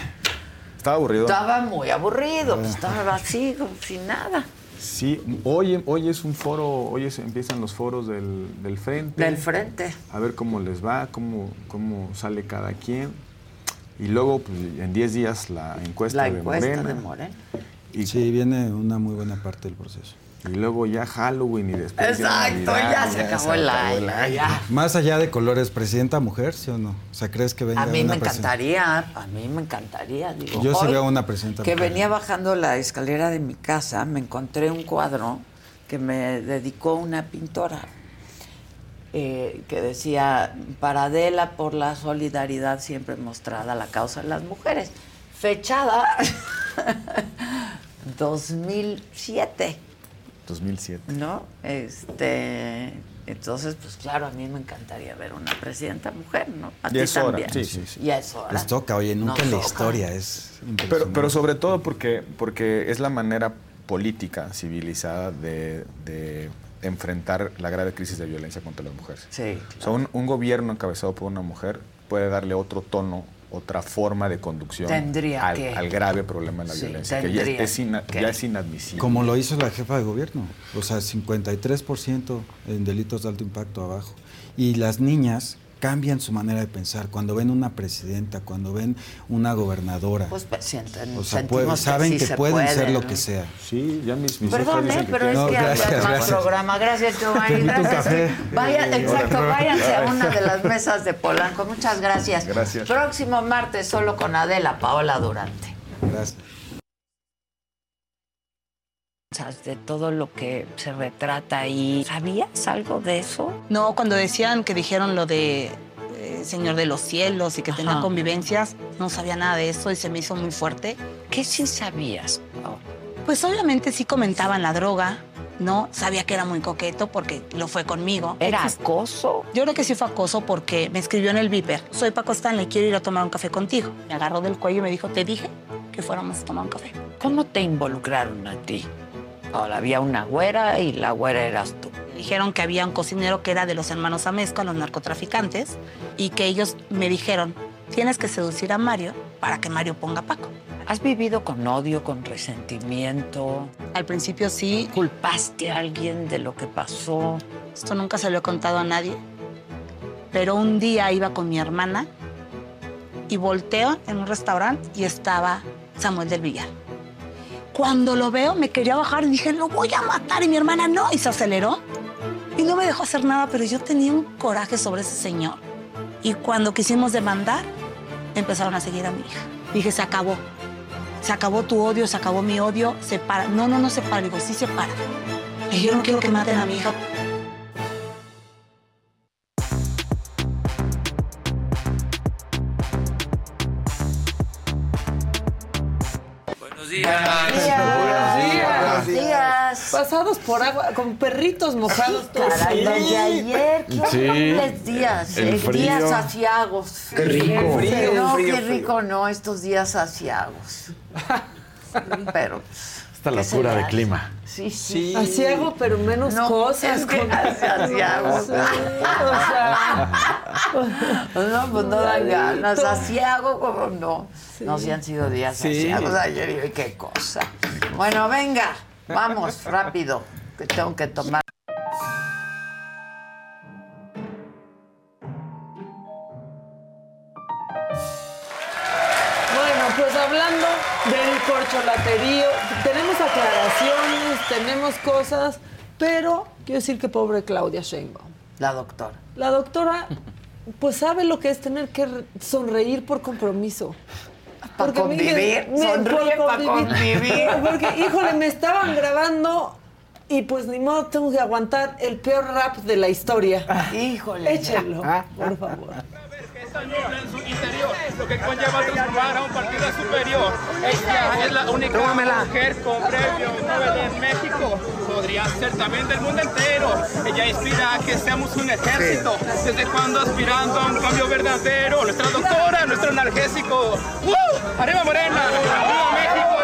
[SPEAKER 10] Estaba aburrido.
[SPEAKER 1] Estaba muy aburrido, pues estaba así, como sin nada.
[SPEAKER 10] Sí, hoy, hoy es un foro, hoy es- empiezan los foros del, del frente.
[SPEAKER 1] Del frente.
[SPEAKER 10] A ver cómo les va, cómo, cómo sale cada quien. Y luego, pues, en 10 días, la encuesta,
[SPEAKER 1] La
[SPEAKER 10] de,
[SPEAKER 1] encuesta
[SPEAKER 10] Morena.
[SPEAKER 1] de Morena.
[SPEAKER 10] Y,
[SPEAKER 9] Sí, viene una muy buena parte del proceso.
[SPEAKER 10] Y luego ya Halloween y después ya
[SPEAKER 1] Exacto,
[SPEAKER 10] Navidad,
[SPEAKER 1] ya se acabó el año. ya.
[SPEAKER 9] Más allá de colores, ¿presidenta mujer, sí o no? O sea, ¿crees que venga
[SPEAKER 1] A mí
[SPEAKER 9] una
[SPEAKER 1] me encantaría, a mí me encantaría. Digo,
[SPEAKER 9] Yo sí veo una presidenta
[SPEAKER 1] Que
[SPEAKER 9] mujer.
[SPEAKER 1] venía bajando la escalera de mi casa, me encontré un cuadro que me dedicó una pintora eh, que decía, para Adela por la solidaridad siempre mostrada a la causa de las mujeres. Fechada 2007,
[SPEAKER 10] 2007.
[SPEAKER 1] ¿no? Este, entonces, pues claro, a mí me encantaría ver una presidenta mujer, ¿no? A ti
[SPEAKER 10] es hora,
[SPEAKER 1] también.
[SPEAKER 10] sí, sí, sí.
[SPEAKER 1] Ya es hora.
[SPEAKER 9] Les toca, oye, nunca
[SPEAKER 1] Nos
[SPEAKER 9] en la
[SPEAKER 1] toca.
[SPEAKER 9] historia es
[SPEAKER 10] Pero,
[SPEAKER 9] impresionante.
[SPEAKER 10] pero sobre todo porque, porque es la manera política, civilizada de, de enfrentar la grave crisis de violencia contra las mujeres.
[SPEAKER 1] Sí,
[SPEAKER 10] O sea, un, un gobierno encabezado por una mujer puede darle otro tono, otra forma de conducción
[SPEAKER 1] Tendría
[SPEAKER 10] al,
[SPEAKER 1] que.
[SPEAKER 10] al grave problema de la
[SPEAKER 1] Sí,
[SPEAKER 10] violencia, que ya es, es ina-
[SPEAKER 1] que.
[SPEAKER 10] ya es inadmisible.
[SPEAKER 9] Como lo hizo la jefa de gobierno, o sea, 53% en delitos de alto impacto abajo. Y las niñas cambian su manera de pensar cuando ven una presidenta, cuando ven una gobernadora.
[SPEAKER 1] Pues, pues sienten,
[SPEAKER 9] o sea,
[SPEAKER 1] que
[SPEAKER 9] saben
[SPEAKER 1] sí
[SPEAKER 9] que
[SPEAKER 1] se
[SPEAKER 9] pueden
[SPEAKER 1] puede,
[SPEAKER 9] ser lo
[SPEAKER 1] ¿no?
[SPEAKER 9] que sea.
[SPEAKER 10] Sí, ya mis, mis
[SPEAKER 1] Perdón,
[SPEAKER 10] dicen
[SPEAKER 1] ¿eh?
[SPEAKER 10] que
[SPEAKER 1] pero es que
[SPEAKER 9] gracias,
[SPEAKER 1] más programa. Gracias, Giovanni. Gracias.
[SPEAKER 9] café.
[SPEAKER 1] Vaya, exacto, váyanse a una de las mesas de Polanco. Muchas gracias.
[SPEAKER 10] Gracias.
[SPEAKER 1] Próximo martes, solo con Adela Paola Durante.
[SPEAKER 9] Gracias.
[SPEAKER 1] De todo lo que se retrata ahí. ¿Sabías algo de eso?
[SPEAKER 11] No, cuando decían que dijeron lo de eh, Señor de los Cielos y que tenía
[SPEAKER 1] Ajá.
[SPEAKER 11] convivencias, no sabía nada de eso y se me hizo muy fuerte.
[SPEAKER 1] ¿Qué sí sabías? Pao?
[SPEAKER 11] Pues obviamente sí comentaban la droga, ¿no? Sabía que era muy coqueto porque lo fue conmigo.
[SPEAKER 1] ¿Era acoso?
[SPEAKER 11] Yo creo que sí fue acoso porque me escribió en el Viper. Soy Paco Stanley, quiero ir a tomar un café contigo. Me agarró del cuello y me dijo, te dije que fuéramos a tomar un café.
[SPEAKER 1] ¿Cómo te involucraron a ti? Ahora había una güera y la güera eras tú.
[SPEAKER 11] Dijeron que había un cocinero que era de los hermanos Amezco, los narcotraficantes, y que ellos me dijeron, tienes que seducir a Mario para que Mario ponga a Paco.
[SPEAKER 1] ¿Has vivido con odio, con resentimiento?
[SPEAKER 11] Al principio sí,
[SPEAKER 1] ¿Culpaste a alguien de lo que pasó?
[SPEAKER 11] esto nunca se lo he contado a nadie, pero un día iba con mi hermana y volteo en un restaurante y estaba Samuel del Villar. Cuando lo veo me quería bajar y dije, lo voy a matar y mi hermana no, y se aceleró y no me dejó hacer nada, pero yo tenía un coraje sobre ese señor. Y cuando quisimos demandar, empezaron a seguir a mi hija. Dije, se acabó. Se acabó tu odio, se acabó mi odio, se para. No, no, no se para. Digo, sí se para. Y yo no quiero que maten a mi hija.
[SPEAKER 12] Buenos
[SPEAKER 1] Buenos días.
[SPEAKER 13] Pasados por agua, con perritos mojados todos.
[SPEAKER 1] Caray, desde ayer, qué
[SPEAKER 10] Sí.
[SPEAKER 1] horribles días,
[SPEAKER 10] El
[SPEAKER 1] eh,
[SPEAKER 10] frío.
[SPEAKER 1] días asiagos.
[SPEAKER 10] Qué rico. Frío,
[SPEAKER 1] no,
[SPEAKER 10] frío,
[SPEAKER 1] qué
[SPEAKER 10] frío.
[SPEAKER 1] rico, no, estos días asiagos. Pero,
[SPEAKER 14] Esta
[SPEAKER 1] ¿qué se
[SPEAKER 14] locura
[SPEAKER 1] le
[SPEAKER 14] de
[SPEAKER 1] hace?
[SPEAKER 14] clima.
[SPEAKER 1] Sí, sí.
[SPEAKER 13] Asiago, pero menos
[SPEAKER 1] No,
[SPEAKER 13] cosas.
[SPEAKER 1] es que
[SPEAKER 13] con-
[SPEAKER 1] hace asiagos.
[SPEAKER 13] Sí, o sea,
[SPEAKER 1] No, pues no dan ganas. Asiago, como no. No, sí han sido días
[SPEAKER 14] Sí.
[SPEAKER 1] asiagos ayer y hoy, qué cosa. Bueno, venga, vamos, rápido, que tengo que tomar.
[SPEAKER 13] Tenemos cosas, pero quiero decir que pobre Claudia Sheinbaum.
[SPEAKER 1] La doctora.
[SPEAKER 13] La doctora, pues sabe lo que es tener que re- sonreír por compromiso.
[SPEAKER 1] Pa'
[SPEAKER 13] Porque,
[SPEAKER 1] convivir,
[SPEAKER 13] mire,
[SPEAKER 1] sonríe
[SPEAKER 13] por
[SPEAKER 1] pa' convivir.
[SPEAKER 13] Porque, híjole, me estaban grabando y pues ni modo tengo que aguantar el peor rap de la historia.
[SPEAKER 1] Híjole.
[SPEAKER 13] Échenlo, por favor.
[SPEAKER 15] En su interior, lo que conlleva transformar a un partido superior. Ella es la única mujer con premio Nobel en México. Podría ser también del mundo entero. Ella inspira a que seamos un ejército. Desde cuando aspirando a un cambio verdadero. Nuestra doctora, nuestro analgésico. ¡Uh! ¡Arriba Morena! ¡Arriba México!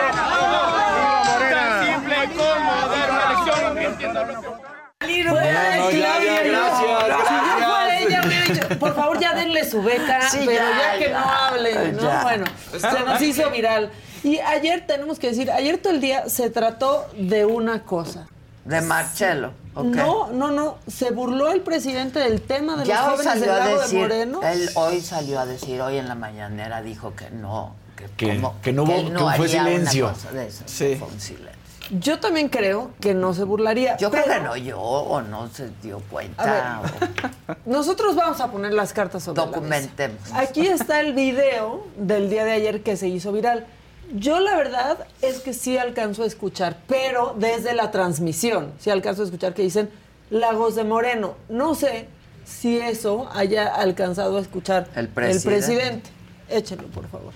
[SPEAKER 15] ¡Arriba Tan simple como dar una lección invirtiendo lo que...
[SPEAKER 13] Bueno,
[SPEAKER 14] no, ya,
[SPEAKER 13] Claudia,
[SPEAKER 14] ya, gracias,
[SPEAKER 13] no. Si yo
[SPEAKER 14] gracias.
[SPEAKER 13] fuera ella, hubiera dicho, por favor, ya denle su beca,
[SPEAKER 1] Sí,
[SPEAKER 13] pero
[SPEAKER 1] ya,
[SPEAKER 13] ya, que
[SPEAKER 1] ya,
[SPEAKER 13] no hable, ¿no? Bueno, se nos hizo viral. Y ayer tenemos que decir, ayer todo el día se trató de una cosa.
[SPEAKER 1] De Marcelo. ok.
[SPEAKER 13] No, no, no. Se burló el presidente del tema de
[SPEAKER 1] ya
[SPEAKER 13] los
[SPEAKER 1] hoy
[SPEAKER 13] jóvenes del
[SPEAKER 1] salió a
[SPEAKER 13] Lago
[SPEAKER 1] decir,
[SPEAKER 13] de Moreno.
[SPEAKER 1] él hoy salió a decir, hoy en la mañanera dijo que no, que,
[SPEAKER 14] Que-
[SPEAKER 1] como-
[SPEAKER 14] que no hubo-
[SPEAKER 1] él
[SPEAKER 14] que fue
[SPEAKER 1] haría una
[SPEAKER 14] silencio.
[SPEAKER 1] cosa de eso,
[SPEAKER 14] Sí.
[SPEAKER 1] fue un silencio.
[SPEAKER 13] Yo también creo que no se burlaría.
[SPEAKER 1] Yo
[SPEAKER 13] pero
[SPEAKER 1] creo que no yo o no se dio cuenta. o-
[SPEAKER 13] Nosotros vamos a poner las cartas sobre la mesa.
[SPEAKER 1] Documentemos.
[SPEAKER 13] Aquí está el video del día de ayer que se hizo viral. Yo la verdad es que sí alcanzo a escuchar, pero desde la transmisión, sí alcanzo a escuchar que dicen Lagos de Moreno. No sé si eso haya alcanzado a escuchar
[SPEAKER 1] El presidente.
[SPEAKER 13] presidente. Échenlo, por favor.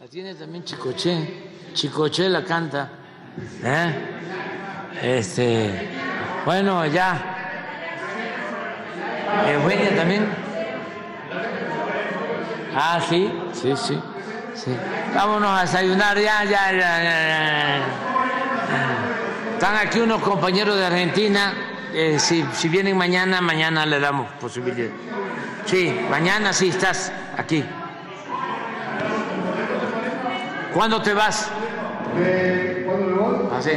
[SPEAKER 7] La tiene también Chicoche. Chicoche la canta. ¿Eh? Este. Bueno, ya. Eugenia también. Ah, sí, sí, sí. sí. Vámonos a desayunar ya, ya, ya, ya, ya. Están aquí unos compañeros de Argentina. Eh, si, si vienen mañana, mañana le damos posibilidad. Sí, mañana sí estás aquí. ¿Cuándo te vas? ¿Cuándo me voy? Ah, sí.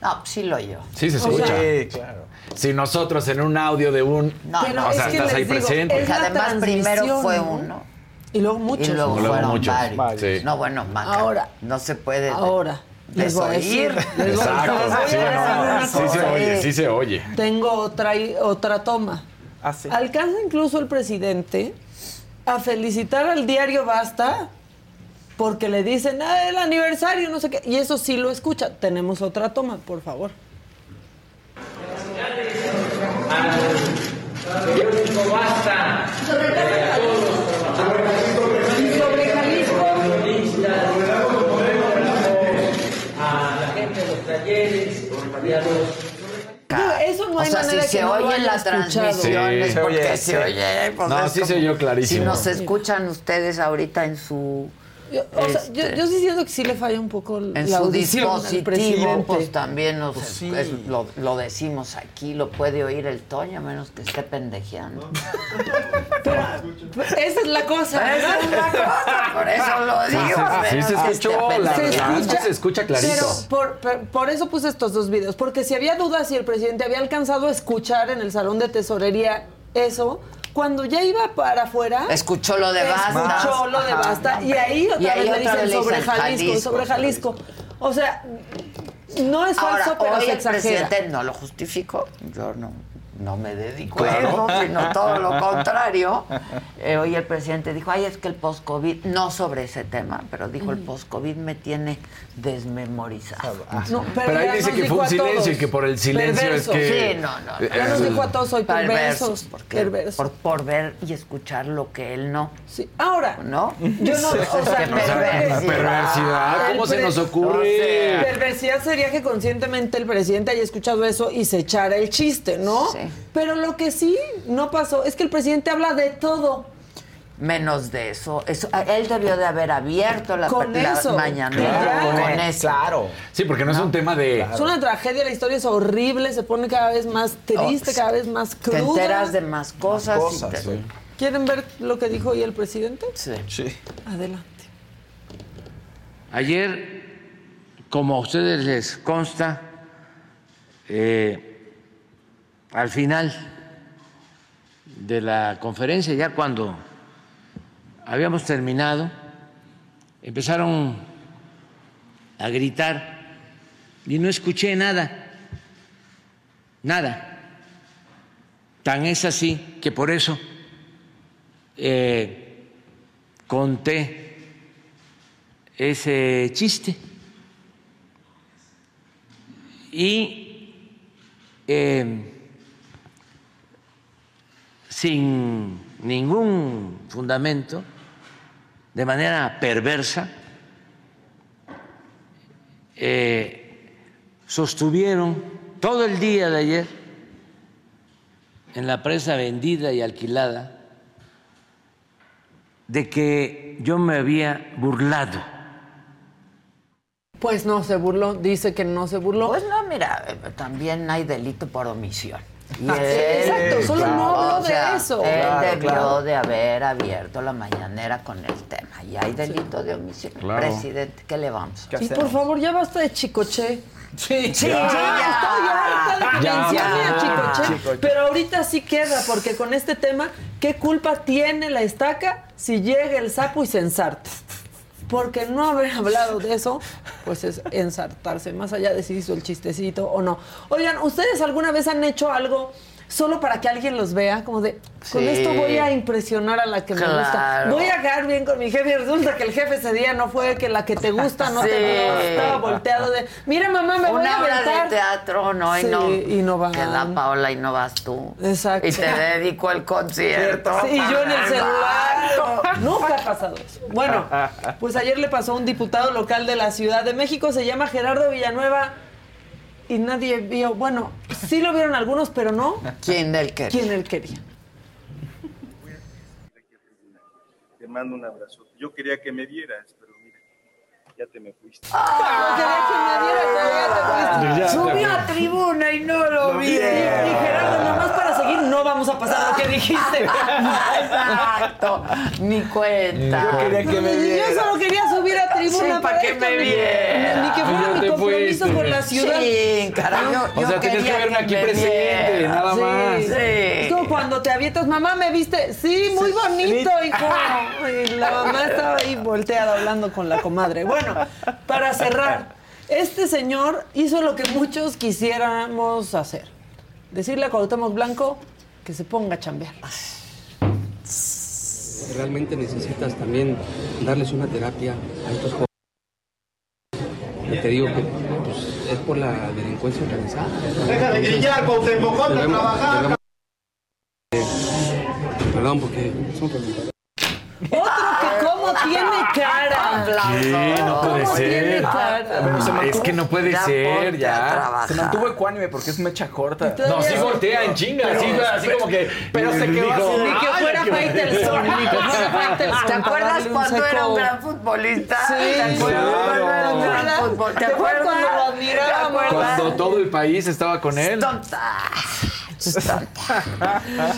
[SPEAKER 1] No, sí lo oyó.
[SPEAKER 14] Sí, se
[SPEAKER 13] O
[SPEAKER 14] escucha.
[SPEAKER 13] sea,
[SPEAKER 14] Sí, claro. si nosotros en un audio de un...
[SPEAKER 1] No,
[SPEAKER 13] Pero
[SPEAKER 14] o
[SPEAKER 13] es
[SPEAKER 14] sea,
[SPEAKER 13] que
[SPEAKER 14] estás ahí
[SPEAKER 13] digo,
[SPEAKER 14] presente.
[SPEAKER 13] es
[SPEAKER 1] Además, primero fue
[SPEAKER 13] ¿no?
[SPEAKER 1] uno.
[SPEAKER 13] Y luego muchos.
[SPEAKER 1] Y luego,
[SPEAKER 14] Luego
[SPEAKER 1] fueron
[SPEAKER 14] muchos.
[SPEAKER 1] varios.
[SPEAKER 14] Sí.
[SPEAKER 1] No, bueno, Maca,
[SPEAKER 13] Ahora.
[SPEAKER 1] no se puede
[SPEAKER 13] Ahora. Les voy a decir.
[SPEAKER 1] desoír.
[SPEAKER 13] les voy a-
[SPEAKER 14] Exacto. Sí, no, sí se oye, sí se oye.
[SPEAKER 13] Tengo otra, otra toma.
[SPEAKER 16] Ah, sí.
[SPEAKER 13] Alcanza incluso el presidente a felicitar al diario Basta porque le dicen, ah, el aniversario, no sé qué. Y eso sí lo escucha. Tenemos otra toma, por favor. eso no
[SPEAKER 1] o
[SPEAKER 13] hay
[SPEAKER 1] sea,
[SPEAKER 13] manera
[SPEAKER 1] si
[SPEAKER 13] que
[SPEAKER 1] se
[SPEAKER 13] no
[SPEAKER 1] oye en la
[SPEAKER 13] haya escuchado.
[SPEAKER 1] transmisión es
[SPEAKER 14] Sí, se
[SPEAKER 1] porque
[SPEAKER 14] oye,
[SPEAKER 1] se oye. pues
[SPEAKER 14] No, sí se oyó clarísimo.
[SPEAKER 1] Si nos escuchan ustedes ahorita en su
[SPEAKER 13] Yo, o sea, yo,
[SPEAKER 1] Este-
[SPEAKER 13] yo sí siento que sí le falla un poco
[SPEAKER 1] en
[SPEAKER 13] la
[SPEAKER 1] su dispositivo,
[SPEAKER 13] presidente.
[SPEAKER 1] pues también nos,
[SPEAKER 16] Pues sí.
[SPEAKER 1] es- lo, lo decimos aquí, lo puede oír el Toño, a menos que esté pendejeando.
[SPEAKER 13] Esa es la cosa.
[SPEAKER 1] Esa es la cosa, por eso lo digo.
[SPEAKER 14] sí, se escuchó, la
[SPEAKER 13] Se
[SPEAKER 14] se escucha clarito.
[SPEAKER 13] Pero por, por- por eso puse estos dos videos, porque si había dudas si el presidente había alcanzado a escuchar en el salón de tesorería eso, cuando ya iba para afuera,
[SPEAKER 1] Escuchó lo de Basta.
[SPEAKER 13] escuchó lo de
[SPEAKER 1] Ajá.
[SPEAKER 13] Basta y ahí otra
[SPEAKER 1] Y ahí
[SPEAKER 13] vez
[SPEAKER 1] otra
[SPEAKER 13] dicen sobre Jalisco,
[SPEAKER 1] Jalisco,
[SPEAKER 13] sobre Jalisco. O sea, no es
[SPEAKER 1] Ahora,
[SPEAKER 13] falso, pero
[SPEAKER 1] hoy
[SPEAKER 13] se
[SPEAKER 1] el
[SPEAKER 13] exagera.
[SPEAKER 1] presidente no lo justificó. Yo no, no me dedico
[SPEAKER 14] Claro.
[SPEAKER 1] a eso, sino todo lo contrario. Eh, hoy el presidente dijo, ay, es que el post-COVID, no sobre ese tema, pero dijo, el post-COVID me tiene desmemorizado.
[SPEAKER 13] No, pero,
[SPEAKER 14] Pero ahí dice que fue un silencio y que por el silencio
[SPEAKER 13] Perversos.
[SPEAKER 14] es que...
[SPEAKER 1] Sí, no, no.
[SPEAKER 13] Ya nos dijo a todos hoy perversos.
[SPEAKER 1] porque-
[SPEAKER 13] perversos.
[SPEAKER 1] Por, por ver y escuchar lo que él no.
[SPEAKER 13] Sí. Ahora,
[SPEAKER 1] ¿No?
[SPEAKER 13] yo no, o sea,
[SPEAKER 14] O
[SPEAKER 1] perversidad.
[SPEAKER 14] perversidad, ¿cómo
[SPEAKER 13] El
[SPEAKER 14] se nos
[SPEAKER 1] O
[SPEAKER 14] ocurre?
[SPEAKER 1] sea,
[SPEAKER 13] Perversidad sería que conscientemente el presidente haya escuchado eso y se echara el chiste, ¿no?
[SPEAKER 1] Sí.
[SPEAKER 13] Pero lo que sí no pasó es que el presidente habla de todo.
[SPEAKER 1] Menos de eso. eso. Él debió de haber abierto la,
[SPEAKER 13] Con
[SPEAKER 1] la
[SPEAKER 13] eso.
[SPEAKER 1] mañanera
[SPEAKER 13] Claro.
[SPEAKER 1] con eso.
[SPEAKER 16] Claro.
[SPEAKER 14] Sí, porque no, es un tema de...
[SPEAKER 13] Es una tragedia, la historia es horrible, se pone cada vez más triste,
[SPEAKER 1] Oh,
[SPEAKER 13] cada vez más
[SPEAKER 1] Te
[SPEAKER 13] cruda.
[SPEAKER 1] enteras de más cosas. y
[SPEAKER 16] cosas,
[SPEAKER 1] te-
[SPEAKER 16] sí.
[SPEAKER 13] ¿Quieren ver lo que dijo hoy el presidente?
[SPEAKER 1] Sí.
[SPEAKER 16] Sí.
[SPEAKER 13] Adelante.
[SPEAKER 7] Ayer, como a ustedes les consta, eh, al final de la conferencia, ya cuando habíamos terminado, empezaron a gritar y no escuché nada, nada. Tan es así que por eso eh, conté ese chiste. Y eh, sin ningún fundamento, de manera perversa, eh, sostuvieron todo el día de ayer en la prensa vendida y alquilada de que yo me había burlado
[SPEAKER 13] Pues no se burló, dice que no se burló.
[SPEAKER 1] Pues no, mira, eh, también hay delito por omisión. Y
[SPEAKER 13] Ah, sí, exacto, solo no
[SPEAKER 1] sea,
[SPEAKER 13] de eso.
[SPEAKER 1] Él
[SPEAKER 16] Claro,
[SPEAKER 1] debió
[SPEAKER 16] claro.
[SPEAKER 1] de haber abierto la mañanera con el tema. Y hay delito de omisión.
[SPEAKER 14] Claro.
[SPEAKER 1] Presidente, ¿qué le vamos a
[SPEAKER 16] ¿Qué
[SPEAKER 13] y por favor, ya basta de chicoche.
[SPEAKER 16] Sí,
[SPEAKER 1] Sí,
[SPEAKER 13] Ya,
[SPEAKER 1] ya.
[SPEAKER 13] estoy harta de
[SPEAKER 16] Ya, ya.
[SPEAKER 13] Chicoche,
[SPEAKER 16] Chicoche.
[SPEAKER 13] pero ahorita sí queda, porque con este tema, ¿qué culpa tiene la estaca si llega el sapo y se ensarta? Porque no haber hablado de eso, pues es ensartarse, más allá de si hizo el chistecito o no. Oigan, ¿ustedes alguna vez han hecho algo solo para que alguien los vea? Como de, con
[SPEAKER 1] Sí.
[SPEAKER 13] esto voy a impresionar a la que me gusta. Voy a quedar bien con mi jefe y resulta que el jefe ese día no fue que la que te gusta no
[SPEAKER 1] Sí.
[SPEAKER 13] te gusta, estaba volteado de, mira mamá, me voy a
[SPEAKER 1] Una obra
[SPEAKER 13] aventar.
[SPEAKER 1] de teatro, ¿no? Y no.
[SPEAKER 13] y no van.
[SPEAKER 1] Queda Paola y no vas tú.
[SPEAKER 13] Exacto.
[SPEAKER 1] Y te dedico el concierto.
[SPEAKER 13] Sí, y yo en el celular. Nunca ha pasado eso. Bueno, pues ayer le pasó a un diputado local de la Ciudad de México, se llama Gerardo Villanueva, y nadie vio, bueno, sí lo vieron algunos, pero no
[SPEAKER 1] ¿Quién del qué?
[SPEAKER 13] quién él quería.
[SPEAKER 17] Te mando un abrazo. Yo quería que me vieras, mira, ya te me fuiste.
[SPEAKER 13] Fuiste.
[SPEAKER 17] Ya,
[SPEAKER 13] Subió
[SPEAKER 17] ya.
[SPEAKER 13] a tribuna y no lo vi. Y, Gerardo, nomás para seguir no vamos a pasar lo que dijiste.
[SPEAKER 1] Exacto. Ni cuenta.
[SPEAKER 14] Yo quería que me
[SPEAKER 13] Yo
[SPEAKER 14] viera.
[SPEAKER 13] solo quería subir a tribuna
[SPEAKER 1] Sí,
[SPEAKER 13] para
[SPEAKER 1] que
[SPEAKER 13] esto,
[SPEAKER 1] me
[SPEAKER 13] ni-
[SPEAKER 1] viera.
[SPEAKER 13] Ni que fuera mi
[SPEAKER 14] te
[SPEAKER 13] compromiso
[SPEAKER 14] fuiste.
[SPEAKER 13] con la ciudad.
[SPEAKER 1] Sí, caray, yo-
[SPEAKER 14] O sea,
[SPEAKER 1] yo
[SPEAKER 14] tenías que verme aquí presente, nada más.
[SPEAKER 1] Sí.
[SPEAKER 13] Es como cuando te avientas, mamá, ¿me viste? Sí, muy bonito, hijo. Y la mamá estaba ahí volteada hablando con la comadre. Bueno, para cerrar, este señor hizo lo que muchos quisiéramos hacer. Decirle a Cuauhtémoc Blanco que se ponga a chambear.
[SPEAKER 16] Realmente necesitas también darles una terapia a estos jóvenes. Yo te digo que pues, es por la delincuencia organizada.
[SPEAKER 18] Deja de grillar, Cuauhtémoc, ponte a trabajar.
[SPEAKER 16] eh, Perdón, porque son.
[SPEAKER 13] Otro tiene cara.
[SPEAKER 14] ¿Qué? No puede
[SPEAKER 13] ¿Cómo tiene
[SPEAKER 14] ser.
[SPEAKER 13] cara?
[SPEAKER 14] Pero se mantuvo- Es que no puede
[SPEAKER 1] Ya
[SPEAKER 14] ser, ya. Se mantuvo ecuánime porque es mecha corta. No, sí voltea en chinga,
[SPEAKER 13] Pero-
[SPEAKER 14] así, así como que.
[SPEAKER 10] pero se quedó
[SPEAKER 14] dijo,
[SPEAKER 10] así.
[SPEAKER 13] Ni que
[SPEAKER 14] "Ay,
[SPEAKER 13] fuera Faitelson,
[SPEAKER 14] bonito".
[SPEAKER 13] ni que fuera Faitelson.
[SPEAKER 1] ¿Te acuerdas cuando era un gran futbolista?
[SPEAKER 13] Sí,
[SPEAKER 1] ¿Te acuerdas cuando era un gran futbolista?
[SPEAKER 13] ¿Te acuerdas cuando lo
[SPEAKER 1] ¿Te
[SPEAKER 13] admirábamos?
[SPEAKER 14] Cuando todo el país estaba con él.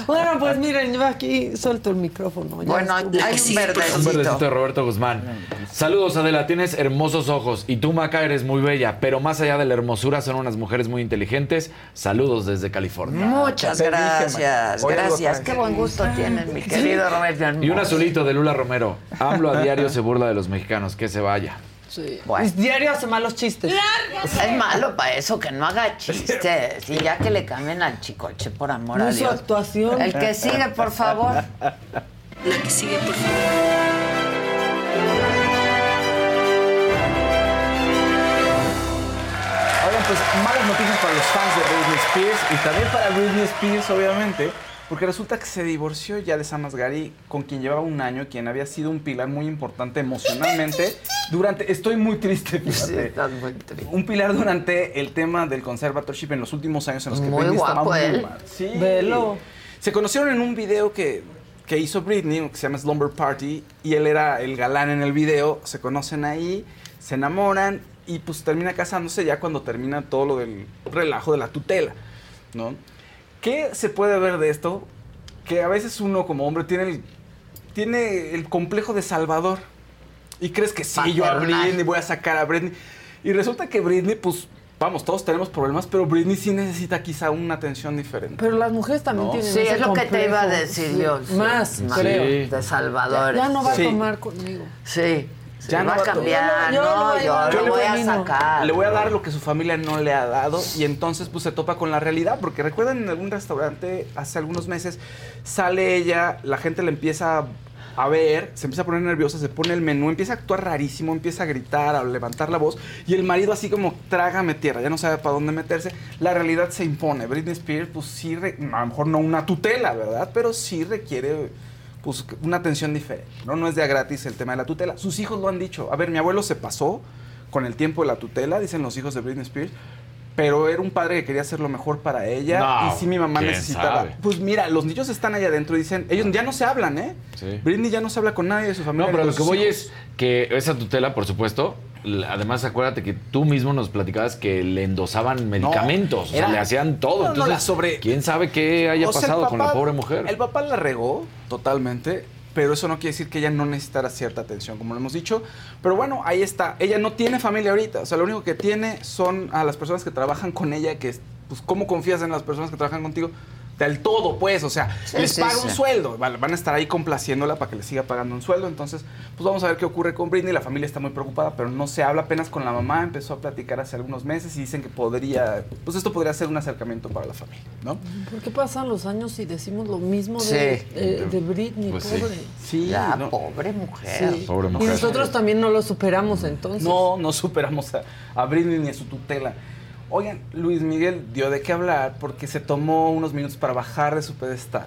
[SPEAKER 13] Bueno, pues miren, yo aquí suelto el micrófono. ya
[SPEAKER 1] Bueno, hay un
[SPEAKER 14] Un verdecito
[SPEAKER 1] verdecito.
[SPEAKER 14] de Roberto Guzmán. Saludos, Adela. Tienes hermosos ojos. Y tú, Maca, eres muy bella. Pero más allá de la hermosura, son unas mujeres muy inteligentes. Saludos desde California.
[SPEAKER 1] Muchas gracias, gracias. Qué buen gusto tienes, mi querido Roberto.
[SPEAKER 14] Y un azulito de Lula Romero. AMLO a diario se burla de los mexicanos. Que se vaya.
[SPEAKER 13] Sí.
[SPEAKER 1] Bueno.
[SPEAKER 13] Pues diario hace malos chistes.
[SPEAKER 1] Es malo para eso que no haga chistes. Y ya que le cambien al chicoche, por amor
[SPEAKER 13] No
[SPEAKER 1] a
[SPEAKER 13] es su
[SPEAKER 1] Dios.
[SPEAKER 13] actuación.
[SPEAKER 1] El que sigue, por favor.
[SPEAKER 19] La que sigue, por favor.
[SPEAKER 20] Oigan, pues malas noticias para los fans de Britney Spears y también para Britney Spears, obviamente, porque resulta que se divorció ya de Sam Asghari, con quien llevaba un año, quien había sido un pilar muy importante emocionalmente durante. Estoy muy triste, fíjate.
[SPEAKER 1] estás muy triste.
[SPEAKER 20] Un pilar durante el tema del conservatorship en los últimos años en los que
[SPEAKER 1] Muy
[SPEAKER 20] Britney estaba
[SPEAKER 1] guapo
[SPEAKER 20] muy
[SPEAKER 1] él.
[SPEAKER 20] mal. Sí.
[SPEAKER 13] Velo.
[SPEAKER 20] Se conocieron en un video que, que hizo Britney, que se llama Slumber Party, y él era el galán en el video. Se conocen ahí, se enamoran y pues termina casándose ya cuando termina todo lo del relajo de la tutela, ¿no? ¿Qué se puede ver de esto? Que a veces uno como hombre tiene el, tiene el complejo de Salvador y crees que sí, yo a. Britney voy a sacar a Britney. Y resulta que Britney, pues, vamos, todos tenemos problemas, pero Britney sí necesita quizá una atención diferente.
[SPEAKER 13] Pero las mujeres también
[SPEAKER 20] No.
[SPEAKER 13] tienen
[SPEAKER 1] Sí,
[SPEAKER 13] ese
[SPEAKER 1] es lo que te iba a
[SPEAKER 13] complejo.
[SPEAKER 1] decir
[SPEAKER 13] Sí.
[SPEAKER 1] yo. sí.
[SPEAKER 13] Más,
[SPEAKER 1] Más
[SPEAKER 13] creo.
[SPEAKER 1] De Salvador.
[SPEAKER 13] Ya no va
[SPEAKER 20] Sí.
[SPEAKER 13] a tomar conmigo.
[SPEAKER 1] Sí.
[SPEAKER 20] Ya no
[SPEAKER 1] va a cambiar.
[SPEAKER 13] Yo lo
[SPEAKER 1] No,
[SPEAKER 13] voy a
[SPEAKER 1] yo
[SPEAKER 13] llevar.
[SPEAKER 20] Yo
[SPEAKER 1] lo
[SPEAKER 20] le
[SPEAKER 1] voy
[SPEAKER 20] voy
[SPEAKER 13] a
[SPEAKER 1] sacar.
[SPEAKER 20] Le voy a dar lo que su familia no le ha dado y entonces pues se topa con la realidad, porque recuerdan en algún restaurante hace algunos meses, sale ella, la gente le empieza a ver, se empieza a poner nerviosa, se pone el menú, empieza a actuar rarísimo, empieza a gritar, a levantar la voz y el marido así como trágame tierra, ya no sabe para dónde meterse, la realidad se impone. Britney Spears pues sí, re- a lo mejor no una tutela, ¿verdad? Pero sí requiere pues una atención diferente, ¿no? No es de a gratis el tema de la tutela. Sus hijos lo han dicho. A ver, mi abuelo se pasó con el tiempo de la tutela, dicen los hijos de Britney Spears, pero era un padre que quería hacer lo mejor para ella
[SPEAKER 14] No,
[SPEAKER 20] y sí mi mamá
[SPEAKER 14] ¿quién
[SPEAKER 20] necesitaba.
[SPEAKER 14] sabe?
[SPEAKER 20] Pues mira, los niños están allá adentro y dicen, ellos ya no se hablan, ¿eh?
[SPEAKER 14] Sí.
[SPEAKER 20] Britney ya no se habla con nadie de su familia.
[SPEAKER 14] No, pero lo que voy es que esa tutela, por supuesto, además acuérdate que tú mismo nos platicabas que le endosaban medicamentos, o sea, le hacían todo.
[SPEAKER 20] No,
[SPEAKER 14] Entonces,
[SPEAKER 20] sobre-
[SPEAKER 14] ¿quién sabe qué haya pasado con la pobre mujer?
[SPEAKER 20] El papá la regó totalmente, pero eso no quiere decir que ella no necesitara cierta atención, como lo hemos dicho. Pero bueno, ahí está. Ella no tiene familia ahorita. O sea, lo único que tiene son a las personas que trabajan con ella, que, pues, ¿cómo confías en las personas que trabajan contigo? Del todo, pues, o sea,
[SPEAKER 1] Sí,
[SPEAKER 20] les
[SPEAKER 1] sí,
[SPEAKER 20] paga
[SPEAKER 1] sí.
[SPEAKER 20] un sueldo, van van a estar ahí complaciéndola para que le siga pagando un sueldo. Entonces, pues vamos a ver qué ocurre con Britney. La familia está muy preocupada, pero no se habla apenas con la mamá. Empezó a platicar hace algunos meses y dicen que podría, pues esto podría ser un acercamiento para la familia, ¿no?
[SPEAKER 13] ¿Por qué pasan los años y decimos lo mismo
[SPEAKER 20] Sí.
[SPEAKER 13] de, eh, de Britney,
[SPEAKER 20] Pues
[SPEAKER 13] pobre?
[SPEAKER 20] Sí, no.
[SPEAKER 1] pobre mujer.
[SPEAKER 13] Sí.
[SPEAKER 20] Pobre
[SPEAKER 13] Y nosotros también no lo superamos entonces.
[SPEAKER 20] No, no superamos a, a Britney ni a su tutela. Oigan, Luis Miguel dio de qué hablar porque se tomó unos minutos para bajar de su pedestal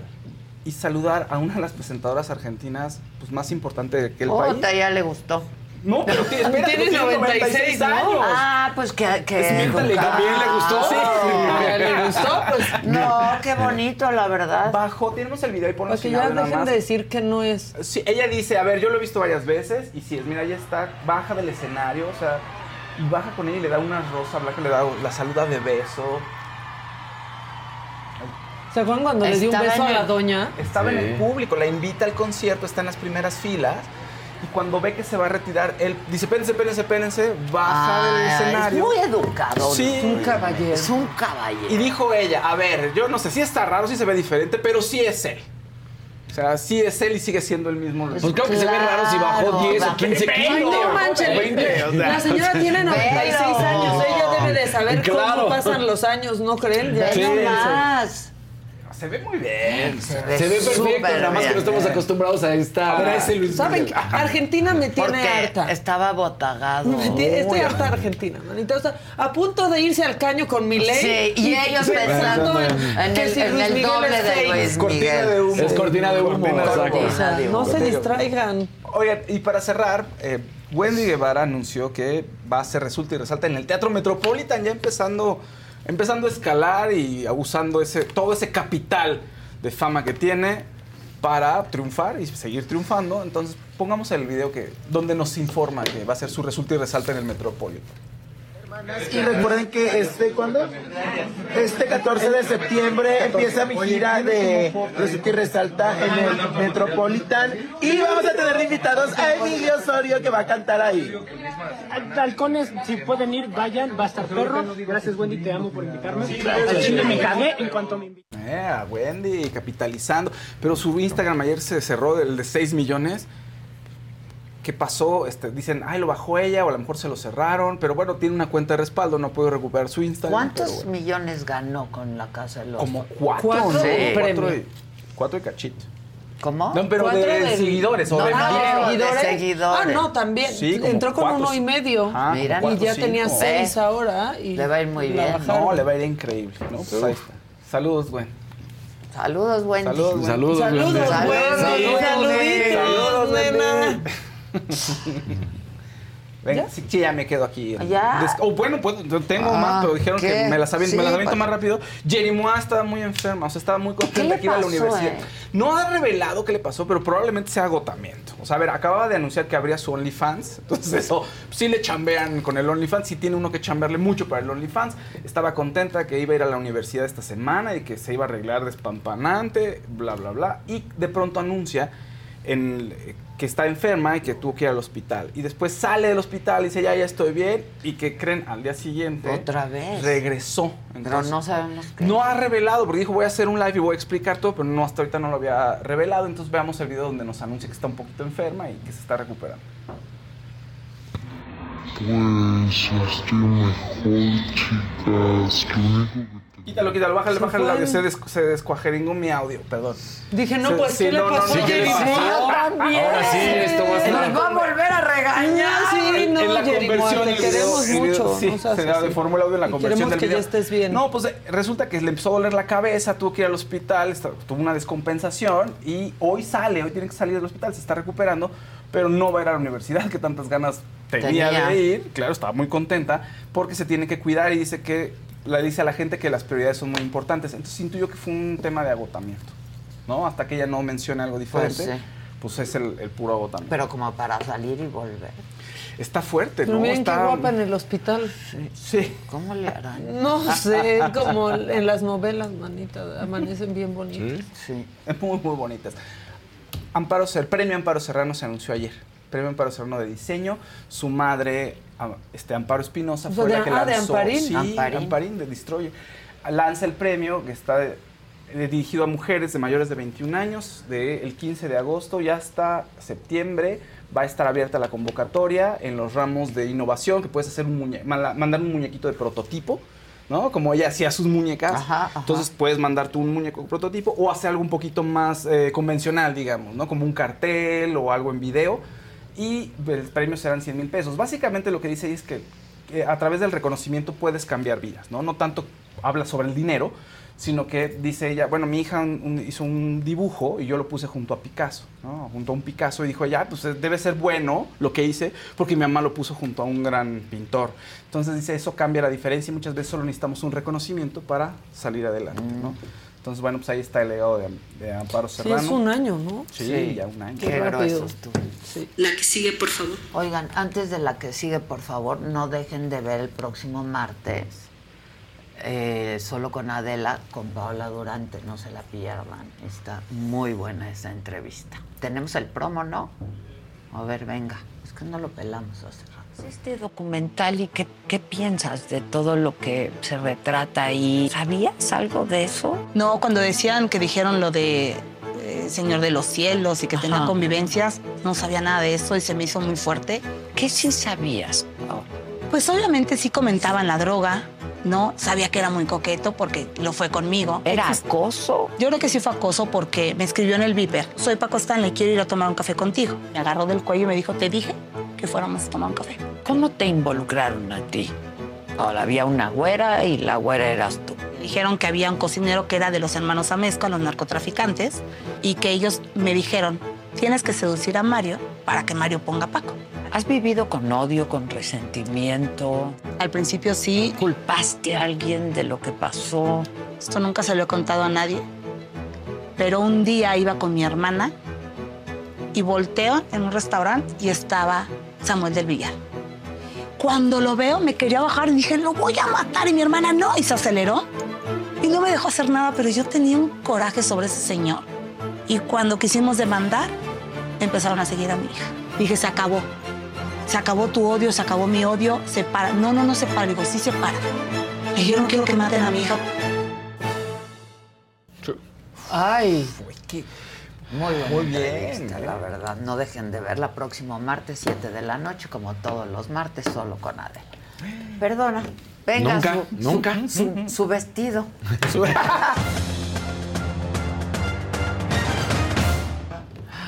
[SPEAKER 20] y saludar a una de las presentadoras argentinas pues, más importante de aquel país.
[SPEAKER 1] Puta, ya le gustó.
[SPEAKER 20] No, pero tí- espérate,
[SPEAKER 13] Tienes
[SPEAKER 20] tiene
[SPEAKER 13] 96, ¿no?
[SPEAKER 20] años.
[SPEAKER 1] Ah, pues que... que
[SPEAKER 20] Es miéntale, también le gustó. Sí.
[SPEAKER 13] ¿Ya le gustó? Pues
[SPEAKER 1] No, qué bonito, la verdad.
[SPEAKER 20] Bajó, tenemos el video y ponlo
[SPEAKER 13] Para que
[SPEAKER 20] sin
[SPEAKER 13] ya dejen de decir que no es.
[SPEAKER 20] Sí, ella dice, a ver, yo lo he visto varias veces y si es, mira, ella está, baja del escenario, o sea, y baja con ella y le da una rosa blanca, le da la saluda de beso.
[SPEAKER 13] ¿Se acuerdan cuando le dio un beso a
[SPEAKER 1] en
[SPEAKER 13] la doña?
[SPEAKER 20] Estaba en
[SPEAKER 14] Sí.
[SPEAKER 20] el público, la invita al concierto, está en las primeras filas. Y cuando ve que se va a retirar, él dice, pénense, pénense, pénense, baja del
[SPEAKER 1] Ah,
[SPEAKER 20] escenario.
[SPEAKER 1] Es muy educado.
[SPEAKER 20] Sí.
[SPEAKER 1] Es un caballero. Es un caballero.
[SPEAKER 20] Y dijo ella, a ver, yo no sé si está raro, si se ve diferente, pero sí es él. O sea, sí es él y sigue siendo el mismo.
[SPEAKER 14] Pues claro que se ve raro si bajó 10 o 15
[SPEAKER 13] Ay,
[SPEAKER 14] kilos.
[SPEAKER 13] no manches.
[SPEAKER 14] o 20, o sea.
[SPEAKER 13] la señora tiene 96
[SPEAKER 1] Pero-
[SPEAKER 13] años. Ella debe de saber
[SPEAKER 14] Claro.
[SPEAKER 13] cómo pasan los años, ¿no creen? Ya-
[SPEAKER 20] Sí.
[SPEAKER 1] nomás.
[SPEAKER 20] Se ve muy bien.
[SPEAKER 1] Se ve,
[SPEAKER 14] Se ve perfecto, nada más que no
[SPEAKER 1] bien.
[SPEAKER 14] estamos acostumbrados a esta.
[SPEAKER 20] Ahora
[SPEAKER 13] ¿Saben? Argentina me tiene
[SPEAKER 1] Porque
[SPEAKER 13] harta.
[SPEAKER 1] estaba botagado.
[SPEAKER 13] Me tiene- Estoy harta de Argentina, manita. O sea, a punto de irse al caño con mi ley.
[SPEAKER 1] Sí, y ellos pensando en, el,
[SPEAKER 13] si
[SPEAKER 1] en
[SPEAKER 13] Luis
[SPEAKER 1] el
[SPEAKER 13] Miguel
[SPEAKER 1] doble
[SPEAKER 13] es
[SPEAKER 1] de. Luis
[SPEAKER 20] Cortina
[SPEAKER 1] Miguel.
[SPEAKER 20] de humo.
[SPEAKER 14] Es cortina de humo,
[SPEAKER 20] Cortina de
[SPEAKER 14] exacto.
[SPEAKER 20] humo.
[SPEAKER 13] O sea, no se
[SPEAKER 20] Cortina.
[SPEAKER 13] distraigan.
[SPEAKER 20] Oigan, y para cerrar, eh, Wendy Guevara anunció que va a ser resulta y resalta en el Teatro Metropolitan, ya empezando, empezando a escalar y abusando ese, todo ese capital de fama que tiene para triunfar y seguir triunfando. Entonces, pongamos el video que, donde nos informa que va a ser su resulta y resalta en el Metropolitan.
[SPEAKER 18] Y recuerden que este, ¿cuándo? Este 14 de septiembre empieza mi gira de Resulta y Resalta en el Metropolitan. Y vamos a tener invitados a Emilio Osorio que va a cantar ahí.
[SPEAKER 21] Halcones, si pueden ir, vayan, va a estar perro. Gracias Wendy, te amo por invitarme. Al chile me cagué en cuanto me invitaron.
[SPEAKER 20] Eh, a Wendy capitalizando. Pero su Instagram ayer se cerró del de 6 millones. ¿Qué pasó? Este, dicen, ay, lo bajó ella o a lo mejor se lo cerraron. Pero bueno, tiene una cuenta de respaldo, no puede recuperar su Instagram.
[SPEAKER 1] ¿Cuántos
[SPEAKER 20] bueno.
[SPEAKER 1] millones ganó con la Casa de los
[SPEAKER 20] Como cuatro,
[SPEAKER 1] ¿Cuatro? Sí.
[SPEAKER 20] Cuatro y, cuatro y cachito.
[SPEAKER 1] ¿Cómo?
[SPEAKER 20] No, pero
[SPEAKER 13] Cuatro
[SPEAKER 20] de seguidores o
[SPEAKER 1] No,
[SPEAKER 20] de
[SPEAKER 1] de seguidores.
[SPEAKER 13] Ah, no, también.
[SPEAKER 20] Sí,
[SPEAKER 13] Entró con
[SPEAKER 20] cuatro,
[SPEAKER 13] uno y medio.
[SPEAKER 20] Como
[SPEAKER 1] Mira,
[SPEAKER 13] y
[SPEAKER 20] cuatro,
[SPEAKER 13] ya
[SPEAKER 20] cinco.
[SPEAKER 13] tenía seis
[SPEAKER 1] Eh.
[SPEAKER 13] ahora. Y
[SPEAKER 1] Le va a ir muy bien.
[SPEAKER 13] bajaron.
[SPEAKER 20] No, le va a ir increíble. ¿no? Pues ahí está. Saludos, güey.
[SPEAKER 1] Saludos, Wendy.
[SPEAKER 20] Saludos, Wendy.
[SPEAKER 14] Saludos,
[SPEAKER 13] Saludos,
[SPEAKER 14] Wendy.
[SPEAKER 13] Wendy. Saluditos,
[SPEAKER 20] Saludos,
[SPEAKER 13] nena.
[SPEAKER 20] Ven, sí, sí, ya me quedo aquí.
[SPEAKER 1] ¿Ya?
[SPEAKER 20] Des- oh, bueno, pues tengo
[SPEAKER 1] Ah,
[SPEAKER 20] más, pero dijeron
[SPEAKER 1] ¿qué?
[SPEAKER 20] que me las aviento,
[SPEAKER 1] Sí,
[SPEAKER 20] me las aviento más rápido. Jerry Moa estaba muy enferma, o sea, estaba muy
[SPEAKER 1] ¿Qué
[SPEAKER 20] contenta iba a la universidad.
[SPEAKER 1] eh?
[SPEAKER 20] No ha revelado qué le pasó, pero probablemente sea agotamiento. O sea, a ver, acababa de anunciar que habría su OnlyFans, entonces eso sí le chambean con el OnlyFans, sí tiene uno que chambearle mucho para el OnlyFans. Estaba contenta que iba a ir a la universidad esta semana y que se iba a arreglar despampanante, bla, bla, bla. Y de pronto anuncia en, que está enferma y que tuvo que ir al hospital. Y después sale del hospital y dice, ya, ya estoy bien. Y que creen al día siguiente.
[SPEAKER 1] Otra vez.
[SPEAKER 20] Regresó.
[SPEAKER 1] Pero no sabemos qué.
[SPEAKER 20] no ha revelado, porque dijo voy a hacer un live y voy a explicar todo, pero no hasta ahorita no lo había revelado. Entonces veamos el video donde nos anuncia que está un poquito enferma y que se está recuperando.
[SPEAKER 22] Pues estoy mejor, chicas. Que
[SPEAKER 20] Quítalo, quítalo, bájale, bájale, la se, des- se descuajeringó mi audio, perdón.
[SPEAKER 13] Dije, no,
[SPEAKER 20] Sí,
[SPEAKER 13] pues,
[SPEAKER 20] sí,
[SPEAKER 13] ¿qué le
[SPEAKER 20] no, no,
[SPEAKER 13] pasó?
[SPEAKER 20] no,
[SPEAKER 14] ¿qué le
[SPEAKER 13] Jerry? Sí, también.
[SPEAKER 14] Ahora sí, esto va a ser-
[SPEAKER 1] Nos va a volver a regañar.
[SPEAKER 13] Sí, no,
[SPEAKER 20] en la
[SPEAKER 13] Jerry
[SPEAKER 20] conversión
[SPEAKER 13] te queremos
[SPEAKER 20] video,
[SPEAKER 13] mucho.
[SPEAKER 20] sí,
[SPEAKER 13] no seas
[SPEAKER 20] se
[SPEAKER 13] así.
[SPEAKER 20] deformó el audio en la
[SPEAKER 13] Y
[SPEAKER 20] conversión
[SPEAKER 13] queremos
[SPEAKER 20] del
[SPEAKER 13] que
[SPEAKER 20] video.
[SPEAKER 13] ya estés bien.
[SPEAKER 20] No, pues eh, resulta que le empezó a doler la cabeza, tuvo que ir al hospital, está- tuvo una descompensación y hoy sale, hoy tiene que salir del hospital, se está recuperando, pero no va a ir a la universidad, que tantas ganas tenía,
[SPEAKER 1] Tenía.
[SPEAKER 20] de ir. Claro, estaba muy contenta porque se tiene que cuidar y dice que le dice a la gente que las prioridades son muy importantes. Entonces intuyo que fue un tema de agotamiento, ¿no? Hasta que ella no mencione algo diferente,
[SPEAKER 1] Pues
[SPEAKER 20] pues,
[SPEAKER 1] sí.
[SPEAKER 20] es el, el puro agotamiento.
[SPEAKER 1] Pero como para salir y volver.
[SPEAKER 20] está fuerte,
[SPEAKER 13] Pero
[SPEAKER 20] ¿no?
[SPEAKER 13] miren
[SPEAKER 20] está...
[SPEAKER 13] qué guapa en el hospital.
[SPEAKER 20] Sí.
[SPEAKER 1] ¿Cómo le harán?
[SPEAKER 13] No sé, como en las novelas, manita, amanecen bien bonitas.
[SPEAKER 1] Sí.
[SPEAKER 20] Es muy, muy bonitas. Amparo, Ser- el premio Amparo Serrano se anunció ayer. Premio Amparo Serrano de diseño. Su madre, este, Amparo Espinosa,
[SPEAKER 13] O sea,
[SPEAKER 20] fue
[SPEAKER 13] de-
[SPEAKER 20] la que
[SPEAKER 13] ah, de
[SPEAKER 20] lanzó.
[SPEAKER 13] Amparín.
[SPEAKER 20] Sí,
[SPEAKER 1] Amparín.
[SPEAKER 20] Amparín. de Destroyer. Lanza el premio que está eh, dirigido a mujeres de mayores de 21 años, del 15 de agosto y hasta septiembre. Va a estar abierta la convocatoria en los ramos de innovación, que puedes hacer un mandar un muñequito de prototipo. ¿no? Como ella hacía sus muñecas.
[SPEAKER 1] Ajá, ajá.
[SPEAKER 20] Entonces puedes mandar tú un muñeco prototipo o hacer algo un poquito más eh, convencional, digamos, ¿no? Como un cartel o algo en video. Y el premio serán 100 mil pesos. Básicamente lo que dice es que a través del reconocimiento puedes cambiar vidas, ¿no? No tanto habla sobre el dinero, sino que dice ella, bueno, mi hija hizo un dibujo y yo lo puse junto a Picasso, ¿no? Junto a un Picasso y dijo, ya, pues eh, debe ser bueno lo que hice porque mi mamá lo puso junto a un gran pintor. Entonces dice, eso cambia la diferencia y muchas veces solo necesitamos un reconocimiento para salir adelante, ¿no? Entonces, bueno, pues ahí está el legado de, de Amparo
[SPEAKER 13] Sí,
[SPEAKER 20] Serrano.
[SPEAKER 13] es un año, ¿no?
[SPEAKER 20] Sí, ya un año.
[SPEAKER 13] Qué
[SPEAKER 1] Qué
[SPEAKER 13] rápido. Sí.
[SPEAKER 19] La que sigue, por favor.
[SPEAKER 1] Oigan, antes de la que sigue, por favor, no dejen de ver el próximo martes eh, solo con Adela, con Paola Durante, no se la pierdan. Está muy buena esa entrevista. Tenemos el promo, ¿no? A ver, venga. Es que no lo pelamos hace rato. Este documental y qué, qué piensas de todo lo que se retrata ahí. ¿Sabías algo de eso?
[SPEAKER 11] No, cuando decían que dijeron lo de eh, Señor de los Cielos y que
[SPEAKER 1] Ajá.
[SPEAKER 11] convivencias, no sabía nada de eso y se me hizo muy fuerte.
[SPEAKER 1] ¿Qué sí sabías?
[SPEAKER 11] Pues obviamente sí comentaban la droga, ¿no? Sabía que era muy coqueto porque lo fue conmigo.
[SPEAKER 1] ¿Era acoso?
[SPEAKER 11] Yo creo que sí fue acoso porque me escribió en el Viper. Soy Paco Stanley, quiero ir a tomar un café contigo. Me agarró del cuello y me dijo, te dije que fuéramos a tomar un café.
[SPEAKER 1] ¿Cómo te involucraron a ti? Ahora había una güera y la güera eras tú.
[SPEAKER 11] Dijeron que había un cocinero que era de los hermanos Amezcua, los narcotraficantes, y que ellos me dijeron, tienes que seducir a Mario para que Mario ponga a Paco.
[SPEAKER 1] ¿Has vivido con odio, con resentimiento?
[SPEAKER 11] Al principio sí.
[SPEAKER 1] ¿Culpaste a alguien de lo que pasó?
[SPEAKER 11] Esto nunca se lo he contado a nadie. Pero un día iba con mi hermana y volteo en un restaurante y estaba Samuel del Villar. Cuando lo veo me quería bajar y dije, lo voy a matar. Y mi hermana no, y se aceleró. Y no me dejó hacer nada, pero yo tenía un coraje sobre ese señor. Y cuando quisimos demandar, empezaron a seguir a mi hija. Dije, se acabó. Se acabó tu odio, se acabó mi odio, se para. No, no, no se para. Digo, sí se para. Y yo no quiero que maten a mi hija.
[SPEAKER 1] Ay, muy, buena
[SPEAKER 20] Muy bien.
[SPEAKER 1] entrevista, la verdad. No dejen de verla próximo martes 7 de la noche, como todos los martes, solo con Adela. Perdona. Venga,
[SPEAKER 14] Nunca,
[SPEAKER 1] su,
[SPEAKER 14] nunca.
[SPEAKER 1] Su, su- su vestido.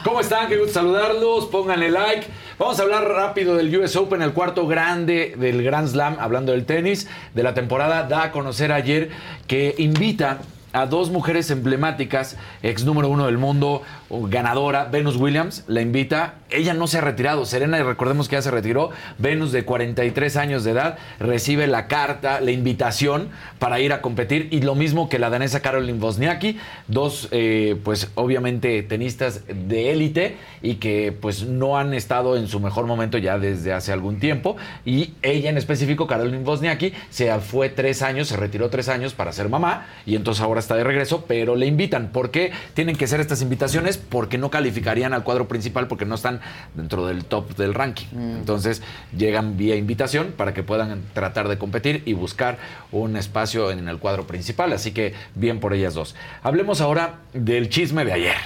[SPEAKER 14] ¿Cómo están? Qué gusto saludarlos. Pónganle like. Vamos a hablar rápido del US Open, el cuarto grande del Grand Slam, hablando del tenis de la temporada. Da a conocer ayer que invita a dos mujeres emblemáticas, ex número uno del mundo, ganadora, Venus Williams, la invita. Ella no se ha retirado. Serena, recordemos que ya se retiró. Venus, de 43 años de edad, recibe la carta, la invitación para ir a competir. Y lo mismo que la danesa Caroline Wozniacki, dos, eh, pues obviamente tenistas de élite y que pues no han estado en su mejor momento ya desde hace algún tiempo. Y ella en específico, Caroline Wozniacki, se fue tres años, se retiró tres años para ser mamá y entonces ahora está de regreso, pero le invitan. ¿Por qué tienen que ser estas invitaciones? Porque no calificarían al cuadro principal porque no están dentro del top del ranking. Entonces llegan vía invitación para que puedan tratar de competir y buscar un espacio en el cuadro principal. Así que bien por ellas dos. Hablemos ahora del chisme de ayer.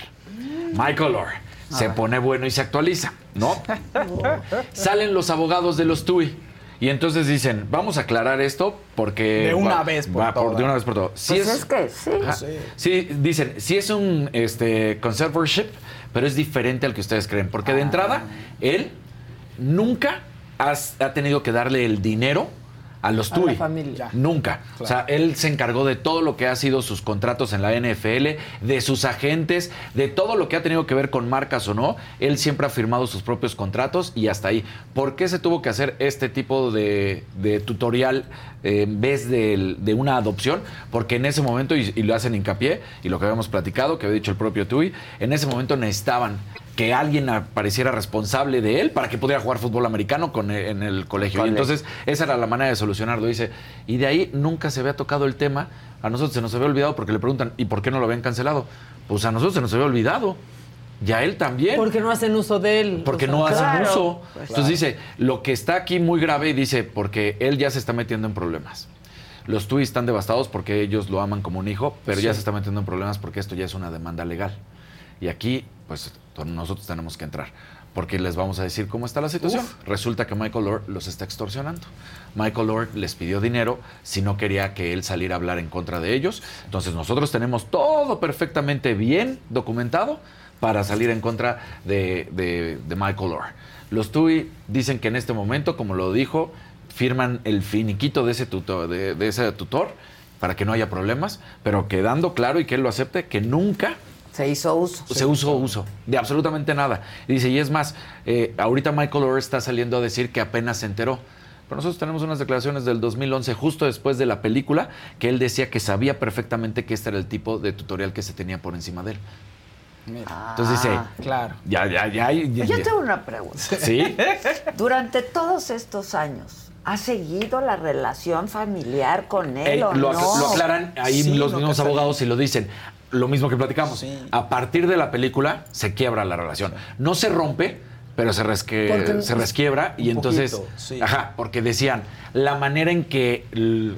[SPEAKER 14] Michael Orr se pone bueno y se actualiza, ¿no? Salen los abogados de los TUI. Y entonces dicen, vamos a aclarar esto porque...
[SPEAKER 20] De una
[SPEAKER 14] va-
[SPEAKER 20] vez por
[SPEAKER 14] va
[SPEAKER 20] todas.
[SPEAKER 14] De una vez por todo. Si
[SPEAKER 1] Pues es que sí.
[SPEAKER 14] Ajá. Sí, dicen, sí es un este, conservatorship, pero es diferente al que ustedes creen. Porque de entrada, él nunca has- ha tenido que darle el dinero a los
[SPEAKER 13] A la
[SPEAKER 14] TUI.
[SPEAKER 13] familia.
[SPEAKER 14] Nunca. O sea, él se encargó de todo lo que ha sido sus contratos en la NFL, de sus agentes, de todo lo que ha tenido que ver con marcas o no. Él siempre ha firmado sus propios contratos y hasta ahí. ¿Por qué se tuvo que hacer este tipo de, de tutorial eh, en vez de, una adopción? Porque en ese momento, y, y lo hacen hincapié, y lo que habíamos platicado, que había dicho el propio Tui, en ese momento necesitaban que alguien apareciera responsable de él para que pudiera jugar fútbol americano con, eh, en el colegio. Y entonces esa era la manera de solucionarlo. Dice, y de ahí nunca se había tocado el tema. A nosotros se nos había olvidado porque le preguntan, ¿y por qué no lo habían cancelado? Pues a nosotros se nos había olvidado. Y a él también.
[SPEAKER 13] Porque no hacen uso de él.
[SPEAKER 14] Porque
[SPEAKER 13] O sea,
[SPEAKER 14] no hacen
[SPEAKER 13] claro.
[SPEAKER 14] uso.
[SPEAKER 13] Pues
[SPEAKER 14] Entonces dice, lo que está aquí muy grave, dice, porque él ya se está metiendo en problemas. Los TUI están devastados porque ellos lo aman como un hijo, pero ya se está metiendo en problemas porque esto ya es una demanda legal. Y aquí, pues nosotros tenemos que entrar. Porque les vamos a decir cómo está la situación. Resulta que Michael Lord los está extorsionando. Michael Lord les pidió dinero si no quería que él saliera a hablar en contra de ellos. Entonces nosotros tenemos todo perfectamente bien documentado para salir en contra de, de- de Michael Lord. Los TUI dicen que en este momento, como lo dijo, firman el finiquito de ese tutor, de, de ese tutor para que no haya problemas, pero quedando claro y que él lo acepte, que nunca
[SPEAKER 1] se hizo uso.
[SPEAKER 14] Se usó uso de absolutamente nada. Y dice, y es más, eh, ahorita Michael Orr está saliendo a decir que apenas se enteró. Pero nosotros tenemos unas declaraciones del 2011, justo después de la película, que él decía que sabía perfectamente que este era el tipo de tutorial que se tenía por encima de él. Entonces dice,
[SPEAKER 20] claro.
[SPEAKER 14] ya, ya, ya. ya-
[SPEAKER 1] Yo tengo una pregunta.
[SPEAKER 14] ¿Sí?
[SPEAKER 1] Durante todos estos años, ¿Ha seguido la relación familiar con él
[SPEAKER 14] Eh,
[SPEAKER 1] o
[SPEAKER 14] lo,
[SPEAKER 1] no?
[SPEAKER 14] lo aclaran ahí
[SPEAKER 20] Sí,
[SPEAKER 14] los mismos abogados y lo dicen. Lo mismo que platicamos. A partir de la película se quiebra la relación. No se rompe, pero se, resque-
[SPEAKER 20] Porque-
[SPEAKER 14] se resquiebra y entonces...
[SPEAKER 20] poquito, sí.
[SPEAKER 14] Ajá, porque decían, la manera en que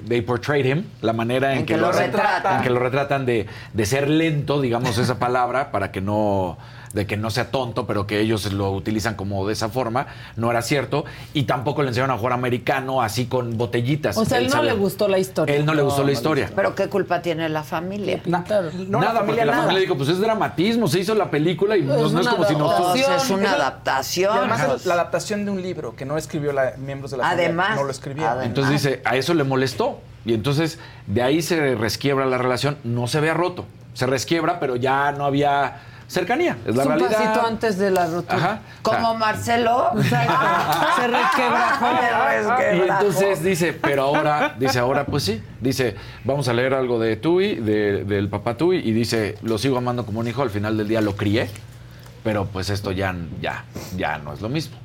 [SPEAKER 14] they portrayed him, la manera en,
[SPEAKER 1] En que lo retratan.
[SPEAKER 14] en que lo retratan de, de ser lento, digamos esa palabra, para que no de que no sea tonto, pero que ellos lo utilizan como de esa forma, no era cierto. Y tampoco le enseñaron a jugar americano así con botellitas.
[SPEAKER 13] O sea, él no
[SPEAKER 14] sabe-
[SPEAKER 13] le gustó la historia.
[SPEAKER 14] Él no le gustó la historia.
[SPEAKER 1] Pero ¿qué culpa tiene la familia?
[SPEAKER 14] nada, porque la familia dijo, pues es dramatismo, se hizo la película y no, no es como si nosotros...
[SPEAKER 1] Es una adaptación.
[SPEAKER 20] Y además la adaptación de un libro que no escribió la, miembros de la
[SPEAKER 1] Además,
[SPEAKER 20] familia, no lo escribieron.
[SPEAKER 14] Entonces dice, a eso le molestó. Y entonces de ahí se resquiebra la relación, no se vea roto. Se resquiebra, pero ya no había cercanía. Es la
[SPEAKER 13] Es un
[SPEAKER 14] realidad.
[SPEAKER 13] pasito antes de la rotura.
[SPEAKER 14] Ajá.
[SPEAKER 1] Como Marcelo.
[SPEAKER 13] Se resquebrajó.
[SPEAKER 1] Se
[SPEAKER 14] Y
[SPEAKER 1] resquebrajó.
[SPEAKER 14] entonces dice, pero ahora, dice, ahora pues sí. Dice, vamos a leer algo de Tui, de- del papá Tui, y dice, lo sigo amando como un hijo, al final del día lo crié, pero pues esto ya, ya, ya no es lo mismo.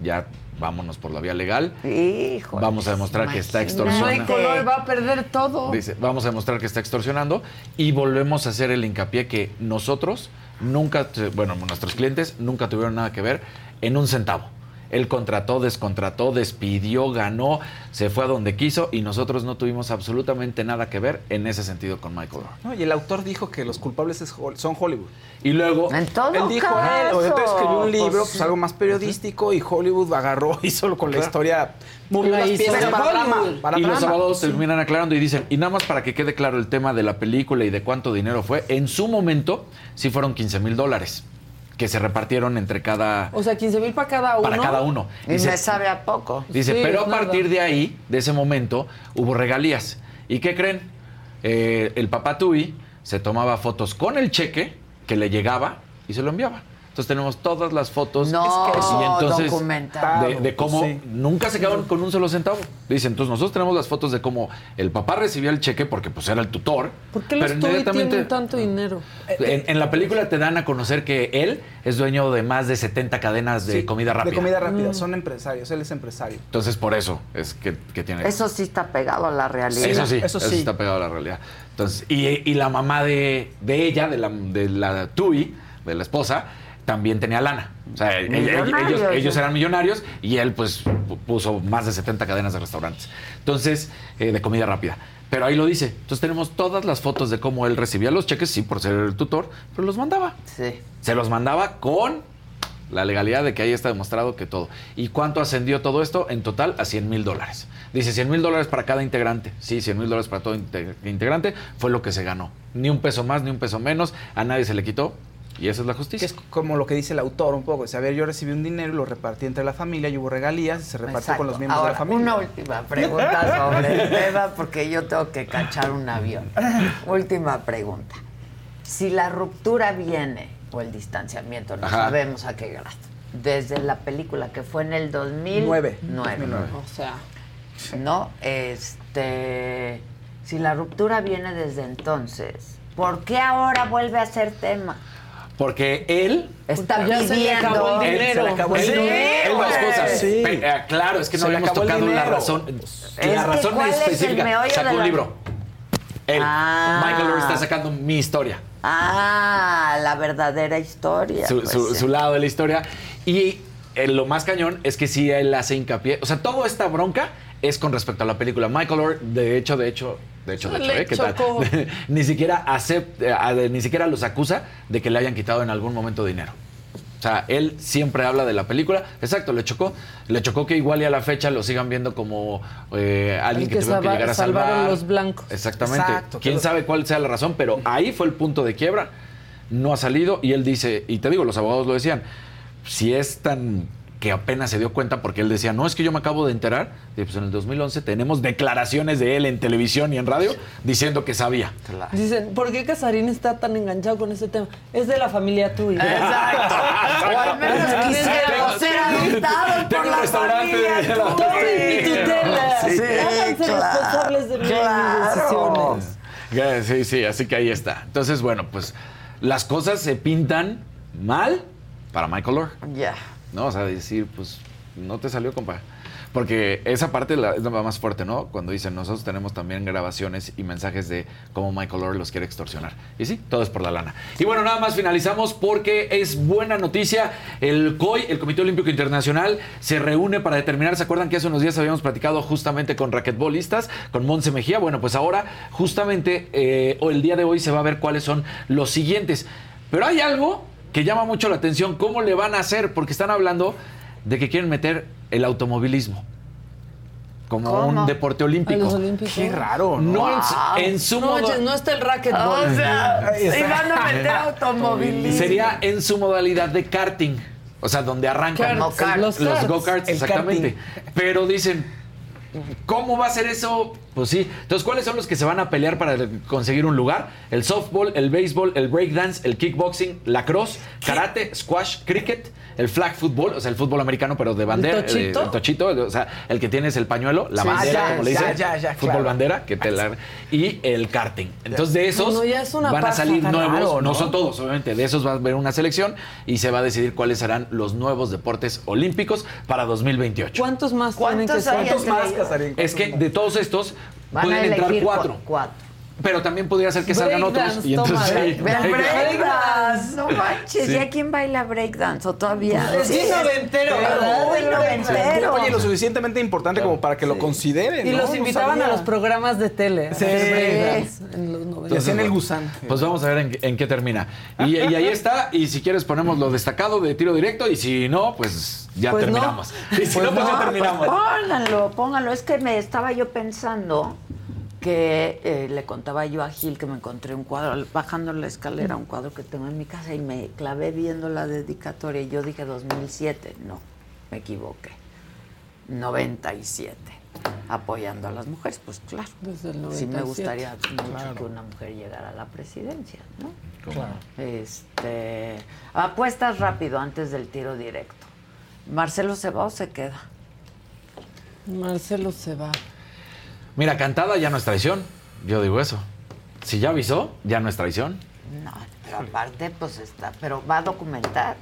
[SPEAKER 14] Ya vámonos por la vía legal.
[SPEAKER 1] Hijo.
[SPEAKER 14] Vamos a demostrar que está extorsionando.
[SPEAKER 13] Oy va a perder todo.
[SPEAKER 14] Dice, vamos a demostrar que está extorsionando y volvemos a hacer el hincapié que nosotros nunca, bueno, nuestros clientes nunca tuvieron nada que ver en un centavo. Él contrató, descontrató, despidió, ganó, se fue a donde quiso y nosotros no tuvimos absolutamente nada que ver en ese sentido con Michael.
[SPEAKER 20] No, y el autor dijo que los culpables es Hol- son Hollywood.
[SPEAKER 14] Y luego...
[SPEAKER 1] En todo
[SPEAKER 20] Él dijo,
[SPEAKER 1] caso,
[SPEAKER 20] él, entonces escribió un libro,
[SPEAKER 1] pues,
[SPEAKER 20] pues, algo más periodístico, y Hollywood agarró, hizo con la historia,
[SPEAKER 13] La hizo
[SPEAKER 20] para drama. Para
[SPEAKER 14] y los abogados terminan aclarando y dicen, y nada más para que quede claro el tema de la película y de cuánto dinero fue, en su momento sí fueron 15 mil dólares que se repartieron entre cada,
[SPEAKER 13] O sea, 15 mil para cada uno.
[SPEAKER 14] para cada uno.
[SPEAKER 1] Y
[SPEAKER 14] Dice-
[SPEAKER 1] me sabe a poco.
[SPEAKER 14] Dice,
[SPEAKER 13] Sí,
[SPEAKER 14] pero a
[SPEAKER 13] nada.
[SPEAKER 14] partir de ahí, de ese momento, hubo regalías. ¿Y qué creen? Eh, el papá Tui se tomaba fotos con el cheque que le llegaba y se lo enviaba. Entonces tenemos todas las fotos
[SPEAKER 1] No,
[SPEAKER 14] y entonces de, de cómo
[SPEAKER 20] Sí.
[SPEAKER 14] nunca se quedaron con un solo centavo. Dice, entonces nosotros tenemos las fotos de cómo el papá recibía el cheque porque pues era el tutor.
[SPEAKER 13] ¿Por qué los
[SPEAKER 14] pero inmediatamente
[SPEAKER 13] tienen tanto dinero?
[SPEAKER 14] en, en la película te dan a conocer que él es dueño de más de 70 cadenas de
[SPEAKER 20] Sí,
[SPEAKER 14] comida rápida.
[SPEAKER 20] De comida rápida,
[SPEAKER 13] Mm.
[SPEAKER 20] son empresarios, él es empresario.
[SPEAKER 14] Entonces por eso es que, que tiene
[SPEAKER 1] Eso sí está pegado a la realidad.
[SPEAKER 14] eso sí,
[SPEAKER 20] eso
[SPEAKER 14] eso,
[SPEAKER 20] sí.
[SPEAKER 14] está pegado a la realidad. Entonces, y, y la mamá de, de ella, de la, de la Tui, de la esposa, también tenía lana. O sea, ellos, ellos eran millonarios y él pues pu- puso más de 70 cadenas de restaurantes. Entonces, eh, de comida rápida. Pero ahí lo dice. Entonces tenemos todas las fotos de cómo él recibía los cheques, sí, por ser el tutor, pero los mandaba.
[SPEAKER 1] Sí.
[SPEAKER 14] Se los mandaba con la legalidad de que ahí está demostrado que todo. ¿Y cuánto ascendió todo esto? En total a 100 mil dólares. Dice 100 mil dólares para cada integrante. Sí, 100 mil dólares para todo inte- integrante fue lo que se ganó. Ni un peso más, ni un peso menos. A nadie se le quitó. Y esa es la
[SPEAKER 20] Que
[SPEAKER 14] justicia.
[SPEAKER 20] es como lo que dice el autor un poco. O sea, a ver, yo recibí un dinero y lo repartí entre la familia, y hubo regalías y se repartió
[SPEAKER 1] Exacto.
[SPEAKER 20] con los miembros
[SPEAKER 1] Ahora,
[SPEAKER 20] de la familia.
[SPEAKER 1] Una última pregunta sobre el tema, porque yo tengo que cachar un avión. Última pregunta. Si la ruptura viene, o el distanciamiento, no
[SPEAKER 14] Ajá.
[SPEAKER 1] sabemos a qué grado, desde la película que fue en el 2009.
[SPEAKER 20] Nueve.
[SPEAKER 13] O sea,
[SPEAKER 1] ¿no? Este, si la ruptura viene desde entonces, ¿por qué ahora vuelve a ser tema?
[SPEAKER 14] Porque él.
[SPEAKER 1] Está
[SPEAKER 13] ya se le acabó
[SPEAKER 1] pidiendo.
[SPEAKER 13] el
[SPEAKER 14] Él,
[SPEAKER 13] dinero.
[SPEAKER 14] se le acabó el
[SPEAKER 13] Sí,
[SPEAKER 14] dinero. Él dos
[SPEAKER 13] güey.
[SPEAKER 14] cosas.
[SPEAKER 20] Sí.
[SPEAKER 14] Eh, claro, es que no
[SPEAKER 20] Se le el
[SPEAKER 14] tocado la razón.
[SPEAKER 1] Es
[SPEAKER 14] la razón
[SPEAKER 1] ¿cuál es el
[SPEAKER 14] específica.
[SPEAKER 1] meollo
[SPEAKER 14] Sacó un libro. Él.
[SPEAKER 1] Ah.
[SPEAKER 14] Michael Lord está sacando mi historia.
[SPEAKER 1] Ah, la verdadera historia.
[SPEAKER 14] su,
[SPEAKER 1] pues,
[SPEAKER 14] su-
[SPEAKER 1] sí.
[SPEAKER 14] su lado de la historia. Y eh, lo más cañón es que sí él hace hincapié. O sea, toda esta bronca es con respecto a la película. Michael Lord, de hecho, de hecho, de hecho, de hecho, ¿eh? ¿Qué tal? ni siquiera acepta, ni siquiera los acusa de que le hayan quitado en algún momento dinero. O sea, él siempre habla de la película. Exacto, le chocó. Le chocó que igual y a la fecha lo sigan viendo como eh, alguien que,
[SPEAKER 13] que
[SPEAKER 14] tuvo que llegar a
[SPEAKER 13] salvaron
[SPEAKER 14] salvar.
[SPEAKER 13] los blancos.
[SPEAKER 14] Exactamente.
[SPEAKER 20] Exacto,
[SPEAKER 14] ¿Quién
[SPEAKER 20] pero-
[SPEAKER 14] sabe cuál sea la razón? Pero ahí fue el punto de quiebra. No ha salido y él dice, y te digo, los abogados lo decían, si es tan que apenas se dio cuenta porque él decía, no, es que yo me acabo de enterar, y pues en el 2011 tenemos declaraciones de él en televisión y en radio diciendo que sabía.
[SPEAKER 13] Dicen, ¿por qué Casarín está tan enganchado con este tema? Es de la familia tuya.
[SPEAKER 1] Exacto. O al menos quisiéramos ser adoptados por la familia.
[SPEAKER 14] de la-
[SPEAKER 1] Tui.
[SPEAKER 13] Y tutela.
[SPEAKER 1] Sí,
[SPEAKER 13] Háganse
[SPEAKER 1] claro,
[SPEAKER 13] responsables de mis
[SPEAKER 1] claro.
[SPEAKER 13] decisiones.
[SPEAKER 14] Ya, Sí, sí, así que ahí está. Entonces, bueno, pues las cosas se pintan mal para Michael Orr.
[SPEAKER 1] Ya.
[SPEAKER 14] ¿No? O sea, decir, pues no te salió, compa. Porque esa parte es la más fuerte, ¿no? Cuando dicen, nosotros tenemos también grabaciones y mensajes de cómo Michael Orr los quiere extorsionar. Y sí, todo es por la lana. Y bueno, nada más finalizamos porque es buena noticia. El COI, el Comité Olímpico Internacional, se reúne para determinar, ¿se acuerdan que hace unos días habíamos platicado justamente con raquetbolistas, con Monse Mejía? Bueno, pues ahora justamente eh, o el día de hoy se va a ver cuáles son los siguientes. Pero hay algo que llama mucho la atención, ¿cómo le van a hacer? Porque están hablando de que quieren meter el automovilismo como
[SPEAKER 13] ¿Cómo?
[SPEAKER 14] un deporte olímpico.
[SPEAKER 13] A los olímpicos. Qué
[SPEAKER 20] raro,
[SPEAKER 14] No, en su- en su
[SPEAKER 13] no,
[SPEAKER 14] modo-
[SPEAKER 13] no está el racquetball.
[SPEAKER 1] O sea, y van a meter automovilismo.
[SPEAKER 14] Sería en su modalidad de karting. O sea, donde arrancan los,
[SPEAKER 1] los karts.
[SPEAKER 14] go-karts, exactamente. Pero dicen, ¿cómo va a ser eso? Pues sí. Entonces, ¿cuáles son los que se van a pelear para conseguir un lugar? El softball, el béisbol, el breakdance, el kickboxing, lacrosse, karate, squash, cricket, el flag football, o sea, el fútbol americano, pero de bandera. eh,
[SPEAKER 13] tochito?
[SPEAKER 14] el tochito, o sea, el que tienes el pañuelo, la
[SPEAKER 13] Sí,
[SPEAKER 14] bandera,
[SPEAKER 13] ya,
[SPEAKER 14] como le dicen.
[SPEAKER 13] ya, ya,
[SPEAKER 14] fútbol
[SPEAKER 13] claro.
[SPEAKER 14] bandera, que te la- y el karting. Entonces, de esos
[SPEAKER 13] No, ya es una
[SPEAKER 14] van a salir nuevos,
[SPEAKER 13] raro,
[SPEAKER 14] no
[SPEAKER 13] ¿no?
[SPEAKER 14] son todos, obviamente. De esos va a haber una selección y se va a decidir cuáles serán los nuevos deportes olímpicos para 2028.
[SPEAKER 13] ¿Cuántos más tienen que
[SPEAKER 1] ¿Cuántos
[SPEAKER 13] ser?
[SPEAKER 1] entre ellos?
[SPEAKER 14] Es que de todos estos
[SPEAKER 1] Van a
[SPEAKER 14] entrar
[SPEAKER 1] elegir
[SPEAKER 14] cuatro.
[SPEAKER 1] cu- cuatro.
[SPEAKER 14] Pero también podría ser que salgan otros. Y entonces
[SPEAKER 13] toma,
[SPEAKER 1] no manches.
[SPEAKER 14] Sí.
[SPEAKER 1] ¿Y a quién baila breakdance? ¿O todavía?
[SPEAKER 13] Es bien noventero, ¿verdad?
[SPEAKER 1] Muy noventero.
[SPEAKER 20] Oye, lo suficientemente importante como para que lo consideren.
[SPEAKER 13] Y
[SPEAKER 20] ¿no?
[SPEAKER 13] los
[SPEAKER 20] No
[SPEAKER 13] invitaban a los programas de tele.
[SPEAKER 20] Sí.
[SPEAKER 13] breakdance en los
[SPEAKER 20] Y
[SPEAKER 13] 90.
[SPEAKER 20] hacían el gusano.
[SPEAKER 14] Pues vamos a ver en, en qué termina. Y, y ahí está. Y si quieres ponemos lo destacado de tiro directo. Y si no, pues ya
[SPEAKER 1] Pues no.
[SPEAKER 14] terminamos. Y si no, pues ya terminamos.
[SPEAKER 1] Pónganlo, pónganlo. Es que me estaba yo pensando que eh, le contaba yo a Gil que me encontré un cuadro, bajando la escalera, un cuadro que tengo en mi casa y me clavé viendo la dedicatoria y yo dije 2007. No, me equivoqué. 97. Apoyando a las mujeres, pues claro.
[SPEAKER 13] Desde el
[SPEAKER 1] Sí me
[SPEAKER 13] 97.
[SPEAKER 1] gustaría mucho
[SPEAKER 13] Claro.
[SPEAKER 1] que una mujer llegara a la presidencia, ¿no?
[SPEAKER 13] Claro.
[SPEAKER 1] Este, apuestas rápido antes del tiro directo. ¿Marcelo se va o se queda?
[SPEAKER 13] Marcelo se va.
[SPEAKER 14] Mira, cantada ya no es traición. Yo digo eso. Si ya avisó, ya no es traición.
[SPEAKER 1] No, pero aparte, pues está, pero va a documentar.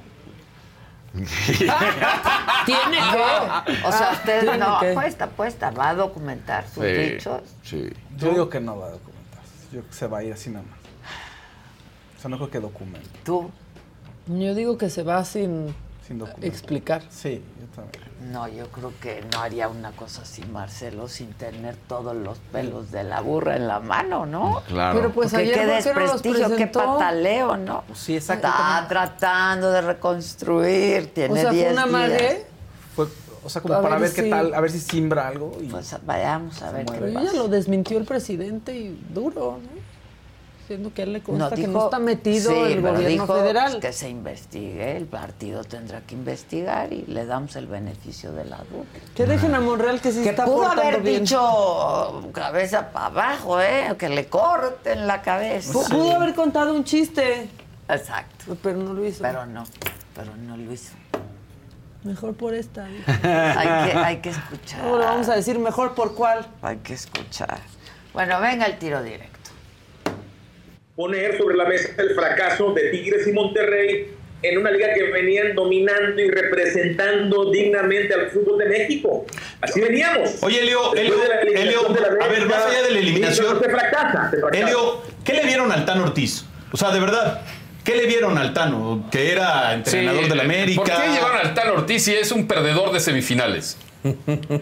[SPEAKER 1] Tiene que. O sea,
[SPEAKER 13] Ah,
[SPEAKER 1] usted no,
[SPEAKER 13] que.
[SPEAKER 1] apuesta, apuesta, va a documentar sus
[SPEAKER 14] Sí,
[SPEAKER 1] dichos.
[SPEAKER 14] Sí.
[SPEAKER 20] Yo digo que no va a documentar. Yo creo que se va a ir así nada más. O sea, no creo que documente.
[SPEAKER 1] ¿Tú?
[SPEAKER 13] Yo digo que se va sin,
[SPEAKER 20] Sin documentar.
[SPEAKER 13] explicar.
[SPEAKER 20] Sí, yo también.
[SPEAKER 1] No, yo creo que no haría una cosa así, Marcelo, sin tener todos los pelos de la burra en la mano, ¿no?
[SPEAKER 14] Claro.
[SPEAKER 13] Pero pues
[SPEAKER 1] Porque
[SPEAKER 13] ayer,
[SPEAKER 1] qué
[SPEAKER 13] ¿por qué no los
[SPEAKER 1] desprestigio, qué pataleo, ¿no?
[SPEAKER 20] Sí, exacto.
[SPEAKER 1] Está tratando de reconstruir, tiene
[SPEAKER 13] O sea,
[SPEAKER 1] 10
[SPEAKER 13] fue una
[SPEAKER 1] días.
[SPEAKER 13] mague.
[SPEAKER 20] Fue, o sea, como
[SPEAKER 13] A
[SPEAKER 20] para
[SPEAKER 13] ver
[SPEAKER 20] ver, qué
[SPEAKER 13] si-
[SPEAKER 20] tal, a ver si simbra algo. Y
[SPEAKER 1] Pues vayamos a ver qué
[SPEAKER 13] Pero ya
[SPEAKER 1] pasa.
[SPEAKER 13] lo desmintió el presidente y duro, ¿no? Siendo que a él le consta que no
[SPEAKER 1] dijo-
[SPEAKER 13] está metido
[SPEAKER 1] sí,
[SPEAKER 13] el gobierno
[SPEAKER 1] dijo,
[SPEAKER 13] federal.
[SPEAKER 1] pues, que se investigue, el partido tendrá que investigar y le damos el beneficio de la duda.
[SPEAKER 13] Que dejen a Monreal que sí
[SPEAKER 1] Que
[SPEAKER 13] está
[SPEAKER 1] pudo haber
[SPEAKER 13] bien.
[SPEAKER 1] dicho cabeza para abajo, ¿eh? Que le corten la cabeza.
[SPEAKER 13] Pu- Pudo haber contado un chiste,
[SPEAKER 1] Exacto.
[SPEAKER 13] pero no lo hizo.
[SPEAKER 1] Pero no, pero no lo hizo.
[SPEAKER 13] Mejor por esta. dijo.
[SPEAKER 1] Hay que, hay que escuchar.
[SPEAKER 13] Ahora vamos a decir mejor por cuál.
[SPEAKER 1] Hay que escuchar. Bueno, venga el tiro directo.
[SPEAKER 23] Poner sobre la mesa el fracaso de Tigres y Monterrey en una liga que venían dominando y representando dignamente al fútbol de México. Así veníamos.
[SPEAKER 24] Oye, Elio, Elio,
[SPEAKER 23] de la eliminación
[SPEAKER 24] Elio,
[SPEAKER 23] de la
[SPEAKER 24] a ver, más allá de la eliminación.
[SPEAKER 23] Se fracasa, se fracasa.
[SPEAKER 24] Elio, ¿qué le vieron al Tano Ortiz? O sea, de verdad, ¿qué le vieron al Tano? Que era entrenador
[SPEAKER 25] Sí,
[SPEAKER 24] de la América.
[SPEAKER 25] ¿Por qué llevaron al Tano Ortiz si es un perdedor de semifinales?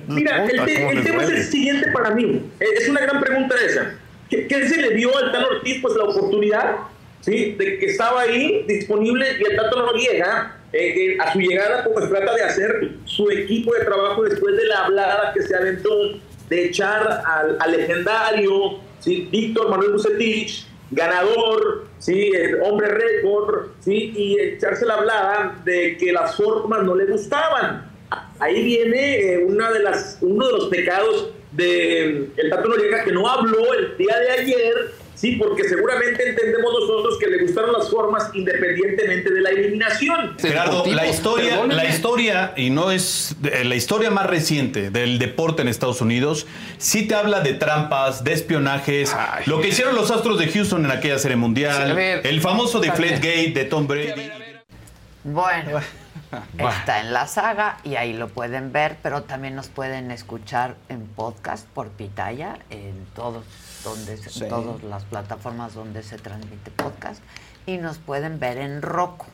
[SPEAKER 23] Mira, el, te- el tema es el siguiente para mí. Es una gran pregunta esa. ¿Qué, se le dio al Tano Ortiz? Pues la oportunidad, ¿sí? De que estaba ahí disponible y el Tato Noriega, eh, a su llegada, pues trata de hacer su equipo de trabajo después de la hablada que se aventó de echar al, al legendario, ¿sí? Víctor Manuel Bucetich, ganador, ¿sí? El hombre récord, ¿sí? Y echarse la hablada de que las formas no le gustaban ahí viene eh, una de las, uno de los pecados de el Tato Noriega que no habló el día de ayer, sí, porque seguramente entendemos nosotros que le gustaron las formas independientemente de la eliminación.
[SPEAKER 24] Gerardo, la historia, la historia, y no es la historia más reciente del deporte en Estados Unidos, sí te habla de trampas, de espionajes, lo que hicieron los Astros de Houston en aquella serie mundial,
[SPEAKER 1] Sí, a ver.
[SPEAKER 24] el famoso
[SPEAKER 1] Está bien.
[SPEAKER 24] Deflategate de Tom Brady.
[SPEAKER 1] Bueno, Está en la saga y ahí lo pueden ver, pero también nos pueden escuchar en podcast por Pitaya, en todos donde se-
[SPEAKER 20] Sí.
[SPEAKER 1] todas las plataformas donde se transmite podcast y nos pueden ver en Roku.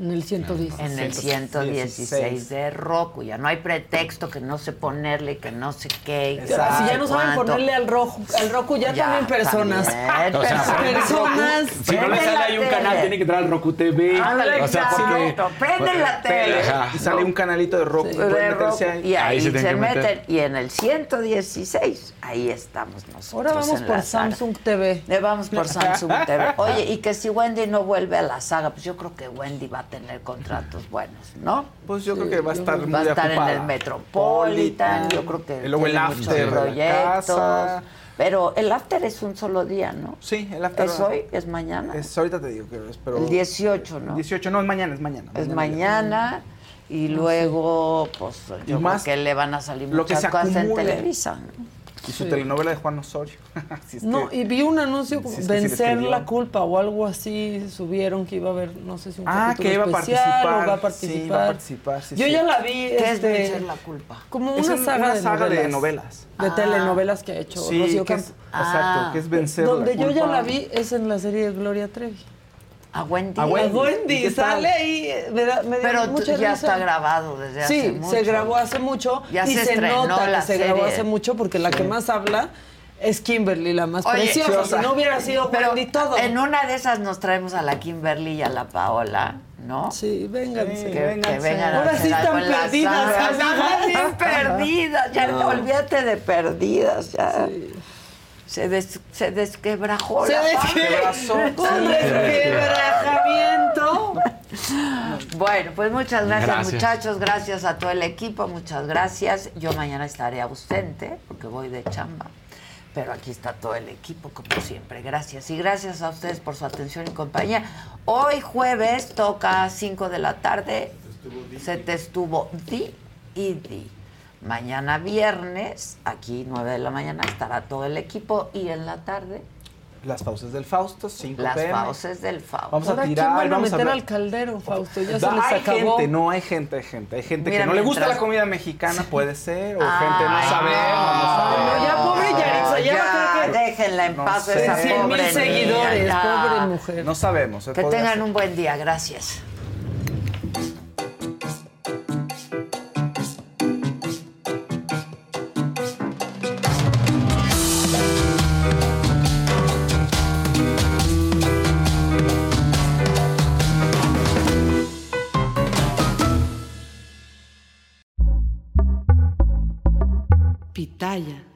[SPEAKER 13] En el 110.
[SPEAKER 1] En el 116 de Roku. Ya no hay pretexto que no sé ponerle, que no sé qué.
[SPEAKER 13] Si ya no saben
[SPEAKER 1] cuánto.
[SPEAKER 13] ponerle al rojo, al Roku, ya,
[SPEAKER 1] Ya,
[SPEAKER 13] también personas.
[SPEAKER 1] también,
[SPEAKER 14] O sea,
[SPEAKER 13] personas.
[SPEAKER 14] Si no le sale ahí un
[SPEAKER 1] tele.
[SPEAKER 14] canal, tiene que entrar al Roku TV.
[SPEAKER 1] Ándale,
[SPEAKER 14] o sea, porque.
[SPEAKER 1] Prende la tele.
[SPEAKER 20] Y sale un canalito de
[SPEAKER 1] Roku,
[SPEAKER 20] ahí.
[SPEAKER 1] y ahí,
[SPEAKER 14] Ahí se
[SPEAKER 1] se,
[SPEAKER 14] meter.
[SPEAKER 1] meten. Y en el 116, ahí estamos nosotros.
[SPEAKER 13] Ahora vamos por
[SPEAKER 1] saga.
[SPEAKER 13] Samsung TV.
[SPEAKER 1] Eh, vamos por Samsung TV. Oye, y que si Wendy no vuelve a la saga, pues yo creo que Wendy va a tener contratos buenos, ¿no?
[SPEAKER 20] Pues yo creo que va a estar muy
[SPEAKER 1] Va a estar en el Metropolitan, yo creo que
[SPEAKER 20] luego el after
[SPEAKER 1] proyectos.
[SPEAKER 20] casa.
[SPEAKER 1] Pero el after es un solo día, ¿no?
[SPEAKER 20] Sí, el after.
[SPEAKER 1] ¿Es hoy? ¿Es mañana?
[SPEAKER 20] Es, ahorita te digo que es, pero...
[SPEAKER 1] El 18, ¿no?
[SPEAKER 20] 18, no, es mañana, es mañana.
[SPEAKER 1] Es mañana y luego, pues, yo creo que le van a salir
[SPEAKER 20] lo que
[SPEAKER 1] muchas
[SPEAKER 20] se
[SPEAKER 1] cosas en. Televisa. ¿no?
[SPEAKER 20] Y su
[SPEAKER 13] Sí.
[SPEAKER 20] telenovela de Juan Osorio. Si es
[SPEAKER 13] No,
[SPEAKER 20] que-
[SPEAKER 13] y vi un anuncio como
[SPEAKER 20] Sí, es sí
[SPEAKER 13] vencer
[SPEAKER 20] escribió.
[SPEAKER 13] la culpa o algo así, subieron que iba a haber, no sé si un
[SPEAKER 20] Ah, que iba a
[SPEAKER 13] especial
[SPEAKER 20] participar.
[SPEAKER 13] o va a
[SPEAKER 20] Sí,
[SPEAKER 13] participar.
[SPEAKER 20] va a participar, sí,
[SPEAKER 13] Yo
[SPEAKER 20] sí.
[SPEAKER 13] ya la vi,
[SPEAKER 1] ¿Qué es
[SPEAKER 13] este,
[SPEAKER 1] vencer la culpa?
[SPEAKER 13] como
[SPEAKER 20] Es
[SPEAKER 13] una
[SPEAKER 20] un-
[SPEAKER 13] saga,
[SPEAKER 20] una
[SPEAKER 13] de,
[SPEAKER 20] saga de
[SPEAKER 13] novelas,
[SPEAKER 20] novelas.
[SPEAKER 13] de
[SPEAKER 1] Ah.
[SPEAKER 13] telenovelas que ha hecho
[SPEAKER 20] Sí,
[SPEAKER 13] Rocío
[SPEAKER 20] que es-
[SPEAKER 13] Campo.
[SPEAKER 20] exacto, que es vencer
[SPEAKER 13] Donde
[SPEAKER 20] la
[SPEAKER 13] yo ya
[SPEAKER 20] culpa.
[SPEAKER 13] la vi es en la serie de Gloria Trevi.
[SPEAKER 1] A Wendy.
[SPEAKER 20] A
[SPEAKER 13] A
[SPEAKER 20] Wendy.
[SPEAKER 13] Sale ahí, me da, me
[SPEAKER 1] Pero
[SPEAKER 13] mucha
[SPEAKER 1] ya
[SPEAKER 13] risa.
[SPEAKER 1] está grabado desde hace
[SPEAKER 13] Sí,
[SPEAKER 1] mucho.
[SPEAKER 13] se grabó hace mucho
[SPEAKER 1] Ya
[SPEAKER 13] y
[SPEAKER 1] se
[SPEAKER 13] nota
[SPEAKER 1] la
[SPEAKER 13] que se grabó hace mucho porque la que más habla es Kimberly, la más
[SPEAKER 1] Oye,
[SPEAKER 13] preciosa.
[SPEAKER 1] sí, o sea,
[SPEAKER 13] si no hubiera sido
[SPEAKER 1] pero
[SPEAKER 13] Wendy todo.
[SPEAKER 1] En una de esas nos traemos a la Kimberly y a la Paola, ¿no?
[SPEAKER 13] Sí, vénganse.
[SPEAKER 1] Que, que vengan a
[SPEAKER 13] Ahora sí están perdidas.
[SPEAKER 1] Están bien perdidas. Ya
[SPEAKER 13] No.
[SPEAKER 1] olvídate de perdidas. Ya. Se, des, se desquebrajó
[SPEAKER 13] Se desquebrajó. Un resquebrajamiento.
[SPEAKER 1] Bueno, pues muchas gracias,
[SPEAKER 14] Gracias.
[SPEAKER 1] muchachos, gracias a todo el equipo, muchas gracias. Yo mañana estaré ausente porque voy de chamba, pero aquí está todo el equipo como siempre. Gracias y gracias a ustedes por su atención y compañía. Hoy jueves toca a 5 de la tarde, se te estuvo di y di. Mañana viernes, aquí 9 de la mañana, estará todo el equipo y en la tarde
[SPEAKER 20] Las fauces del Fausto, 5
[SPEAKER 1] las
[SPEAKER 20] PM.
[SPEAKER 1] fauces del Fausto.
[SPEAKER 20] Vamos a
[SPEAKER 13] Ahora, ¿quién
[SPEAKER 20] tirar,
[SPEAKER 13] van a
[SPEAKER 20] vamos a
[SPEAKER 13] meter al caldero, Fausto? Ya se les
[SPEAKER 20] hay
[SPEAKER 13] acabó.
[SPEAKER 20] gente, no hay gente, hay gente. Hay gente
[SPEAKER 1] Mira,
[SPEAKER 20] que no le gusta
[SPEAKER 1] mientras-
[SPEAKER 20] la comida mexicana, puede ser, o gente no sabemos, no sabemos.
[SPEAKER 13] no, ya, pobre Yaritza, ya a tener que-
[SPEAKER 1] déjenla en
[SPEAKER 20] No
[SPEAKER 1] paz
[SPEAKER 20] sé.
[SPEAKER 1] esa
[SPEAKER 13] 100
[SPEAKER 1] pobre
[SPEAKER 13] mil
[SPEAKER 1] niña,
[SPEAKER 13] seguidores,
[SPEAKER 1] ya.
[SPEAKER 13] pobre mujer.
[SPEAKER 20] No sabemos. eh,
[SPEAKER 1] Que
[SPEAKER 20] podría
[SPEAKER 1] tengan
[SPEAKER 20] ser.
[SPEAKER 1] un buen día, gracias.
[SPEAKER 26] Pitaya.